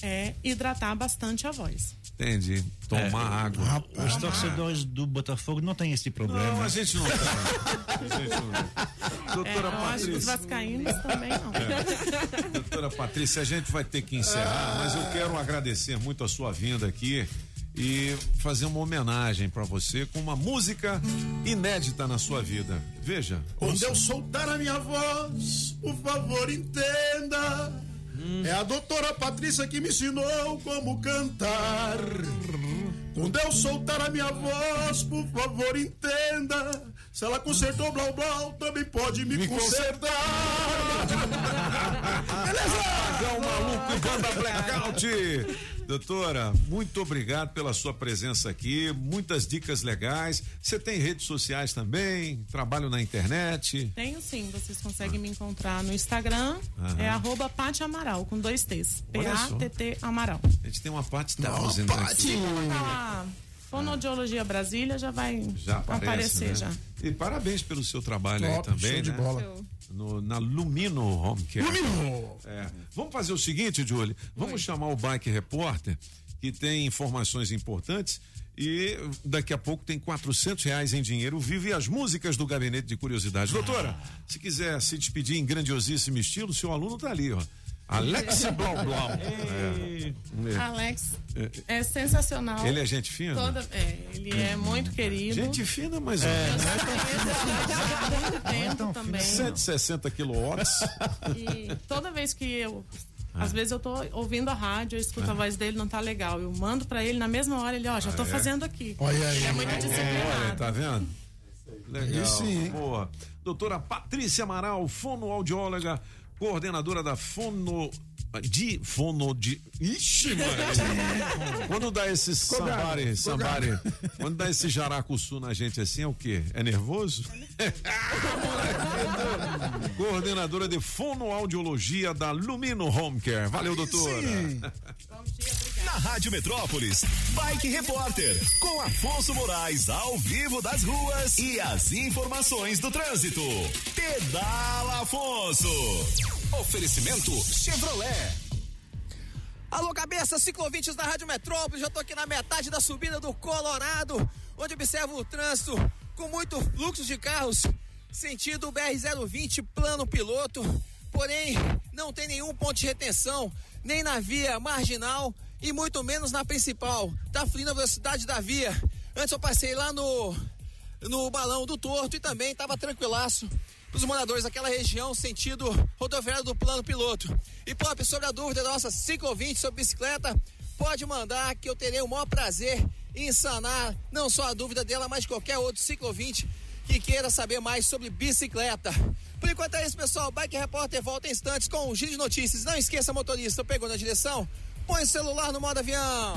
Speaker 47: É hidratar bastante a voz.
Speaker 3: Entendi. Tomar água.
Speaker 8: Os torcedores do Botafogo não têm esse problema.
Speaker 3: Não, a gente não tem. [laughs] A gente não tem. Doutora
Speaker 47: É, que os
Speaker 3: Patrícia.
Speaker 47: vascaínos também não.
Speaker 3: É. Doutora Patrícia, a gente vai ter que encerrar, mas eu quero agradecer muito a sua vinda aqui e fazer uma homenagem para você com uma música inédita na sua vida. Veja.
Speaker 4: Quando
Speaker 3: ouça.
Speaker 4: eu soltar a minha voz, por favor, entenda. É a doutora Patrícia que me ensinou como cantar. Quando eu soltar a minha voz, por favor, entenda. Se ela consertou blá blá, também pode me, consertar.
Speaker 3: Apagão [laughs] maluco banda blackout. Doutora, muito obrigado pela sua presença aqui. Muitas dicas legais. Você tem redes sociais também? Trabalho na internet?
Speaker 47: Tenho sim, vocês conseguem me encontrar no Instagram,
Speaker 3: Aham.
Speaker 47: é arroba Pati Amaral, com dois T's. P-A-T-T Amaral.
Speaker 3: A gente tem uma parte Thousand aqui.
Speaker 47: Se colocar lá, Fonoaudiologia Brasília já vai
Speaker 3: Já aparece,
Speaker 47: aparecer
Speaker 3: né?
Speaker 47: já.
Speaker 3: E parabéns pelo seu trabalho aí
Speaker 4: Top,
Speaker 3: também,
Speaker 4: show de
Speaker 3: né?
Speaker 4: bola.
Speaker 3: No- na Lumino Home Care.
Speaker 4: Lumino!
Speaker 3: É. Vamos fazer o seguinte, Julie. Vamos chamar o Bike Repórter, que tem informações importantes. E daqui a pouco tem 400 reais em dinheiro vivo e as músicas do Gabinete de Curiosidades. Doutora, se quiser se despedir em grandiosíssimo estilo, seu aluno tá ali, ó. Alex [laughs] Blau Blau. É. É.
Speaker 47: Alex
Speaker 3: É.
Speaker 47: é sensacional.
Speaker 3: Ele é gente fina?
Speaker 47: Toda, é, ele é muito querido.
Speaker 3: Gente fina, mas
Speaker 47: Eu
Speaker 3: é,
Speaker 47: há muito tempo também.
Speaker 3: 160 quilowatts.
Speaker 47: E toda vez que eu. Às vezes eu tô ouvindo a rádio, eu escuto a voz dele, não tá legal. Eu mando pra ele na mesma hora, ele, ó, já tô
Speaker 3: Ah, é?
Speaker 47: fazendo aqui.
Speaker 3: Olha aí.
Speaker 47: Ele é muito
Speaker 3: Olha,
Speaker 47: disciplinado.
Speaker 3: tá vendo? Legal.
Speaker 4: Aí sim?
Speaker 3: Boa. Doutora Patrícia Amaral, fonoaudióloga, coordenadora da Fono. De fono de. Ixi, mano. [laughs] Quando dá esse
Speaker 4: bravo,
Speaker 3: sambari, quando dá esse jaracuçu na gente assim, é o quê? É nervoso? [laughs] coordenadora de fonoaudiologia da Lumino Home Care. Valeu, doutora.
Speaker 1: Na Rádio Metrópolis, Bike Repórter, com Afonso Moraes ao vivo das ruas e as informações do trânsito. Pedala Afonso. Oferecimento Chevrolet.
Speaker 30: Alô, cabeça, ciclovintes da Rádio Metrópole, já tô aqui na metade da subida do Colorado, onde observo o trânsito com muito fluxo de carros, sentido BR-020, plano piloto, porém não tem nenhum ponto de retenção, nem na via marginal e muito menos na principal. Tá fluindo a velocidade da via. Antes eu passei lá no, no balão do torto e também tava tranquilaço os moradores daquela região, sentido rodoviário do plano piloto. E Pop, sobre a dúvida da nossa ciclovinte sobre bicicleta, pode mandar que eu terei o maior prazer em sanar não só a dúvida dela, mas qualquer outro ciclovinte que queira saber mais sobre bicicleta. Por enquanto é isso, pessoal. Bike Repórter volta em instantes com um giro de notícias. Não esqueça, motorista, pegou na direção? Põe o celular no modo avião.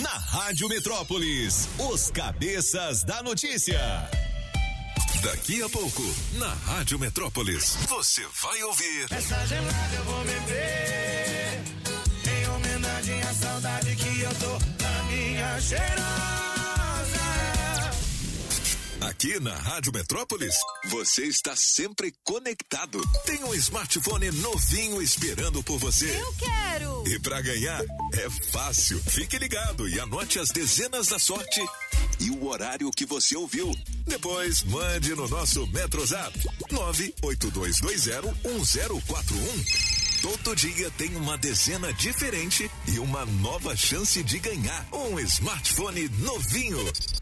Speaker 1: Na Rádio Metrópolis, os cabeças da notícia. Daqui a pouco, na Rádio Metrópolis, você vai ouvir.
Speaker 2: Essa gelada eu vou beber Em homenagem à saudade que eu tô da minha
Speaker 1: Aqui na Rádio Metrópolis, você está sempre conectado. Tem um smartphone novinho esperando por você.
Speaker 5: Eu quero!
Speaker 1: E para ganhar é fácil. Fique ligado e anote as dezenas da sorte e o horário que você ouviu. Depois mande no nosso Metrozap 982201041. Todo dia tem uma dezena diferente e uma nova chance de ganhar um smartphone novinho.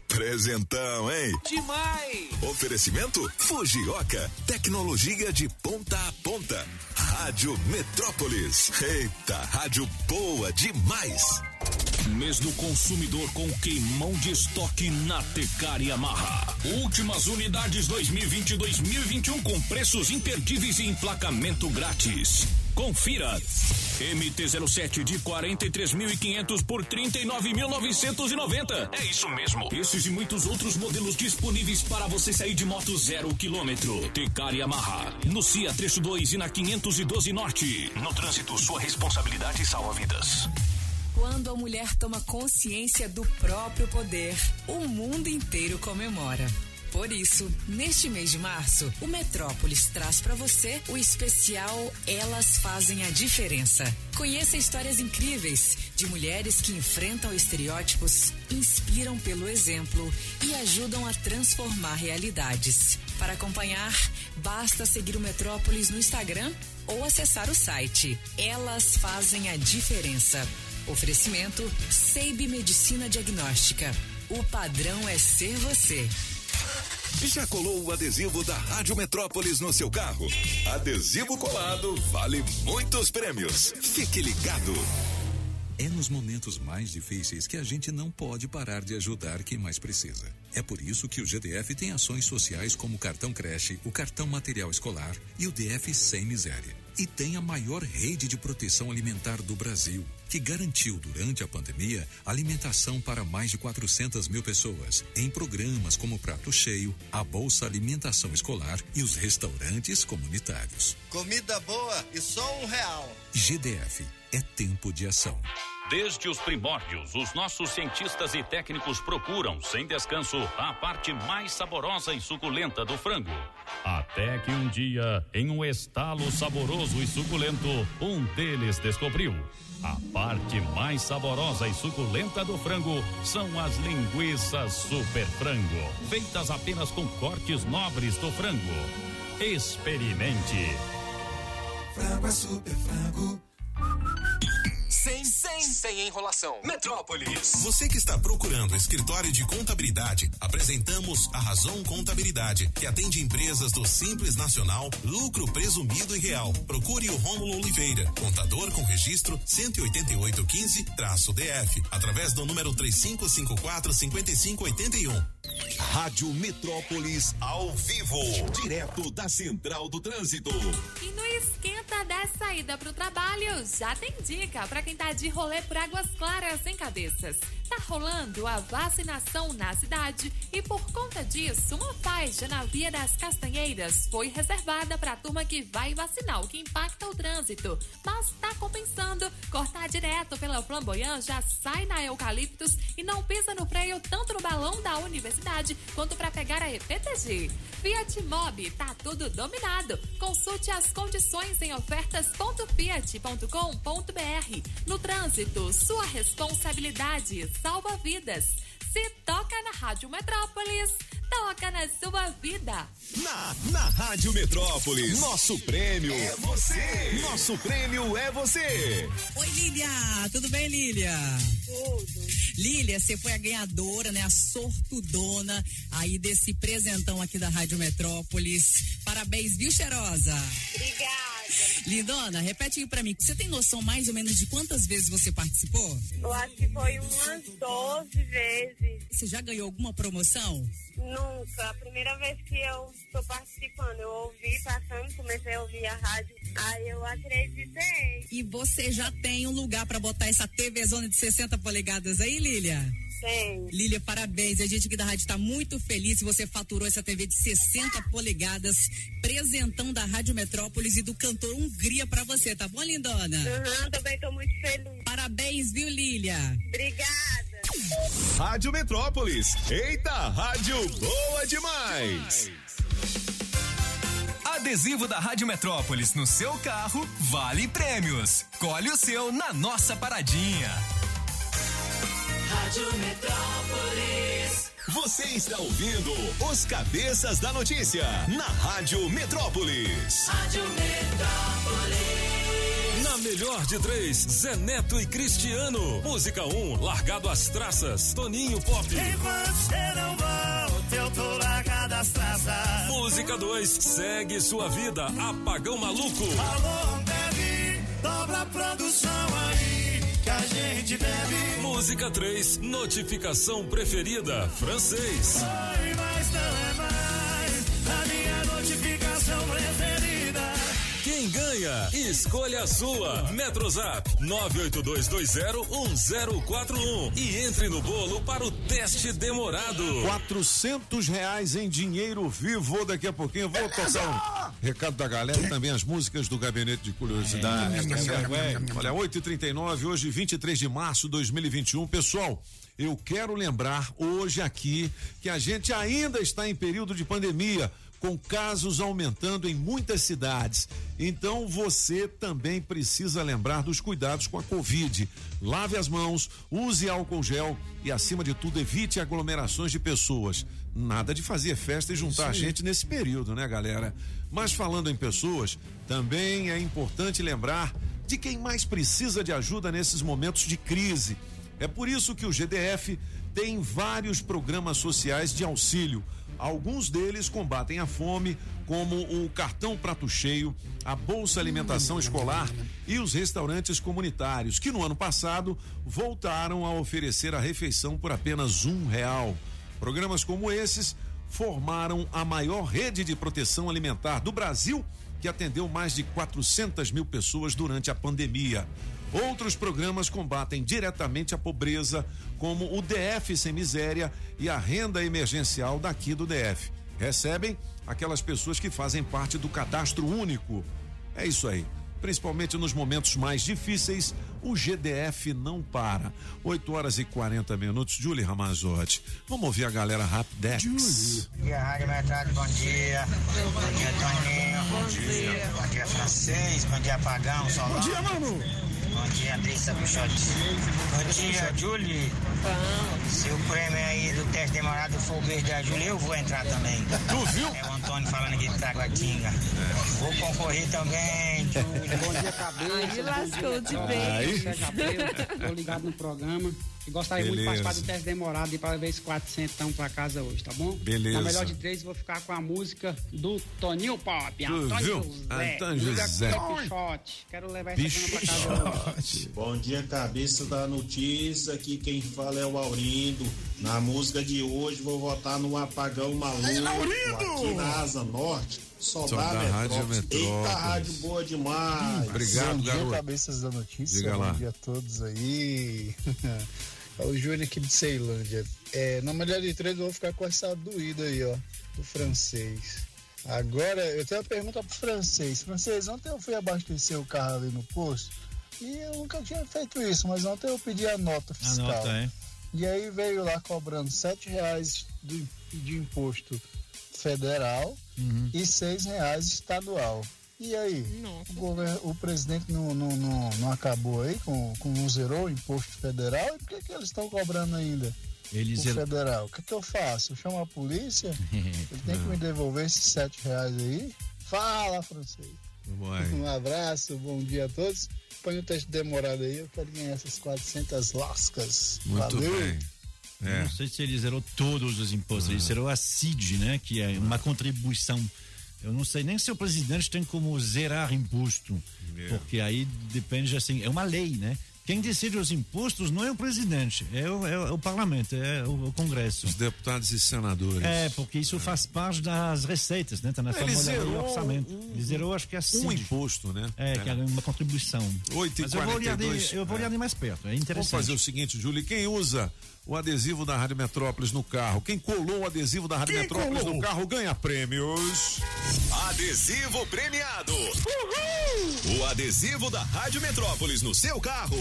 Speaker 1: Presentão, hein?
Speaker 30: Demais!
Speaker 1: Oferecimento Fujioka, tecnologia de ponta a ponta. Rádio Metrópolis. Eita, rádio boa demais.
Speaker 50: Mês do consumidor com queimão de estoque na Tecar Yamaha. Últimas unidades 2020 e 2021 com preços imperdíveis e emplacamento grátis. Confira. MT-07 de 43.500 por 39.990. É isso mesmo. Esses e muitos outros modelos disponíveis para você sair de moto zero quilômetro. Tecar Yamaha. No CIA Trecho 2 e na 512 Norte. No trânsito, sua responsabilidade salva vidas.
Speaker 51: Quando a mulher toma consciência do próprio poder, o mundo inteiro comemora. Por isso, neste mês de março, o Metrópolis traz para você o especial Elas Fazem a Diferença. Conheça histórias incríveis de mulheres que enfrentam estereótipos, inspiram pelo exemplo e ajudam a transformar realidades. Para acompanhar, basta seguir o Metrópolis no Instagram ou acessar o site Elas Fazem a Diferença. Oferecimento Seib Medicina Diagnóstica. O padrão é ser você.
Speaker 1: Já colou o adesivo da Rádio Metrópolis no seu carro? Adesivo colado vale muitos prêmios. Fique ligado.
Speaker 34: É nos momentos mais difíceis que a gente não pode parar de ajudar quem mais precisa. É por isso que o GDF tem ações sociais como o cartão creche, o cartão material escolar e o DF Sem Miséria. E tem a maior rede de proteção alimentar do Brasil, que garantiu durante a pandemia alimentação para mais de 400 mil pessoas, em programas como Prato Cheio, a Bolsa Alimentação Escolar e os restaurantes comunitários.
Speaker 52: Comida boa e só um real.
Speaker 34: GDF é tempo de ação.
Speaker 53: Desde os primórdios, os nossos cientistas e técnicos procuram, sem descanso, a parte mais saborosa e suculenta do frango. Até que um dia, em um estalo saboroso e suculento, um deles descobriu. A parte mais saborosa e suculenta do frango são as linguiças super frango, feitas apenas com cortes nobres do frango. Experimente.
Speaker 1: Frango é super frango.
Speaker 54: Sem, sem, sem enrolação. Metrópolis.
Speaker 1: Você que está procurando escritório de contabilidade, apresentamos a Razão Contabilidade, que atende empresas do Simples Nacional, lucro presumido e real. Procure o Rômulo Oliveira, contador com registro 18815-DF, através do número 3554-5581. Rádio Metrópolis ao vivo, direto da Central do Trânsito.
Speaker 38: E no esquenta da saída pro trabalho, já tem dica para quem tá de rolê por Águas Claras em Cabeças. Tá rolando a vacinação na cidade e por conta disso, uma faixa na Via das Castanheiras foi reservada para a turma que vai vacinar, o que impacta o trânsito. Mas tá compensando, cortar direto pela Flamboyant já sai na Eucaliptus e não pisa no freio tanto no balão da universidade quanto para pegar a EPTG. Fiat Mobi, tá tudo dominado. Consulte as condições em ofertas.fiat.com.br. No trânsito, sua responsabilidade salva vidas. Se toca na Rádio Metrópolis, toca na sua vida.
Speaker 1: Na, na Rádio Metrópolis, nosso prêmio é você. Nosso prêmio é você.
Speaker 55: Oi, Lília! Tudo bem, Lília? Tudo. Lília, você foi a ganhadora, né? A sortudona aí desse presentão aqui da Rádio Metrópolis. Parabéns, viu, cheirosa?
Speaker 56: Obrigada.
Speaker 55: Lindona, repete aí pra mim. Você tem noção mais ou menos de quantas vezes você participou?
Speaker 56: Eu acho que foi umas 12 vezes.
Speaker 55: Você já ganhou alguma promoção?
Speaker 56: Nunca. A primeira vez que eu estou participando, eu ouvi passando, comecei a ouvir a rádio. Aí eu acreditei.
Speaker 55: E você já tem um lugar pra botar essa TV zona de 60 polegadas aí, Lília?
Speaker 56: Tem.
Speaker 55: Lília, parabéns. A gente aqui da rádio está muito feliz. Você faturou essa TV de 60 polegadas, presentão da Rádio Metrópolis e do cantor Hungria pra você, tá bom, lindona?
Speaker 56: Uhum, também tô muito feliz.
Speaker 55: Parabéns, viu, Lília?
Speaker 56: Obrigada.
Speaker 1: Rádio Metrópolis. Eita, rádio boa demais.
Speaker 54: Adesivo da Rádio Metrópolis no seu carro vale prêmios. Colhe o seu na nossa paradinha.
Speaker 57: Rádio Metrópolis.
Speaker 1: Você está ouvindo os Cabeças da Notícia na Rádio Metrópolis.
Speaker 57: Rádio Metrópolis.
Speaker 37: Na melhor de três, Zé Neto e Cristiano. Música 1, um, largado às traças, Toninho Pop.
Speaker 2: Enquanto você não volta, eu tô largado às traças.
Speaker 37: Música 2, segue sua vida, Apagão Maluco.
Speaker 2: Alô, bebe, dobra a produção aí, que a gente bebe.
Speaker 37: Música 3, notificação preferida, francês.
Speaker 2: Oi, mas não é mais a minha notificação preferida.
Speaker 37: Quem ganha? Escolha a sua. Metrozap 982201041 e entre no bolo para o teste demorado.
Speaker 3: Quatrocentos reais em dinheiro vivo. Daqui a pouquinho eu vou tocar um recado da galera e também as músicas do Gabinete de Curiosidades. tá certo? Olha, 8h39, hoje 23 de março de 2021. Pessoal, eu quero lembrar hoje aqui que a gente ainda está em período de pandemia com casos aumentando em muitas cidades. Então você também precisa lembrar dos cuidados com a Covid. Lave as mãos, use álcool gel e, acima de tudo, evite aglomerações de pessoas. Nada de fazer festa e juntar gente nesse período, né, galera? Mas falando em pessoas, também é importante lembrar de quem mais precisa de ajuda nesses momentos de crise. É por isso que o GDF tem vários programas sociais de auxílio. Alguns deles combatem a fome, como o cartão prato cheio, a bolsa alimentação escolar e os restaurantes comunitários, que no ano passado voltaram a oferecer a refeição por apenas um real. Programas como esses formaram a maior rede de proteção alimentar do Brasil, que atendeu mais de 400 mil pessoas durante a pandemia. Outros programas combatem diretamente a pobreza, como o DF Sem Miséria e a renda emergencial daqui do DF. Recebem aquelas pessoas que fazem parte do cadastro único. É isso aí. Principalmente nos momentos mais difíceis, o GDF não para. 8 horas e 40 minutos. Julie Ramazotti. Vamos ouvir a galera Rapidex.
Speaker 58: Bom dia, Rádio Metrado, bom dia. Bom dia, Toninho. Bom dia. Bom dia, Francês. Bom dia, Pagão, Solão. Bom dia, mano. Bom dia, Andressa Buchote. Bom dia, Julie. Se o prêmio aí do teste demorado for o beijo da Julie, eu vou entrar também.
Speaker 3: Tu viu?
Speaker 58: É o Antônio falando aqui de Taguatinga. Vou concorrer também, Julie.
Speaker 59: Bom dia, cabeça.
Speaker 44: Aí lascou de
Speaker 59: Gabriel. Tô ligado no programa. Gostaria muito de
Speaker 3: Beleza.
Speaker 59: participar do teste demorado e para ver esse 400 pra casa hoje, tá bom?
Speaker 3: Beleza.
Speaker 59: Na melhor de três, vou ficar com a música do Toninho Pop. Antônio? José.
Speaker 3: Antônio
Speaker 59: Música
Speaker 3: José.
Speaker 59: Pichote. Quero levar essa cama pra casa hoje.
Speaker 60: Bom dia, cabeça da notícia. Aqui quem fala é o Aurindo. Na música de hoje vou votar no Apagão Maluco. Aqui na Asa Norte. Só,
Speaker 3: Só
Speaker 60: dá
Speaker 3: dá Rádio
Speaker 60: Metrópolis. Eita, rádio boa demais.
Speaker 3: Obrigado,
Speaker 61: Bom dia,
Speaker 3: garoto.
Speaker 61: cabeças da notícia.
Speaker 3: Diga
Speaker 61: Bom
Speaker 3: lá.
Speaker 61: dia a todos aí. [laughs] é o Júnior aqui de Ceilândia. É, na melhor de três, eu vou ficar com essa doída aí, ó, do francês. Agora, eu tenho uma pergunta pro francês. Francês, ontem eu fui abastecer o carro ali no posto e eu nunca tinha feito isso, mas ontem eu pedi a nota
Speaker 8: A
Speaker 61: fiscal.
Speaker 8: nota, é.
Speaker 61: E aí veio lá cobrando sete reais do- de imposto federal
Speaker 8: Uhum.
Speaker 61: e seis reais estadual. E aí? O, governo, o presidente não, não, não, não acabou aí com, com não zerou o imposto federal? E por que, que eles estão cobrando ainda?
Speaker 8: Ele
Speaker 61: o
Speaker 8: zerou-
Speaker 61: federal. O que, que eu faço? Eu chamo a polícia? Ele tem que me devolver esses sete reais aí? Fala, francês.
Speaker 3: Vai.
Speaker 61: Um abraço, bom dia a todos. Põe o teste demorado aí, eu quero ganhar essas 400 lascas.
Speaker 3: Muito
Speaker 61: Valeu.
Speaker 3: bem. É.
Speaker 8: Não sei se ele zerou todos os impostos, ele zerou a CID, né? Que é uma contribuição. Eu não sei nem se o presidente tem como zerar imposto,
Speaker 3: É.
Speaker 8: porque aí depende assim, é uma lei, né? Quem decide os impostos não é o presidente, é o, é o parlamento, é o, o Congresso.
Speaker 3: Os deputados e senadores.
Speaker 8: É, porque isso faz parte das receitas, né? Tá na
Speaker 3: Ele
Speaker 8: famosa lei
Speaker 3: zerou
Speaker 8: orçamento.
Speaker 3: um-
Speaker 8: Ele zerou, acho que é a CID.
Speaker 3: Um imposto, né?
Speaker 8: É, que é uma contribuição.
Speaker 3: 8 e
Speaker 8: Mas eu vou olhar de,
Speaker 3: 42.
Speaker 8: eu vou olhar de mais perto, é
Speaker 3: Vamos
Speaker 8: interessante.
Speaker 3: fazer o seguinte, Júlio. Quem usa o adesivo da Rádio Metrópolis no carro? Quem colou o adesivo da Rádio
Speaker 1: Quem
Speaker 3: Metrópolis
Speaker 1: colou?
Speaker 3: no carro ganha prêmios.
Speaker 1: Adesivo premiado. O adesivo da Rádio Metrópolis no seu carro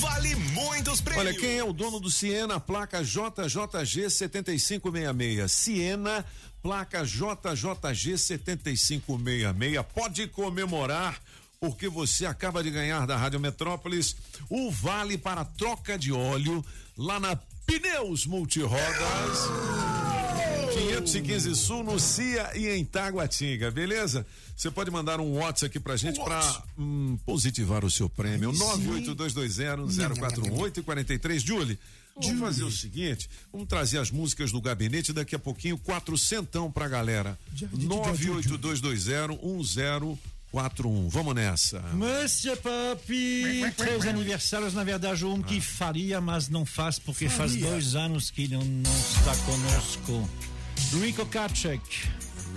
Speaker 1: vale muitos prêmios.
Speaker 3: Olha, quem é o dono do Siena, placa JJG 7566. Siena, placa JJG 7566. Pode comemorar. Porque você acaba de ganhar da Rádio Metrópolis o vale para troca de óleo lá na Pneus Multirodas. 515 Sul, no CIA e em Taguatinga, beleza? Você pode mandar um WhatsApp aqui pra gente pra hum, positivar o seu prêmio. 982201041 43. Julie, vamos fazer o seguinte: vamos trazer as músicas do gabinete daqui a pouquinho, quatrocentão pra galera. 982201041. Vamos nessa.
Speaker 8: Monsieur Papi, três aniversários, na verdade, um que faria, mas não faz, porque faz
Speaker 3: Faria.
Speaker 8: dois anos que ele não, está conosco. Rico Kacek.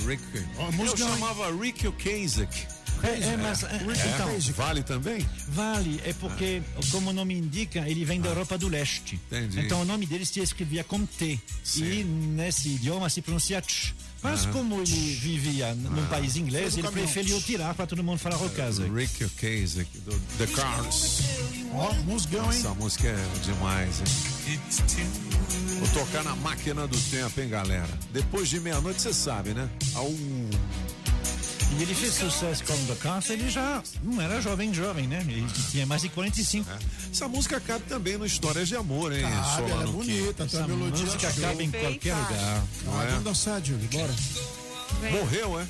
Speaker 3: Rick. Eu
Speaker 8: música-
Speaker 3: chamava Rick Ocasek.
Speaker 8: É, é, mas, é, então,
Speaker 3: vale também?
Speaker 8: Vale, é porque, como o nome indica, ele vem da Europa do Leste.
Speaker 3: Entendi.
Speaker 8: Então o nome dele se escrevia com T. E nesse idioma se pronuncia Tch. Mas
Speaker 3: Aham.
Speaker 8: como ele vivia num
Speaker 3: Ah.
Speaker 8: país inglês, ele
Speaker 3: caminhão.
Speaker 8: preferiu tirar para todo mundo falar Ocasek.
Speaker 3: Rick Ocasek, do The Cars.
Speaker 4: Ó, musgão, hein?
Speaker 3: Essa música é demais, hein? Vou tocar na máquina do tempo, hein, galera? Depois de meia-noite, você sabe, né? Au.
Speaker 8: E ele fez sucesso como The Cars, ele já não era jovem, jovem, né? Ele tinha mais de 45.
Speaker 3: Essa música cabe também no Histórias de Amor, hein?
Speaker 4: Cabe, ela é
Speaker 3: Solano?
Speaker 4: bonita, tem
Speaker 8: Essa
Speaker 4: uma melodia
Speaker 8: música
Speaker 4: show.
Speaker 8: cabe em qualquer lugar.
Speaker 3: Não
Speaker 4: Ah,
Speaker 3: é?
Speaker 4: Vamos dançar, Julie, bora.
Speaker 3: Morreu, é?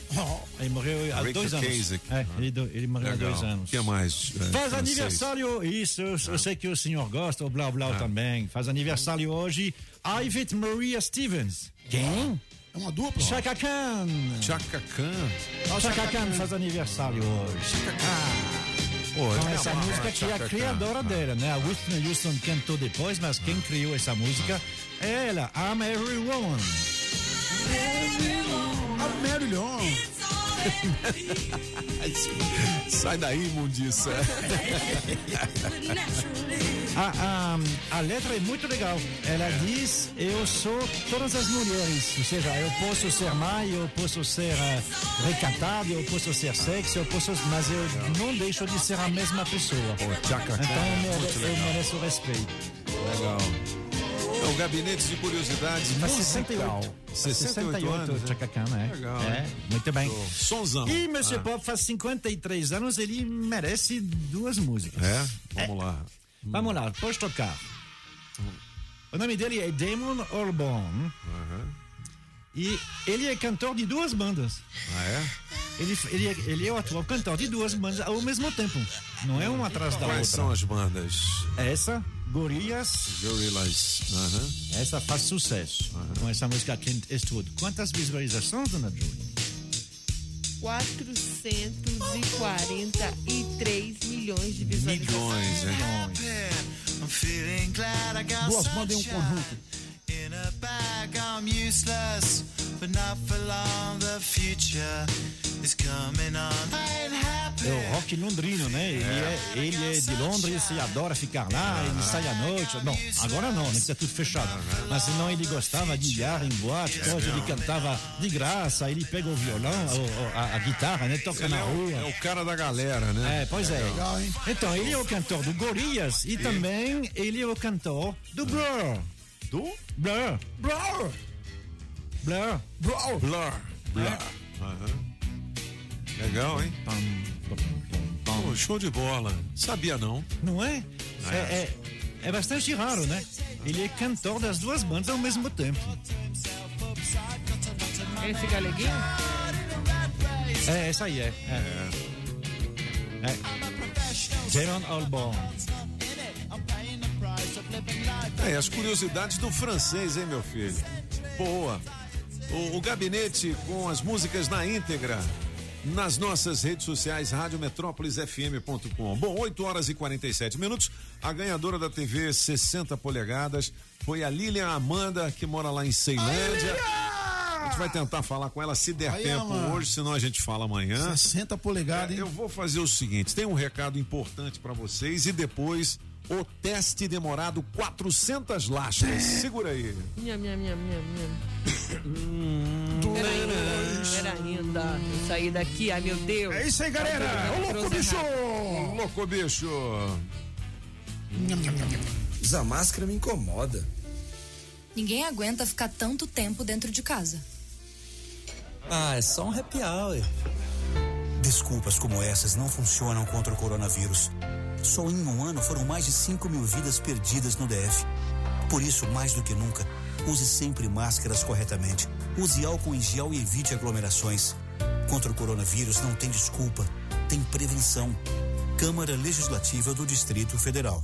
Speaker 8: Ele morreu há
Speaker 3: Rick
Speaker 8: dois anos. É, ele, do- ele morreu
Speaker 3: Legal.
Speaker 8: há dois anos.
Speaker 3: O que mais? é,
Speaker 8: Faz
Speaker 3: francês?
Speaker 8: aniversário, isso, eu, eu sei que o senhor gosta, o Blau Blau também. Faz aniversário hoje, Ivete Maria Stevens. Quem?
Speaker 4: É uma dupla?
Speaker 8: Chaka Khan.
Speaker 3: Chaka Khan.
Speaker 8: Chaka Khan faz aniversário hoje.
Speaker 3: Pô,
Speaker 8: Com
Speaker 3: é
Speaker 8: essa música que é a
Speaker 3: Chaka
Speaker 8: criadora
Speaker 3: Khan.
Speaker 8: dela, né? A Whitney Houston cantou depois, mas quem criou essa música é ela, I'm Every Woman.
Speaker 4: A Marilyn. [laughs]
Speaker 3: Sai daí, imundiça.
Speaker 8: A, [laughs] a, a letra é muito legal. Ela diz: Eu sou todas as mulheres. Ou seja, eu posso ser mãe, eu posso ser uh, recatado, eu posso ser sexy, eu posso, mas eu não deixo de ser a mesma pessoa.
Speaker 3: tchaca,
Speaker 8: então eu, eu mereço respeito.
Speaker 3: Legal. É o gabinete de curiosidades
Speaker 8: Faz
Speaker 3: musical.
Speaker 8: 68.
Speaker 3: 68 anos.
Speaker 8: Tchacacá, né?
Speaker 3: Legal,
Speaker 8: É,
Speaker 3: né?
Speaker 8: muito bem.
Speaker 3: Sonzão.
Speaker 8: E Monsieur
Speaker 3: Ah.
Speaker 8: Pop faz 53 anos, ele merece duas músicas.
Speaker 3: É? Vamos lá.
Speaker 8: Vamos lá, pode tocar. O nome dele é Damon Albarn. E ele é cantor de duas bandas.
Speaker 3: Ah, é?
Speaker 8: Ele, ele, é- ele é o atual cantor de duas bandas ao mesmo tempo. Não é uma atrás da
Speaker 3: Quais
Speaker 8: outra.
Speaker 3: são as bandas?
Speaker 8: Essa, Gorillaz.
Speaker 3: Aham.
Speaker 8: Essa faz sucesso. Com essa música Clint Eastwood. Quantas visualizações, dona Julie?
Speaker 5: 443 milhões de visualizações.
Speaker 3: Milhões,
Speaker 8: Duas bandas em um conjunto.
Speaker 62: In a bag, I'm useless, but not for long. The future is coming on.
Speaker 8: É o rock londrino, né? Ele é, ele é de Londres e adora ficar lá, ele sai à noite. Não, agora não, né? Que tá tudo fechado. Mas senão ele gostava de ir em boate, coisa, ele cantava de graça, ele pega o violão, o- o- a, a guitarra, né? Toca
Speaker 3: Ele
Speaker 8: na
Speaker 3: é o,
Speaker 8: rua.
Speaker 3: é o cara da galera, né?
Speaker 8: É, pois é. Então, ele é o cantor do Gorillaz e também ele é o cantor do Blur.
Speaker 3: Do?
Speaker 8: Blur.
Speaker 3: Blur.
Speaker 8: Blur.
Speaker 3: Blur. Blur. Blur. Aham. Legal, hein? Pô, show de bola. Sabia não.
Speaker 8: Não é? É, é, é bastante raro, né? Ele é cantor das duas bandas ao mesmo tempo.
Speaker 5: Esse galeguinho?
Speaker 8: É, essa aí é. É. é. Jaron Albarn.
Speaker 3: É, as curiosidades do francês, hein, meu filho? Boa. O, o gabinete com as músicas na íntegra nas nossas redes sociais, radiometrópolisfm.com. Bom, 8 horas e 47 minutos. A ganhadora da TV 60 polegadas foi a Lilian Amanda, que mora lá em Ceilândia. A gente vai tentar falar com ela se der
Speaker 4: Aí,
Speaker 3: tempo
Speaker 4: Amanda.
Speaker 3: hoje, senão a gente fala amanhã.
Speaker 4: 60 polegadas, hein?
Speaker 3: Eu vou fazer o seguinte: tem um recado importante pra vocês e depois o teste demorado 400 lascas. Segura aí.
Speaker 5: Minha, minha, minha, minha, minha. Pera ainda, pera ainda. Eu saí daqui, ai meu Deus.
Speaker 4: É isso aí, galera. Ô, louco, bicho!
Speaker 3: Louco, bicho!
Speaker 60: Usar máscara me incomoda.
Speaker 53: Ninguém aguenta ficar tanto tempo dentro de casa.
Speaker 60: Ah, é só um happy hour.
Speaker 25: Desculpas como essas não funcionam contra o coronavírus. Só em um ano foram mais de 5 mil vidas perdidas no DF. Por isso, mais do que nunca, use sempre máscaras corretamente. Use álcool em gel e evite aglomerações. Contra o coronavírus não tem desculpa, tem prevenção. Câmara Legislativa do Distrito Federal.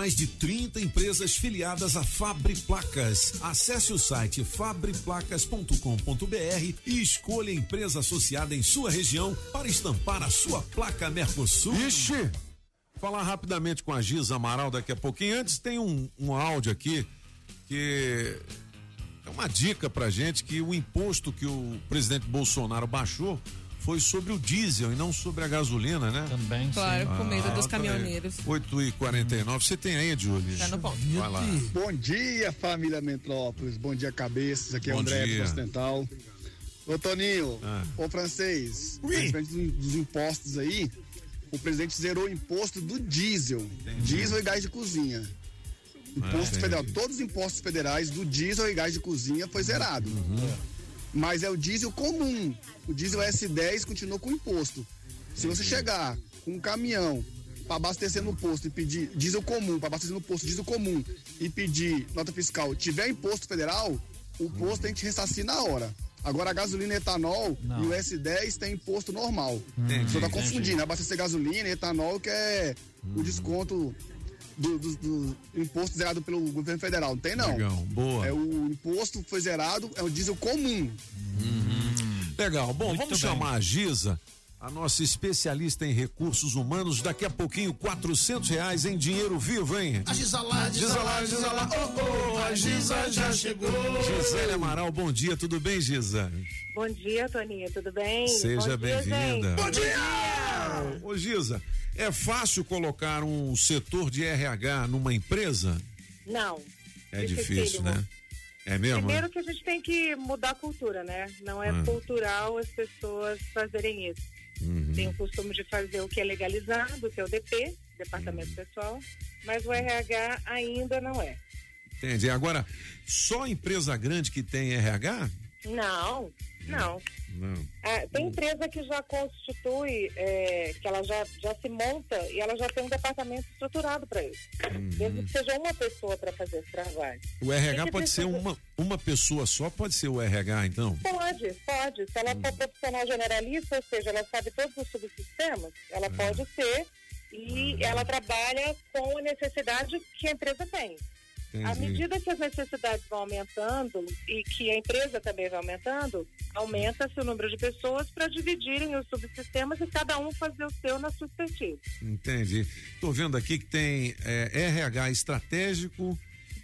Speaker 3: de 30 empresas filiadas à Fabre Placas. Acesse o site fabreplacas.com.br e escolha a empresa associada em sua região para estampar a sua placa Mercosul. Ixi! Falar rapidamente com a Giza Amaral daqui a pouquinho. Antes tem um, um áudio aqui que é uma dica pra gente que o imposto que o presidente Bolsonaro baixou foi sobre o diesel e não sobre a gasolina, né?
Speaker 8: Também,
Speaker 5: Claro, com medo dos
Speaker 3: tá
Speaker 5: caminhoneiros.
Speaker 3: 8 e 49 Você tem aí, Júlio?
Speaker 5: Tá no ponto.
Speaker 3: Vai lá.
Speaker 61: Bom dia, família Metrópolis. Bom dia, cabeças. Aqui é o
Speaker 3: Bom
Speaker 61: André do Ocidental. Ô, Toninho,
Speaker 3: Ah.
Speaker 61: ô, francês, respeito dos, impostos aí, o presidente zerou o imposto do diesel. Diesel e gás de cozinha. Imposto
Speaker 3: entendi.
Speaker 61: federal. Todos os impostos federais do diesel e gás de cozinha foi zerado. Mas é o diesel comum. O diesel S10 continuou com imposto. Se você chegar com um caminhão para abastecer no posto e pedir diesel comum, para abastecer no posto diesel comum e pedir nota fiscal, tiver imposto federal, o posto tem que te ressarcir na hora.
Speaker 63: Agora a gasolina e etanol
Speaker 8: Não.
Speaker 63: e o S10 tem imposto normal.
Speaker 3: Entendi,
Speaker 63: senhor tá
Speaker 3: entendi.
Speaker 63: confundindo, abastecer gasolina e etanol que é
Speaker 3: Hum.
Speaker 63: o desconto do, do- do imposto zerado pelo governo federal. Não tem não.
Speaker 3: Legal, boa.
Speaker 63: É o imposto que foi zerado, é o diesel comum.
Speaker 3: Legal. Bom, vamos
Speaker 63: bem.
Speaker 3: chamar a Giza, a nossa especialista em recursos humanos. Daqui a pouquinho, 400 reais em dinheiro vivo, hein?
Speaker 4: A Giza lá, Giza lá, Giza lá, oh, oh, a Giza já chegou.
Speaker 3: Gisele Amaral, bom dia, tudo bem, Giza?
Speaker 64: Bom dia, Toninho, tudo bem?
Speaker 3: Seja
Speaker 64: Bom dia,
Speaker 3: bem-vinda. Bom dia! Ô, Giza, é fácil colocar um setor de RH numa empresa?
Speaker 64: Não.
Speaker 3: É difícil, né? É mesmo?
Speaker 64: Primeiro que a gente tem que mudar a cultura, né? Não é
Speaker 3: Ah.
Speaker 64: cultural as pessoas fazerem isso.
Speaker 3: Uhum.
Speaker 64: Tem o costume de fazer o que é legalizado, que é o DP, Departamento
Speaker 3: Uhum.
Speaker 64: Pessoal, mas o RH ainda não é.
Speaker 3: Entendi. Agora, só empresa grande que tem RH?
Speaker 64: Não, não.
Speaker 3: Não.
Speaker 64: Ah, tem empresa que já constitui, é, que ela já, já se monta e ela já tem um departamento estruturado para isso. Mesmo que seja uma pessoa para fazer esse trabalho.
Speaker 3: O RH pode ser
Speaker 64: precisa-
Speaker 3: uma, uma pessoa só, pode ser o RH, então?
Speaker 64: Pode, pode. Se ela
Speaker 3: Hum.
Speaker 64: for profissional generalista, ou seja, ela sabe todos os subsistemas, ela pode ser e ela trabalha com a necessidade que a empresa tem. À
Speaker 3: Entendi.
Speaker 64: medida que as necessidades vão aumentando e que a empresa também vai aumentando, aumenta-se o número de pessoas para dividirem os subsistemas e cada um fazer o seu na sua expertise.
Speaker 3: Entendi. Tô vendo aqui que tem é, RH estratégico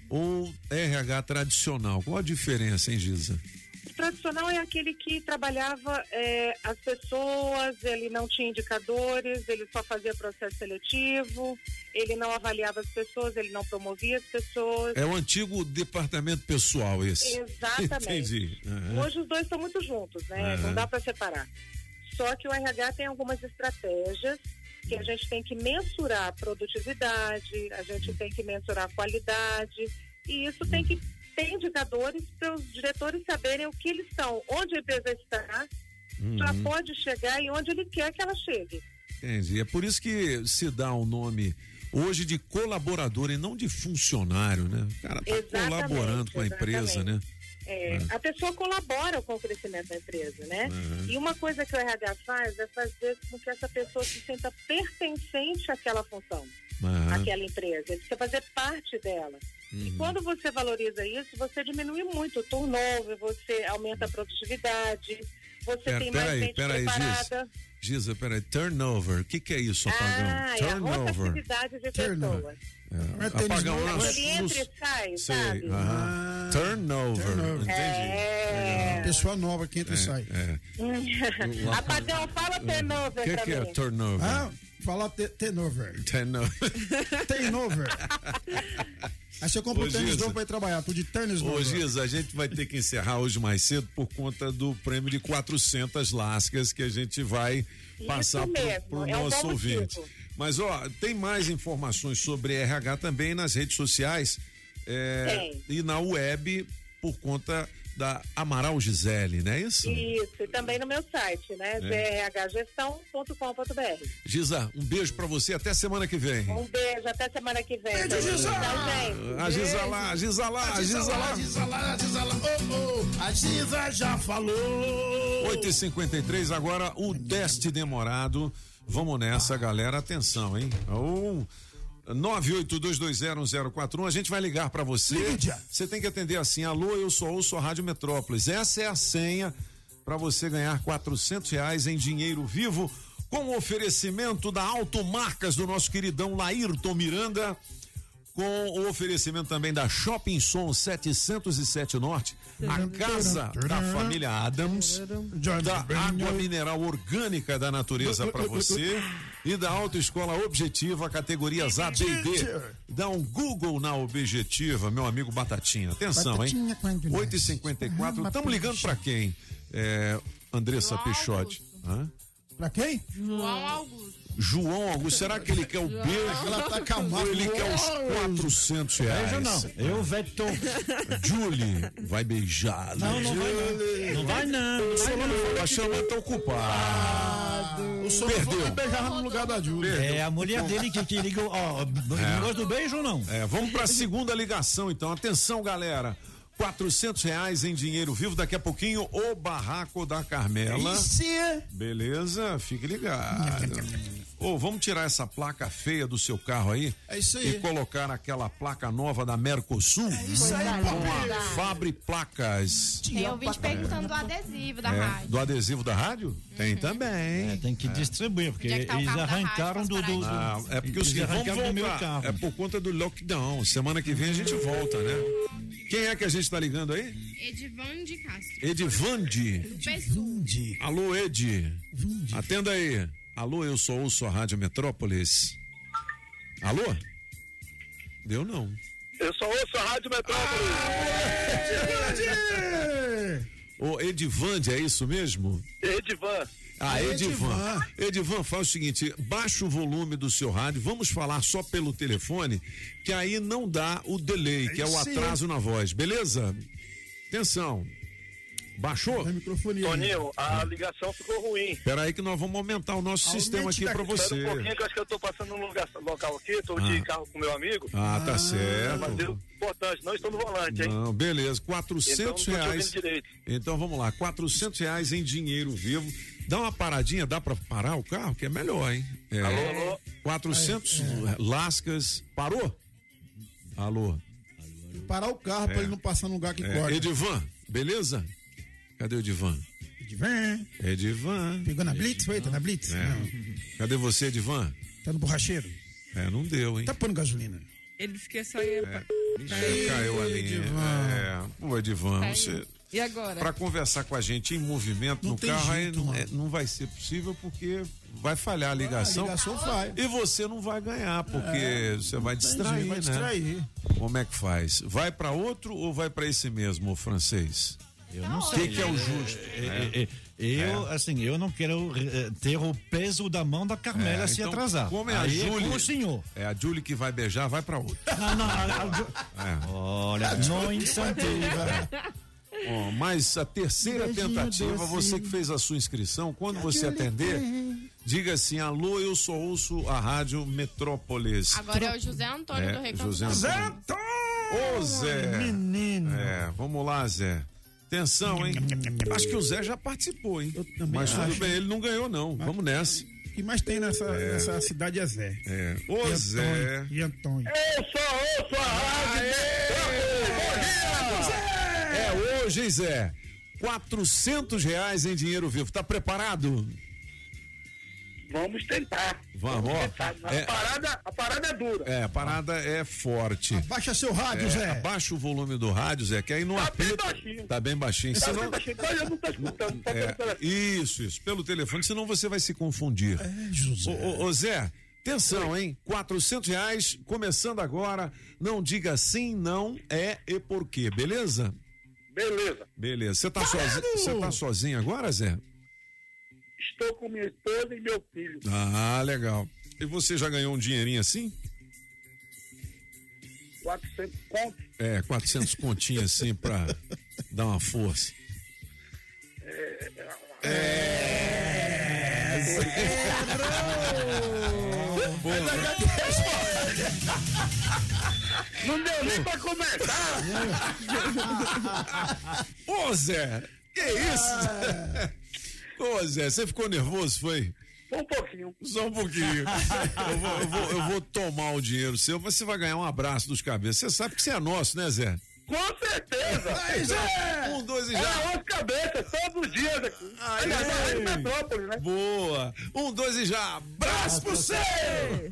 Speaker 3: ou RH tradicional. Qual a diferença, hein, Giza?
Speaker 64: O tradicional é aquele que trabalhava eh, as pessoas, ele não tinha indicadores, ele só fazia processo seletivo, ele não avaliava as pessoas, ele não promovia as pessoas.
Speaker 3: É o antigo departamento pessoal esse.
Speaker 64: Exatamente. [laughs]
Speaker 3: Entendi. Aham.
Speaker 64: Hoje os dois estão muito juntos, né?
Speaker 3: Aham.
Speaker 64: Não dá para separar. Só que o RH tem algumas estratégias que a gente tem que mensurar a produtividade, a gente tem que mensurar a qualidade, e isso tem que ter indicadores para os diretores saberem o que eles estão, onde a empresa está, já
Speaker 3: Uhum.
Speaker 64: pode chegar e onde ele quer que ela chegue.
Speaker 3: Entendi. É por isso que se dá o nome hoje de colaborador e não de funcionário, né? O cara tá
Speaker 64: Exatamente,
Speaker 3: colaborando com a empresa, né?
Speaker 64: É,
Speaker 3: É.
Speaker 64: A pessoa colabora com o crescimento da empresa, né?
Speaker 3: Uhum.
Speaker 64: E uma coisa que o RH faz é fazer com que essa pessoa se sinta pertencente àquela função,
Speaker 3: Aham.
Speaker 64: àquela empresa. Ele precisa fazer parte dela. E
Speaker 3: Uhum.
Speaker 64: quando você valoriza isso, você diminui muito o turnover, você aumenta a produtividade, você
Speaker 3: Pera-
Speaker 64: tem mais gente preparada.
Speaker 3: Giza, peraí, turnover. O que, que é isso, apagão?
Speaker 64: Ah, é a
Speaker 3: turnover.
Speaker 64: de pessoas.
Speaker 3: É, apagão.
Speaker 64: Ele entra e sai,
Speaker 3: Sei,
Speaker 64: sabe?
Speaker 3: aham. Turnover. Entendi.
Speaker 64: É.
Speaker 4: Pessoa nova que entra e sai.
Speaker 3: É. [laughs]
Speaker 64: Apagão, fala turnover
Speaker 3: O que, que é turnover?
Speaker 4: Ah, fala turnover.
Speaker 3: Turnover.
Speaker 4: Turnover. [laughs] Aí você compra
Speaker 3: Ô,
Speaker 4: o tênis
Speaker 3: Giza.
Speaker 4: novo pra ir trabalhar, tudo de tênis
Speaker 3: Ô,
Speaker 4: novo.
Speaker 3: Giza, a gente vai ter que encerrar hoje mais cedo por conta do prêmio de 400 lascas que a gente vai passar pro,
Speaker 64: mesmo,
Speaker 3: pro
Speaker 64: é um
Speaker 3: nosso ouvinte. Mas, ó, tem mais informações sobre RH também nas redes sociais é, e na web por conta da Amaral Gisele, não é isso?
Speaker 64: Isso, e também no meu site, né?
Speaker 3: É.
Speaker 64: grhgestão.com.br.
Speaker 3: Giza, um beijo pra você, até semana que vem.
Speaker 64: Um beijo, até semana que vem.
Speaker 4: Beijo, Giza!
Speaker 64: Tchau, gente.
Speaker 3: A Giza lá, a Giza lá, a Giza lá.
Speaker 4: a Giza lá, a Giza lá. Oh, oh, a Giza já falou.
Speaker 3: 8h53, agora o teste demorado. Vamos nessa, galera. Atenção, hein? Um, 982201041. A gente vai ligar pra você. Você tem que atender assim: alô, eu sou ouço a Rádio Metrópolis. Essa é a senha pra você ganhar 400 reais em dinheiro vivo com o oferecimento da Automarcas do nosso queridão Laírton Miranda com o oferecimento também da Shopping Som 707 Norte, a casa da família Adams, da água mineral orgânica da natureza para você e da Autoescola Objetiva, categorias A, B e D. Dá um Google na Objetiva, meu amigo Batatinha. Atenção, hein?
Speaker 4: Batatinha quando
Speaker 3: 8h54, estamos ligando para quem? É, Andressa Peixotti. Hã?
Speaker 4: Pra quem?
Speaker 44: João Augusto.
Speaker 3: João Augusto, será que ele quer o beijo?
Speaker 4: Ela tá com a mão.
Speaker 3: Ou ele quer os 400 reais?
Speaker 8: Beijo não. Eu, Veton.
Speaker 3: Julie vai beijar.
Speaker 8: Não, não vai não. Não vai não. Não vai não.
Speaker 3: A chama tá ocupada.
Speaker 4: O senhor
Speaker 3: Perdeu.
Speaker 4: foi beijar no lugar da Júlia.
Speaker 8: É a mulher dele que, que liga. Ó, não gosta do beijo ou não?
Speaker 3: É, vamos para a segunda ligação, então. Atenção, galera. 400 reais em dinheiro vivo. Daqui a pouquinho, o barraco da Carmela.
Speaker 4: Isso é.
Speaker 3: Beleza? Fique ligado. Ô, vamos tirar essa placa feia do seu carro aí?
Speaker 4: É isso aí.
Speaker 3: E colocar aquela placa nova da Mercosul? É
Speaker 4: isso aí,
Speaker 3: Com a. Fabre Placas.
Speaker 44: Tem ouvinte perguntando do adesivo da
Speaker 3: É,
Speaker 44: rádio.
Speaker 3: do adesivo da rádio? Tem também.
Speaker 8: É, tem que distribuir, porque
Speaker 44: é que tá
Speaker 8: eles arrancaram do, do, do-
Speaker 3: Ah, é porque o
Speaker 8: eles
Speaker 3: seguinte, vamos
Speaker 8: arrancaram do meu carro.
Speaker 3: É por conta do lockdown. Semana que vem a gente volta, né? Quem é que a gente tá ligando aí?
Speaker 44: Edivan de Castro.
Speaker 3: Edivande.
Speaker 44: PSU.
Speaker 3: Alô, Ed. Atenda aí. Alô, eu sou ouço a Rádio Metrópolis. Alô? Deu não.
Speaker 65: Eu só ouço a Rádio Metrópolis.
Speaker 3: Ô, Edivande, é isso mesmo?
Speaker 65: Edivan.
Speaker 3: Ah, Edivan. Edivan, faz o seguinte: baixa o volume do seu rádio, vamos falar só pelo telefone, que aí não dá o delay, que é o atraso na voz, beleza? Atenção. Baixou?
Speaker 65: Toninho, a ligação ficou ruim.
Speaker 3: Espera aí que nós vamos aumentar o nosso sistema aqui para você.
Speaker 65: Espera um pouquinho que eu acho que eu tô passando num lugar, local aqui, tô
Speaker 3: Ah.
Speaker 65: de carro com meu amigo.
Speaker 3: Ah, tá certo.
Speaker 65: Mas eu, importante, não estou no volante, hein?
Speaker 3: Não, beleza,
Speaker 65: Então,
Speaker 3: 400
Speaker 65: não tô te
Speaker 3: reais. Então vamos lá, 400 reais em dinheiro vivo. Dá uma paradinha, dá pra parar o carro, que é melhor, hein? É,
Speaker 65: Alô, alô?
Speaker 3: 400 lascas. Parou? Alô?
Speaker 4: Parar o carro
Speaker 3: É.
Speaker 4: pra ele não passar no lugar que
Speaker 3: É,
Speaker 4: corta.
Speaker 3: Edivan, beleza? Cadê o Edivan?
Speaker 4: Edivan.
Speaker 3: Edivan.
Speaker 4: Pegou na Blitz, foi? Tá na Blitz?
Speaker 3: É.
Speaker 4: Não.
Speaker 3: Cadê você, Edivan?
Speaker 4: Tá no borracheiro?
Speaker 3: É, não deu, hein?
Speaker 4: Tá pondo gasolina.
Speaker 66: Ele disse que é só
Speaker 3: É, caiu a linha. É, pô, Edivan,
Speaker 66: Caiu.
Speaker 3: você.
Speaker 66: E agora?
Speaker 3: Pra conversar com a gente em movimento
Speaker 4: Não
Speaker 3: no
Speaker 4: tem
Speaker 3: carro,
Speaker 4: jeito,
Speaker 3: aí não,
Speaker 4: mano.
Speaker 3: é, não vai ser possível porque vai falhar a ligação.
Speaker 4: a ligação vai.
Speaker 3: E você não vai ganhar, porque
Speaker 4: É,
Speaker 3: você vai distrair,
Speaker 4: jeito, vai
Speaker 3: né?
Speaker 4: distrair.
Speaker 3: Como é que faz? Vai pra outro ou vai pra esse mesmo, o francês?
Speaker 8: Eu não
Speaker 3: O
Speaker 8: sei.
Speaker 3: que, que é o justo?
Speaker 8: É, é, Eu, assim, eu não quero eh, ter o peso da mão da Carmela
Speaker 3: É,
Speaker 8: se
Speaker 3: então,
Speaker 8: atrasar.
Speaker 3: Como é a
Speaker 8: Aí
Speaker 3: Julie?
Speaker 8: com o senhor.
Speaker 3: É a Julie que vai beijar, vai pra outro.
Speaker 8: Não, não, a- a Ju-
Speaker 3: É.
Speaker 8: Olha, não incentiva.
Speaker 3: Ó, mas a terceira
Speaker 8: Beijinho
Speaker 3: tentativa, você que fez a sua inscrição, quando você atender, diga assim: alô, eu só ouço a Rádio Metrópolis.
Speaker 44: Agora é o José Antônio do Recanto
Speaker 3: José Antônio. Ô, Zé.
Speaker 8: Menino.
Speaker 3: É, vamos lá, Zé. Atenção, hein? Acho que o Zé já participou, hein? Mas tudo
Speaker 4: acho.
Speaker 3: bem, ele não ganhou, não. Vamos nessa.
Speaker 4: O que mais tem nessa,
Speaker 3: É.
Speaker 4: nessa cidade é Zé.
Speaker 3: É.
Speaker 4: E
Speaker 3: Ô,
Speaker 4: Antônio,
Speaker 3: Zé.
Speaker 4: E Antônio.
Speaker 65: Eu só ouço a Rádio
Speaker 3: É hoje, hein, Zé? 400 reais em dinheiro vivo. Tá preparado?
Speaker 65: Vamos tentar.
Speaker 3: Vamos, ó.
Speaker 65: A,
Speaker 3: É,
Speaker 65: parada, a parada é dura.
Speaker 3: é, a parada é forte.
Speaker 4: Abaixa seu rádio,
Speaker 3: É,
Speaker 4: Zé.
Speaker 3: Abaixa o volume do rádio, Zé, que aí não apita. Tá bem baixinho.
Speaker 65: Tá
Speaker 3: senão-
Speaker 65: bem baixinho, então eu não tô escutando. Tá
Speaker 3: É,
Speaker 65: pelo telefone.
Speaker 3: isso, isso. Pelo telefone, senão você vai se confundir.
Speaker 4: José.
Speaker 3: Ô, ô, ô, Zé, atenção, hein? 400 reais, começando agora. Não diga sim, não, é e por quê, beleza?
Speaker 65: Beleza.
Speaker 3: Beleza. Você tá, sozinho, você tá sozinho agora, Zé?
Speaker 65: Estou com minha esposa e meu filho.
Speaker 3: Ah, legal. E você já ganhou um dinheirinho assim?
Speaker 65: 400 contos.
Speaker 3: É, 400 continhos assim pra dar uma força.
Speaker 65: Não deu nem pra começar.
Speaker 3: Ô, Zé, que isso? Ô, Zé, você ficou nervoso, foi?
Speaker 65: Um pouquinho.
Speaker 3: Só um pouquinho. [laughs] Eu vou, eu vou- eu vou tomar o dinheiro seu, mas você vai ganhar um abraço dos cabeças. Você sabe que você é nosso, né, Zé?
Speaker 65: Com certeza. [laughs]
Speaker 3: Aí, Zé. Um, dois e já.
Speaker 65: É as cabeças todos os dias aqui. Aliás, na Rádio Metrópole, né?
Speaker 3: Boa. Um, dois e já. Abraço pro você!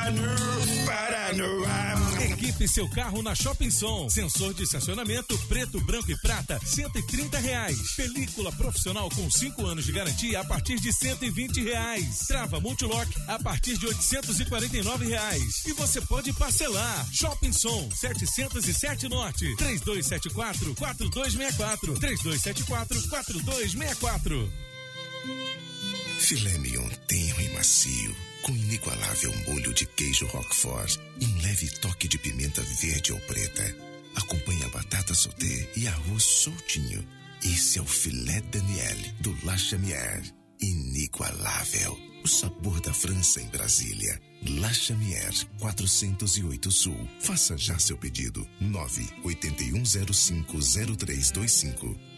Speaker 37: Equipe seu carro na Shopping Som. Sensor de estacionamento preto, branco e prata, 130 reais. Película profissional com 5 anos de garantia a partir de 120 reais. Trava Multilock a partir de 849 reais. E você pode parcelar. Shopping Som 707 Norte 3274 4264 3274 4264.
Speaker 34: Filé mignon tenro e macio, com inigualável molho de queijo Roquefort e um leve toque de pimenta verde ou preta. Acompanhe a batata sauté e arroz soltinho. Esse é o filé Daniel do La Chamière. Inigualável. O sabor da França em Brasília. La Chamière 408 Sul. Faça já seu pedido. 981050325.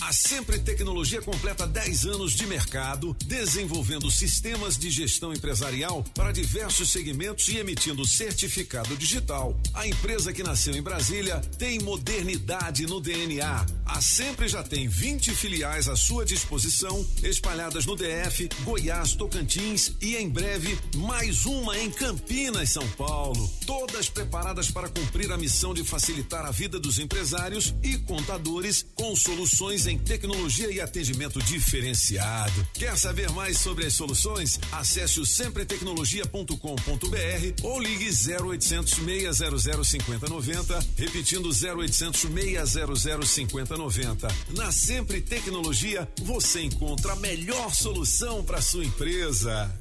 Speaker 3: A Sempre Tecnologia completa 10 anos de mercado, desenvolvendo sistemas de gestão empresarial para diversos segmentos e emitindo certificado digital. A empresa que nasceu em Brasília tem modernidade no DNA. A Sempre já tem 20 filiais à sua disposição, espalhadas no DF, Goiás, Tocantins e em breve mais uma em Campinas, São Paulo. Todas preparadas para cumprir a missão de facilitar a vida dos empresários e contadores com soluções em tecnologia e atendimento diferenciado. Quer saber mais sobre as soluções? Acesse o sempretecnologia.com.br ou ligue 0800 600 5090, repetindo 0800 600 5090. Na Sempre Tecnologia, você encontra a melhor solução para sua empresa.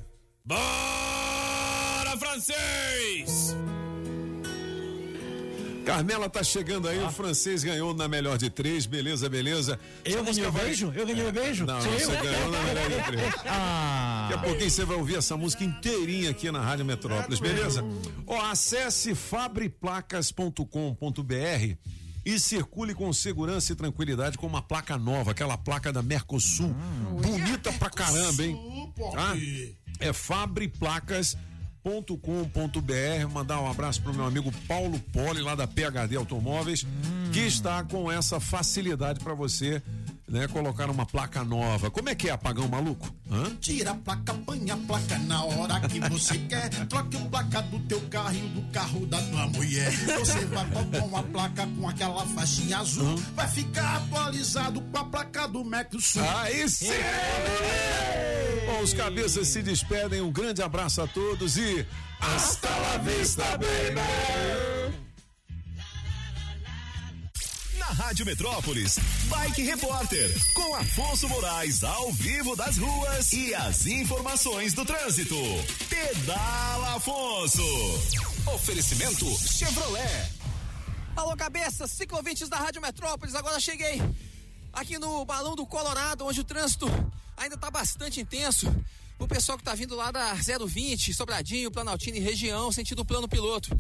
Speaker 37: Bora, francês!
Speaker 3: Carmela tá chegando aí, o francês ganhou na melhor de três, beleza, beleza.
Speaker 8: Eu ganhei o beijo? Eu ganhei o beijo?
Speaker 3: Não,
Speaker 8: Sou
Speaker 3: você
Speaker 8: eu?
Speaker 3: ganhou na melhor de três. [laughs]
Speaker 8: Ah.
Speaker 3: Daqui a pouquinho você vai ouvir essa música inteirinha aqui na Rádio Metrópolis, beleza? Ó, acesse fabriplacas.com.br e circule com segurança e tranquilidade com uma placa nova, aquela placa da Mercosul. Bonita pra caramba, hein? Tá? É fabriplacas.com.br. Mandar um abraço pro meu amigo Paulo Poli, lá da PHD Automóveis, que está com essa facilidade para você. Né, colocar uma placa nova. Como é que é apagão maluco? Hã?
Speaker 4: Tira a placa, põe a placa na hora que você quer. Troque a placa do teu carro e do carro da tua mulher. Você vai botar uma placa com aquela faixinha azul. Vai ficar atualizado com a placa do Mercosul.
Speaker 3: Aí sim! Bom, os cabeças se despedem. Um grande abraço a todos e hasta la vista, baby!
Speaker 1: Na Rádio Metrópolis, Bike Repórter, com Afonso Moraes ao vivo das ruas e as informações do trânsito. Pedala Afonso. Oferecimento Chevrolet.
Speaker 30: Alô, cabeças, ciclovintes da Rádio Metrópolis, agora cheguei aqui no Balão do Colorado, onde o trânsito ainda tá bastante intenso. O pessoal que tá vindo lá da 020, Sobradinho, Planaltina e região, sentido plano piloto.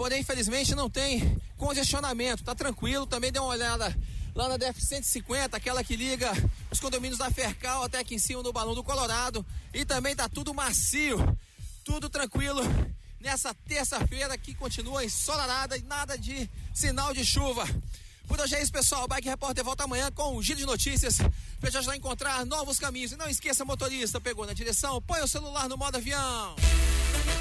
Speaker 30: Porém, infelizmente, não tem congestionamento, tá tranquilo. Também dê uma olhada lá na DF 150, aquela que liga os condomínios da Fercal até aqui em cima no Balão do Colorado. E também tá tudo macio, tudo tranquilo nessa terça-feira que continua ensolarada e nada de sinal de chuva. Por hoje é isso, pessoal. O Bike Repórter volta amanhã com um giro de notícias para te ajudar a encontrar novos caminhos. E não esqueça, motorista, pegou na direção, põe o celular no modo avião.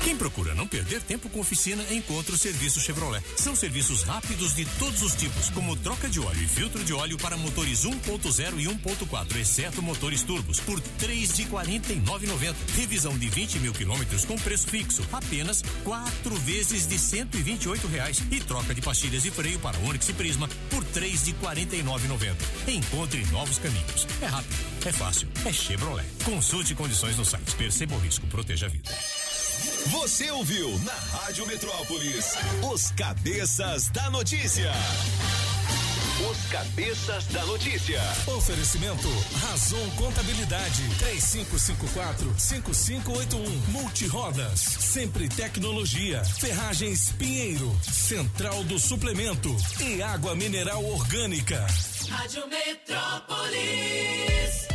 Speaker 67: Quem procura não perder tempo com oficina, encontra o serviço Chevrolet. São serviços rápidos de todos os tipos, como troca de óleo e filtro de óleo para motores 1.0 e 1.4, exceto motores turbos, por três de 49,90. Revisão de 20 mil quilômetros com preço fixo, apenas quatro vezes de 128 reais. E troca de pastilhas de freio para Onix e Prisma por três de 49,90. Encontre novos caminhos. É rápido, é fácil, é Chevrolet. Consulte condições no site. Perceba o risco, proteja a vida.
Speaker 1: Você ouviu na Rádio Metrópolis os cabeças da notícia. Os cabeças da notícia.
Speaker 37: Oferecimento Razon Contabilidade 3554-5581 Multirodas Sempre Tecnologia Ferragens Pinheiro Central do Suplemento e Água Mineral Orgânica
Speaker 68: Rádio Metrópolis.